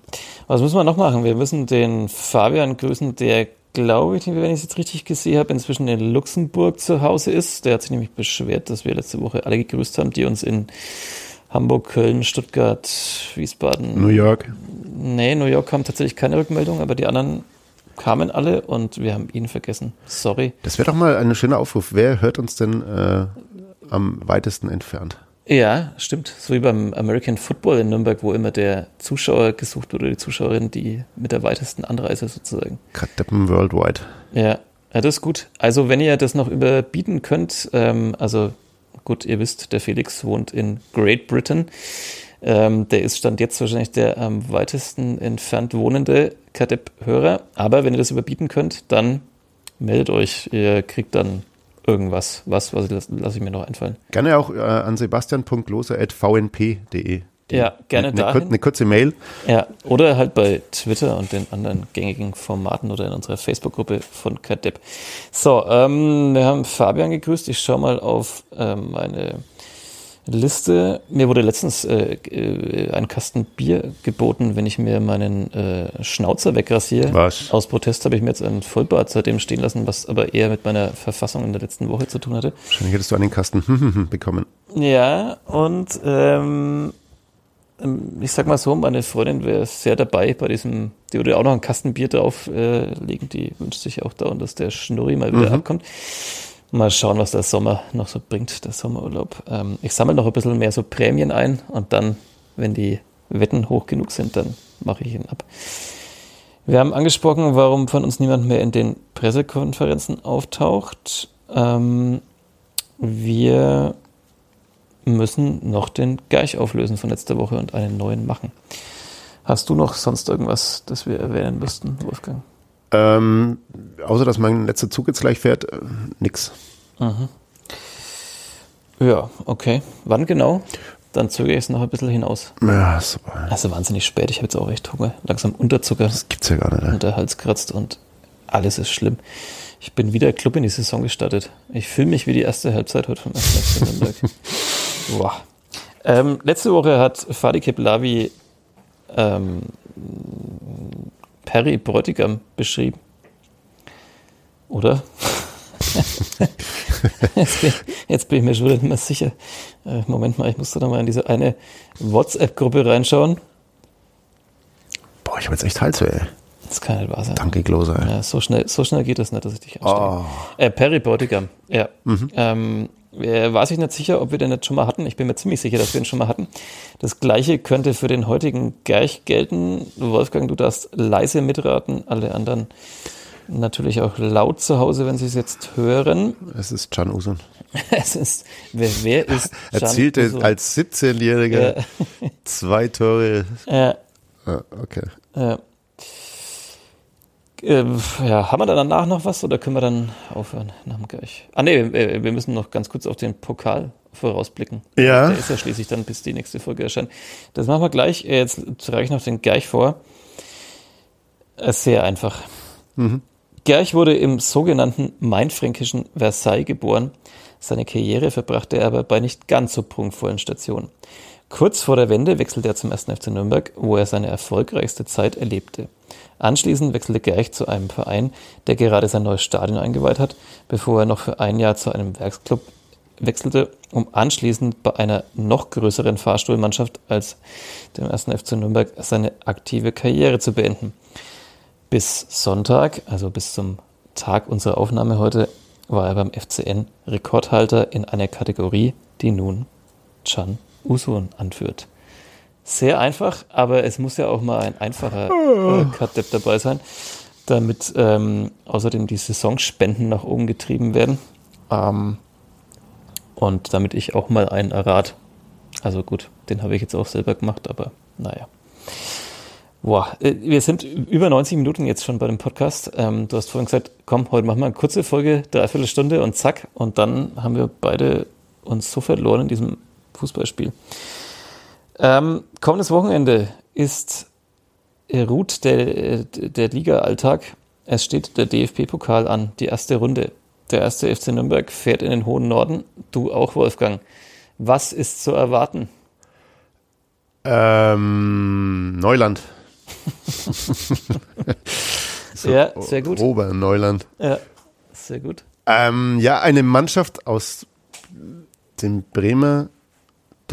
Was müssen wir noch machen? Wir müssen den Fabian grüßen, der, glaube ich, wenn ich es jetzt richtig gesehen habe, inzwischen in Luxemburg zu Hause ist. Der hat sich nämlich beschwert, dass wir letzte Woche alle gegrüßt haben, die uns in Hamburg, Köln, Stuttgart, Wiesbaden. New York. Nee, New York kam tatsächlich keine Rückmeldung, aber die anderen kamen alle und wir haben ihn vergessen. Sorry. Das wäre doch mal ein schöner Aufruf. Wer hört uns denn äh, am weitesten entfernt? Ja, stimmt. So wie beim American Football in Nürnberg, wo immer der Zuschauer gesucht wird oder die Zuschauerin, die mit der weitesten Anreise sozusagen. Kadeppen Worldwide. Ja, ja, das ist gut. Also wenn ihr das noch überbieten könnt, ähm, also gut, ihr wisst, der Felix wohnt in Great Britain. Ähm, der ist Stand jetzt wahrscheinlich der am weitesten entfernt wohnende Kadepp-Hörer. Aber wenn ihr das überbieten könnt, dann meldet euch. Ihr kriegt dann irgendwas. Was, was lasse lass ich mir noch einfallen. Gerne auch äh, an sebastian.loser.vnp.de. Ja, gerne eine, dahin. eine kurze Mail. Ja, oder halt bei Twitter und den anderen gängigen Formaten oder in unserer Facebook-Gruppe von Kadepp. So, ähm, wir haben Fabian gegrüßt. Ich schaue mal auf ähm, meine Liste. Mir wurde letztens äh, äh, ein Kasten Bier geboten, wenn ich mir meinen äh, Schnauzer wegrasiere. Was? Aus Protest habe ich mir jetzt ein Vollbart seitdem stehen lassen, was aber eher mit meiner Verfassung in der letzten Woche zu tun hatte. Wahrscheinlich hättest du einen Kasten bekommen. Ja, und ähm, ähm, ich sag mal so, meine Freundin wäre sehr dabei bei diesem, die würde auch noch einen Kasten Bier drauflegen, legen. die wünscht sich auch dauernd, dass der Schnurri mal wieder abkommt. Mal schauen, was der Sommer noch so bringt, der Sommerurlaub. Ähm, ich sammle noch ein bisschen mehr so Prämien ein und dann, wenn die Wetten hoch genug sind, dann mache ich ihn ab. Wir haben angesprochen, warum von uns niemand mehr in den Pressekonferenzen auftaucht. Ähm, wir müssen noch den Geich auflösen von letzter Woche und einen neuen machen. Hast du noch sonst irgendwas, das wir erwähnen müssten, Wolfgang? Ähm, außer dass mein letzter Zug jetzt gleich fährt, äh, nix. Mhm. Ja, okay. Wann genau? Dann zögere ich es noch ein bisschen hinaus. Ja, super. Also wahnsinnig spät. Ich habe jetzt auch echt Hunger. Langsam Unterzucker. Das gibt's ja gar nicht. Ne? Und der Hals kratzt und alles ist schlimm. Ich bin wieder Club in die Saison gestartet. Ich fühle mich wie die erste Halbzeit heute vom 1. Nürnberg. Boah. Ähm, letzte Woche hat Fadi Keplavi ähm, Perry Bräutigam beschrieben. Oder? jetzt, bin, ich mir schon wieder nicht mehr sicher. Äh, Moment mal, ich musste da mal in diese eine WhatsApp-Gruppe reinschauen. Boah, ich habe jetzt echt Halsweh, ey. Das kann nicht wahr sein. Danke, Gloser. Ja, so, schnell, so schnell geht das nicht, dass ich dich anstecke. Oh. Äh, Perry Bräutigam, ja. Mhm. Ähm, war sich nicht sicher, ob wir den jetzt schon mal hatten. Ich bin mir ziemlich sicher, dass wir ihn schon mal hatten. Das gleiche könnte für den heutigen Gerch gelten. Wolfgang, du darfst leise mitraten, alle anderen natürlich auch laut zu Hause, wenn sie es jetzt hören. Es ist Can Usun. es ist, wer, wer ist Can Erzielte Usun? als 17-Jähriger ja. zwei Tore. Ja. Ah, okay. Ja. Äh, ja, haben wir dann danach noch was oder können wir dann aufhören nach dem Gleich? Ah nee, wir, wir müssen noch ganz kurz auf den Pokal vorausblicken. Ja. Der ist ja schließlich dann, bis die nächste Folge erscheint. Das machen wir gleich. Jetzt trage ich noch den Gerch vor. Äh, sehr einfach. Mhm. Gerch wurde im sogenannten mainfränkischen Versailles geboren. Seine Karriere verbrachte er aber bei nicht ganz so prunkvollen Stationen. Kurz vor der Wende wechselte er zum 1. FC Nürnberg, wo er seine erfolgreichste Zeit erlebte. Anschließend wechselte Gerch zu einem Verein, der gerade sein neues Stadion eingeweiht hat, bevor er noch für ein Jahr zu einem Werksclub wechselte, um anschließend bei einer noch größeren Fahrstuhlmannschaft als dem 1. FC Nürnberg seine aktive Karriere zu beenden. Bis Sonntag, also bis zum Tag unserer Aufnahme heute, war er beim FCN Rekordhalter in einer Kategorie, die nun Chan Usun anführt. Sehr einfach, aber es muss ja auch mal ein einfacher äh, Cut-Dep dabei sein, damit ähm, außerdem die Saisonspenden nach oben getrieben werden. Ähm, und damit ich auch mal einen errat. Also gut, den habe ich jetzt auch selber gemacht, aber naja. Boah, äh, wir sind über 90 Minuten jetzt schon bei dem Podcast. Ähm, du hast vorhin gesagt, komm, heute machen wir eine kurze Folge, dreiviertel Stunde und zack. Und dann haben wir beide uns so verloren in diesem Fußballspiel. Ähm, kommendes Wochenende ist äh, ruht der, der Liga-Alltag. Es steht der DFB-Pokal an, die erste Runde. Der erste FC Nürnberg fährt in den hohen Norden. Du auch, Wolfgang. Was ist zu erwarten? Ähm, Neuland. so, ja, sehr gut. Oberneuland. Ja, sehr gut. Ähm, ja, eine Mannschaft aus dem Bremer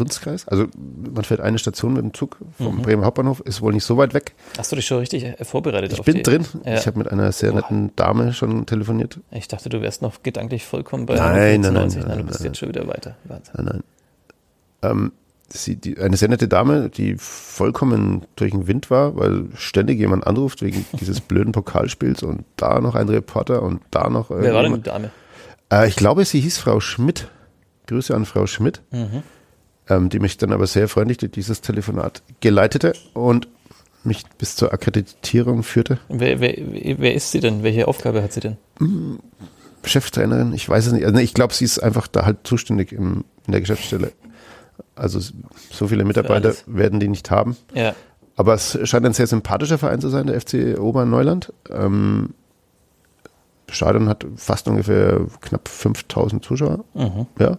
Dunstkreis. Also man fährt eine Station mit dem Zug vom mhm. Bremer Hauptbahnhof, ist wohl nicht so weit weg. Hast du dich schon richtig äh, vorbereitet? Ich bin die, drin. Ja. Ich habe mit einer sehr netten. Dame schon telefoniert. Ich dachte, du wärst noch gedanklich vollkommen bei nein, nein, nein, nein, nein, du bist nein, jetzt schon wieder weiter. Wahnsinn. Nein, nein. Ähm, sie, die, eine sehr nette Dame, die vollkommen durch den Wind war, weil ständig jemand anruft wegen dieses blöden Pokalspiels und da noch ein Reporter und da noch. Wer war denn die Dame? Äh, ich glaube, sie hieß Frau Schmidt. Grüße an Frau Schmidt. Mhm ähm, die mich dann aber sehr freundlich durch dieses Telefonat geleitete und mich bis zur Akkreditierung führte. Wer, wer, wer ist sie denn? Welche Aufgabe hat sie denn? Hm, Cheftrainerin, ich weiß es nicht. Also ich glaube, sie ist einfach da halt zuständig im, in der Geschäftsstelle. Also so viele Mitarbeiter werden die nicht haben. Ja. Aber es scheint ein sehr sympathischer Verein zu sein, der FC Oberneuland. Ähm, Stadion hat fast ungefähr knapp 5000 Zuschauer. Mhm. Ja.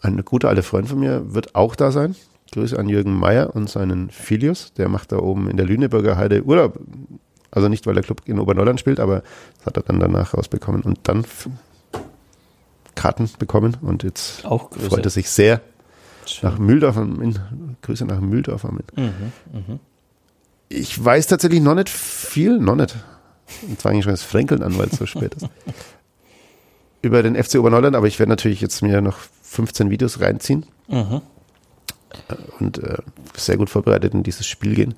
Ein guter alter Freund von mir wird auch da sein. Grüße an Jürgen Meyer und seinen Filius. Der macht da oben in der Lüneburger Heide Urlaub. Also nicht, weil der Club in Oberneuland spielt, aber das hat er dann danach rausbekommen und dann Karten bekommen. Und jetzt freut er sich sehr Schön. nach Mühldorf am Inn. Grüße nach Mühldorf am Inn. Mhm, mh. Ich weiß tatsächlich noch nicht viel, noch nicht. Jetzt fange ich schon das Fränkeln an, weil es so spät ist. über den FC Oberneuland, aber ich werde natürlich jetzt mir noch 15 Videos reinziehen Mhm. und äh, sehr gut vorbereitet in dieses Spiel gehen.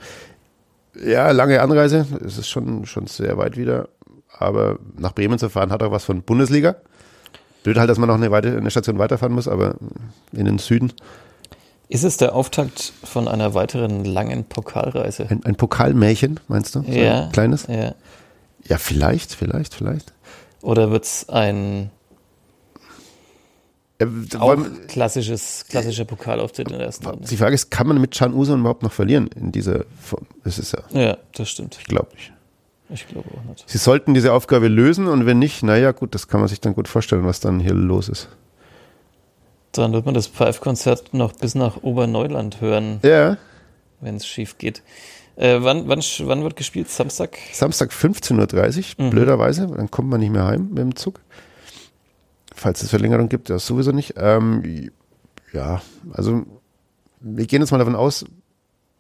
Ja, lange Anreise, es ist schon, schon sehr weit wieder, aber nach Bremen zu fahren hat auch was von Bundesliga. Blöd halt, dass man noch eine, weite, eine Station weiterfahren muss, aber in den Süden. Ist es der Auftakt von einer weiteren langen Pokalreise? Ein, ein Pokalmärchen, meinst du? So ja. Ein kleines? Ja. Ja, vielleicht, vielleicht, vielleicht. Oder wird es ein Äh, auch klassisches, klassischer Pokalauftritt in der ersten Runde? die Frage ist, kann man mit Can Uso überhaupt noch verlieren in dieser Form? Das ist ja, Ja, das stimmt. ich glaube nicht. Ich glaube auch nicht. Sie sollten diese Aufgabe lösen und wenn nicht, naja, gut, das kann man sich dann gut vorstellen, was dann hier los ist. Dann wird man das Pfeif-Konzert noch bis nach Oberneuland hören, Ja, wenn es schief geht. Äh, wann, wann, wann wird gespielt? Samstag? Samstag 15.30 Uhr, Mhm. blöderweise, dann kommt man nicht mehr heim mit dem Zug. Falls es Verlängerung gibt, das sowieso nicht. Ähm, ja, also wir gehen jetzt mal davon aus,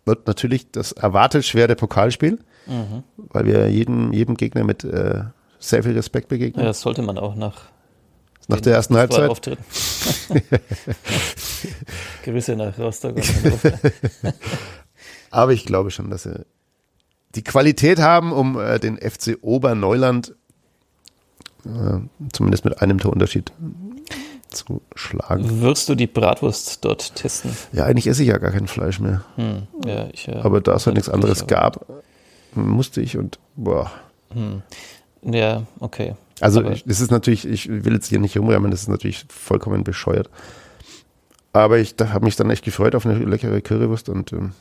wird natürlich das erwartet schwere Pokalspiel, Mhm. weil wir jedem, jedem Gegner mit äh, sehr viel Respekt Ja, begegnen. das sollte man auch nach, Nach der ersten Halbzeit. Auftritten. Grüße nach Rostock. Aber ich glaube schon, dass sie die Qualität haben, um äh, den FC Oberneuland äh, zumindest mit einem Torunterschied zu schlagen. Wirst du die Bratwurst dort testen? Ja, eigentlich esse ich ja gar kein Fleisch mehr. Hm. Ja, ich, ja. Aber da es halt nichts anderes gab, musste ich und boah. Hm. Ja, okay. Also Aber- das ist natürlich, ich will jetzt hier nicht rumräumen, das ist natürlich vollkommen bescheuert. Aber ich habe mich dann echt gefreut auf eine leckere Currywurst und ähm,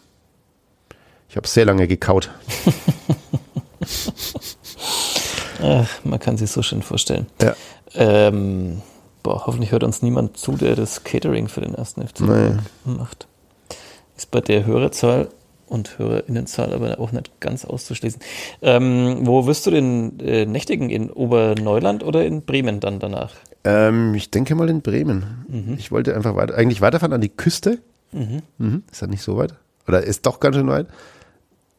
ich habe sehr lange gekaut. Ach, man kann sich so schön vorstellen. Ja. Ähm, boah, hoffentlich hört uns niemand zu, der das Catering für den ersten FC Nee. macht. Ist bei der Hörerzahl und Hörerinnenzahl aber auch nicht ganz auszuschließen. Ähm, wo wirst du denn äh, nächtigen? In Oberneuland oder in Bremen dann danach? Ähm, ich denke mal in Bremen. Mhm. Ich wollte einfach weiter, eigentlich weiterfahren an die Küste. Mhm. Mhm. Ist ja nicht so weit. Oder ist doch ganz schön weit.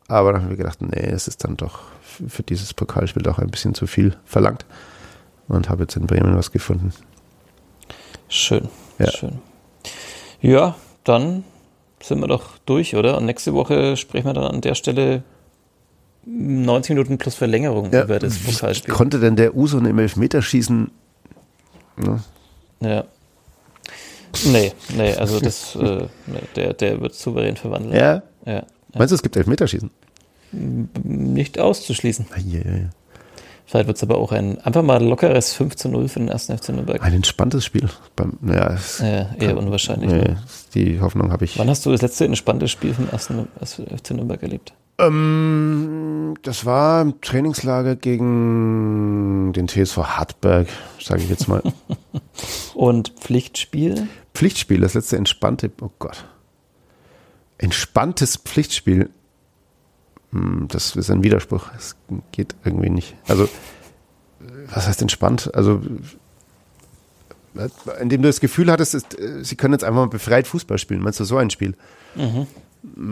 Aber dann haben wir gedacht, nee, es ist dann doch für dieses Pokalspiel doch ein bisschen zu viel verlangt. Und habe jetzt in Bremen was gefunden. Schön, Ja. schön. Ja, dann sind wir doch durch, oder? Und nächste Woche sprechen wir dann an der Stelle 90 Minuten plus Verlängerung über das Pokalspiel. konnte denn der Uso im Elfmeterschießen? Ne? Ja. Nee, nee, also das, äh, der, der wird souverän verwandeln. Ja. ja. Meinst du, es gibt Elfmeterschießen? Nicht auszuschließen. Ja, ja, ja. Vielleicht wird es aber auch ein einfach mal lockeres 5 zu 0 für den ersten FC Nürnberg. Ein entspanntes Spiel. Beim, naja, Äh, eher unwahrscheinlich. nee, Ne? die Hoffnung habe ich. Wann hast du das letzte entspannte Spiel vom ersten FC Nürnberg erlebt? Ähm, das war im Trainingslager gegen den TSV Hartberg, sage ich jetzt mal. Und Pflichtspiel? Pflichtspiel, das letzte entspannte, oh Gott. Entspanntes Pflichtspiel. Hm, Das ist ein Widerspruch. Das geht irgendwie nicht. Also, was heißt entspannt? Also, indem du das Gefühl hattest, ist, sie können jetzt einfach mal befreit Fußball spielen. Meinst du so ein Spiel? Mhm.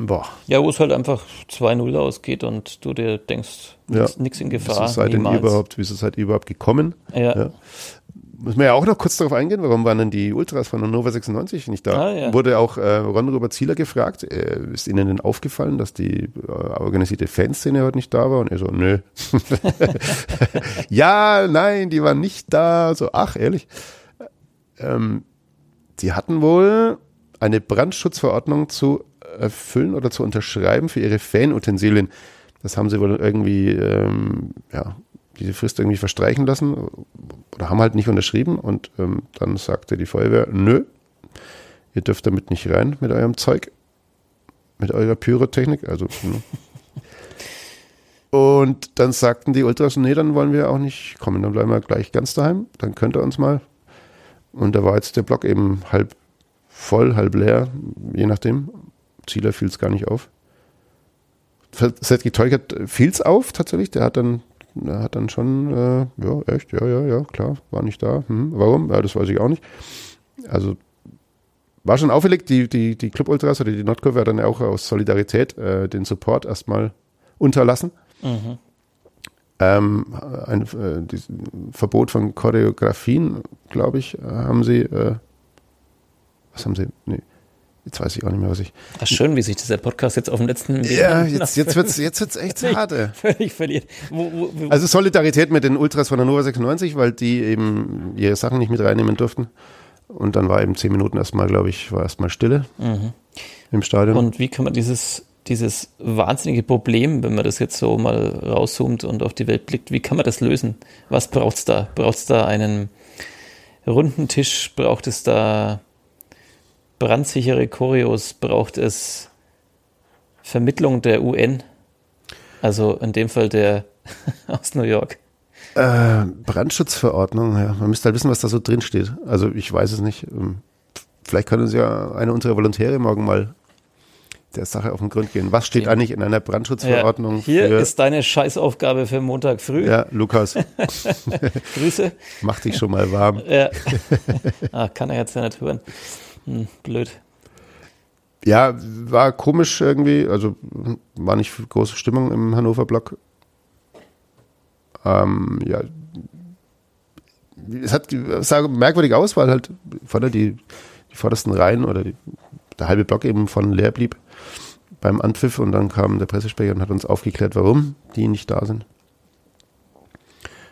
Boah. Ja, wo es halt einfach 2-0 ausgeht und du dir denkst, Ja. nichts in Wieso Gefahr. seid ihr niemals. überhaupt, wieso seid ihr überhaupt gekommen? Ja. Ja. Muss man ja auch noch kurz darauf eingehen, warum waren denn die Ultras von Hannover 96 nicht da? Ah, ja. Wurde auch äh, Ron Robert Zieler gefragt, äh, ist Ihnen denn aufgefallen, dass die äh, organisierte Fanszene heute nicht da war? Und er so, nö. ja, nein, die waren nicht da. So, ach, ehrlich. Ähm, die hatten wohl eine Brandschutzverordnung zu erfüllen oder zu unterschreiben für ihre Fanutensilien. Das haben sie wohl irgendwie, ähm, ja, diese Frist irgendwie verstreichen lassen oder haben halt nicht unterschrieben und ähm, dann sagte die Feuerwehr, nö, ihr dürft damit nicht rein mit eurem Zeug, mit eurer Pyrotechnik, also ne. und dann sagten die Ultras, nee, dann wollen wir auch nicht kommen, dann bleiben wir gleich ganz daheim, dann könnt ihr uns mal und da war jetzt der Block eben halb voll, halb leer, je nachdem. Zieler fiel es gar nicht auf. Setki Teukert fiel es auf tatsächlich. Der hat dann, der hat dann schon, äh, ja, echt, ja, ja, ja, klar, war nicht da. Hm, warum? Ja, das weiß ich auch nicht. Also war schon auffällig, die, die, die Club Ultras oder die Nordkurve hat dann auch aus Solidarität äh, den Support erstmal unterlassen. Mhm. Ähm, ein äh, Verbot von Choreografien, glaube ich, haben sie. Äh, was haben sie? Nee, jetzt weiß ich auch nicht mehr, was ich. Ach, schön, wie sich dieser Podcast jetzt auf dem letzten Ja, jetzt, jetzt wird's jetzt wird's echt hart. ey. völlig verliert. Wo, wo, wo, Also Solidarität mit den Ultras von der Nova 96, weil die eben ihre Sachen nicht mit reinnehmen durften. Und dann war eben zehn Minuten erstmal, glaube ich, war erstmal Stille im Stadion. und wie kann man dieses, dieses wahnsinnige Problem, wenn man das jetzt so mal rauszoomt und auf die Welt blickt, wie kann man das lösen? Was braucht's da? Braucht's da einen runden Tisch? Braucht es da brandsichere Choreos? Braucht es Vermittlung der UN? Also in dem Fall der aus New York. Äh, Brandschutzverordnung, ja. Man müsste halt wissen, was da so drin steht. Also ich weiß es nicht. Ähm, Vielleicht können uns ja eine unserer Volontäre morgen mal der Sache auf den Grund gehen. Was steht Ja. eigentlich in einer Brandschutzverordnung Ja, hier für ist deine Scheißaufgabe für Montag früh. ja, Lukas, Grüße. mach dich schon mal warm. Ja. ah, kann er jetzt ja nicht hören. Hm, blöd. Ja, war komisch irgendwie, also war nicht große Stimmung im Hannover Block. Ähm, ja, es hat es sah merkwürdig aus, weil halt vorne die, die vordersten Reihen oder die, der halbe Block eben von leer blieb beim Anpfiff und dann kam der Pressesprecher und hat uns aufgeklärt, warum die nicht da sind.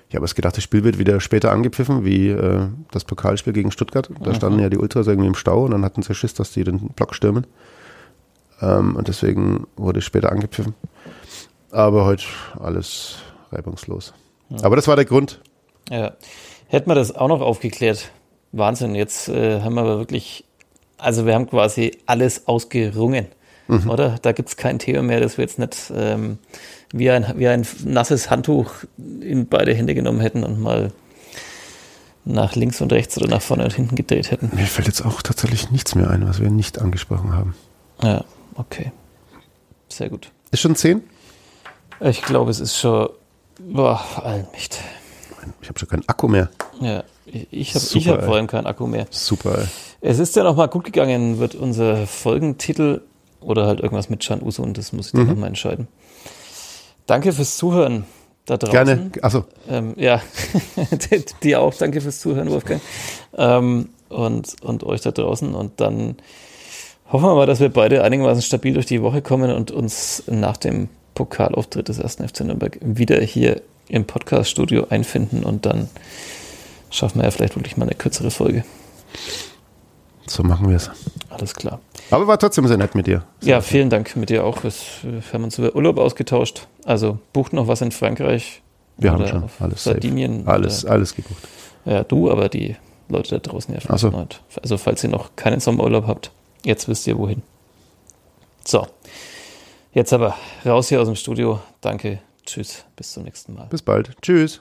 Ich habe erst gedacht, das Spiel wird wieder später angepfiffen, wie äh, das Pokalspiel gegen Stuttgart. Da standen ja die Ultras irgendwie im Stau und dann hatten sie Schiss, dass die den Block stürmen. Ähm, und deswegen wurde es später angepfiffen. Aber heute alles reibungslos. Aber das war der Grund. Ja. Hätten wir das auch noch aufgeklärt. Wahnsinn, jetzt äh, haben wir aber wirklich, also wir haben quasi alles ausgerungen, oder? Da gibt es kein Thema mehr, das wir jetzt nicht ähm, wie, ein, wie ein nasses Handtuch in beide Hände genommen hätten und mal nach links und rechts oder nach vorne und hinten gedreht hätten. Mir fällt jetzt auch tatsächlich nichts mehr ein, was wir nicht angesprochen haben. Ja, okay. Sehr gut. Ist schon zehn? Ich glaube, es ist schon, boah, Allmächt. Ich habe schon keinen Akku mehr. Ja, ich, habe ich hab vor allem keinen Akku mehr. Super. ey. Es ist ja noch mal gut gegangen, wird unser Folgentitel oder halt irgendwas mit Can Uso und das muss ich dann noch mal entscheiden. Danke fürs Zuhören da draußen. Gerne. Achso, Ähm, ja, dir auch. Danke fürs Zuhören, Wolfgang. Ähm, und, und euch da draußen. Und dann hoffen wir mal, dass wir beide einigermaßen stabil durch die Woche kommen und uns nach dem Pokalauftritt des ersten FC Nürnberg wieder hier im Podcast-Studio einfinden und dann schaffen wir ja vielleicht wirklich mal eine kürzere Folge. So machen wir es. Alles klar. Aber war trotzdem sehr nett mit dir. Ja, vielen Dank mit dir auch. Wir haben uns über Urlaub ausgetauscht. Also bucht noch was in Frankreich. Wir haben schon alles safe. Sardinien. Alles, alles gebucht. Ja, du, aber die Leute da draußen ja Ach so. nicht. Also falls ihr noch keinen Sommerurlaub habt, jetzt wisst ihr wohin. So, jetzt aber raus hier aus dem Studio. Danke, tschüss, bis zum nächsten Mal. Bis bald. Tschüss.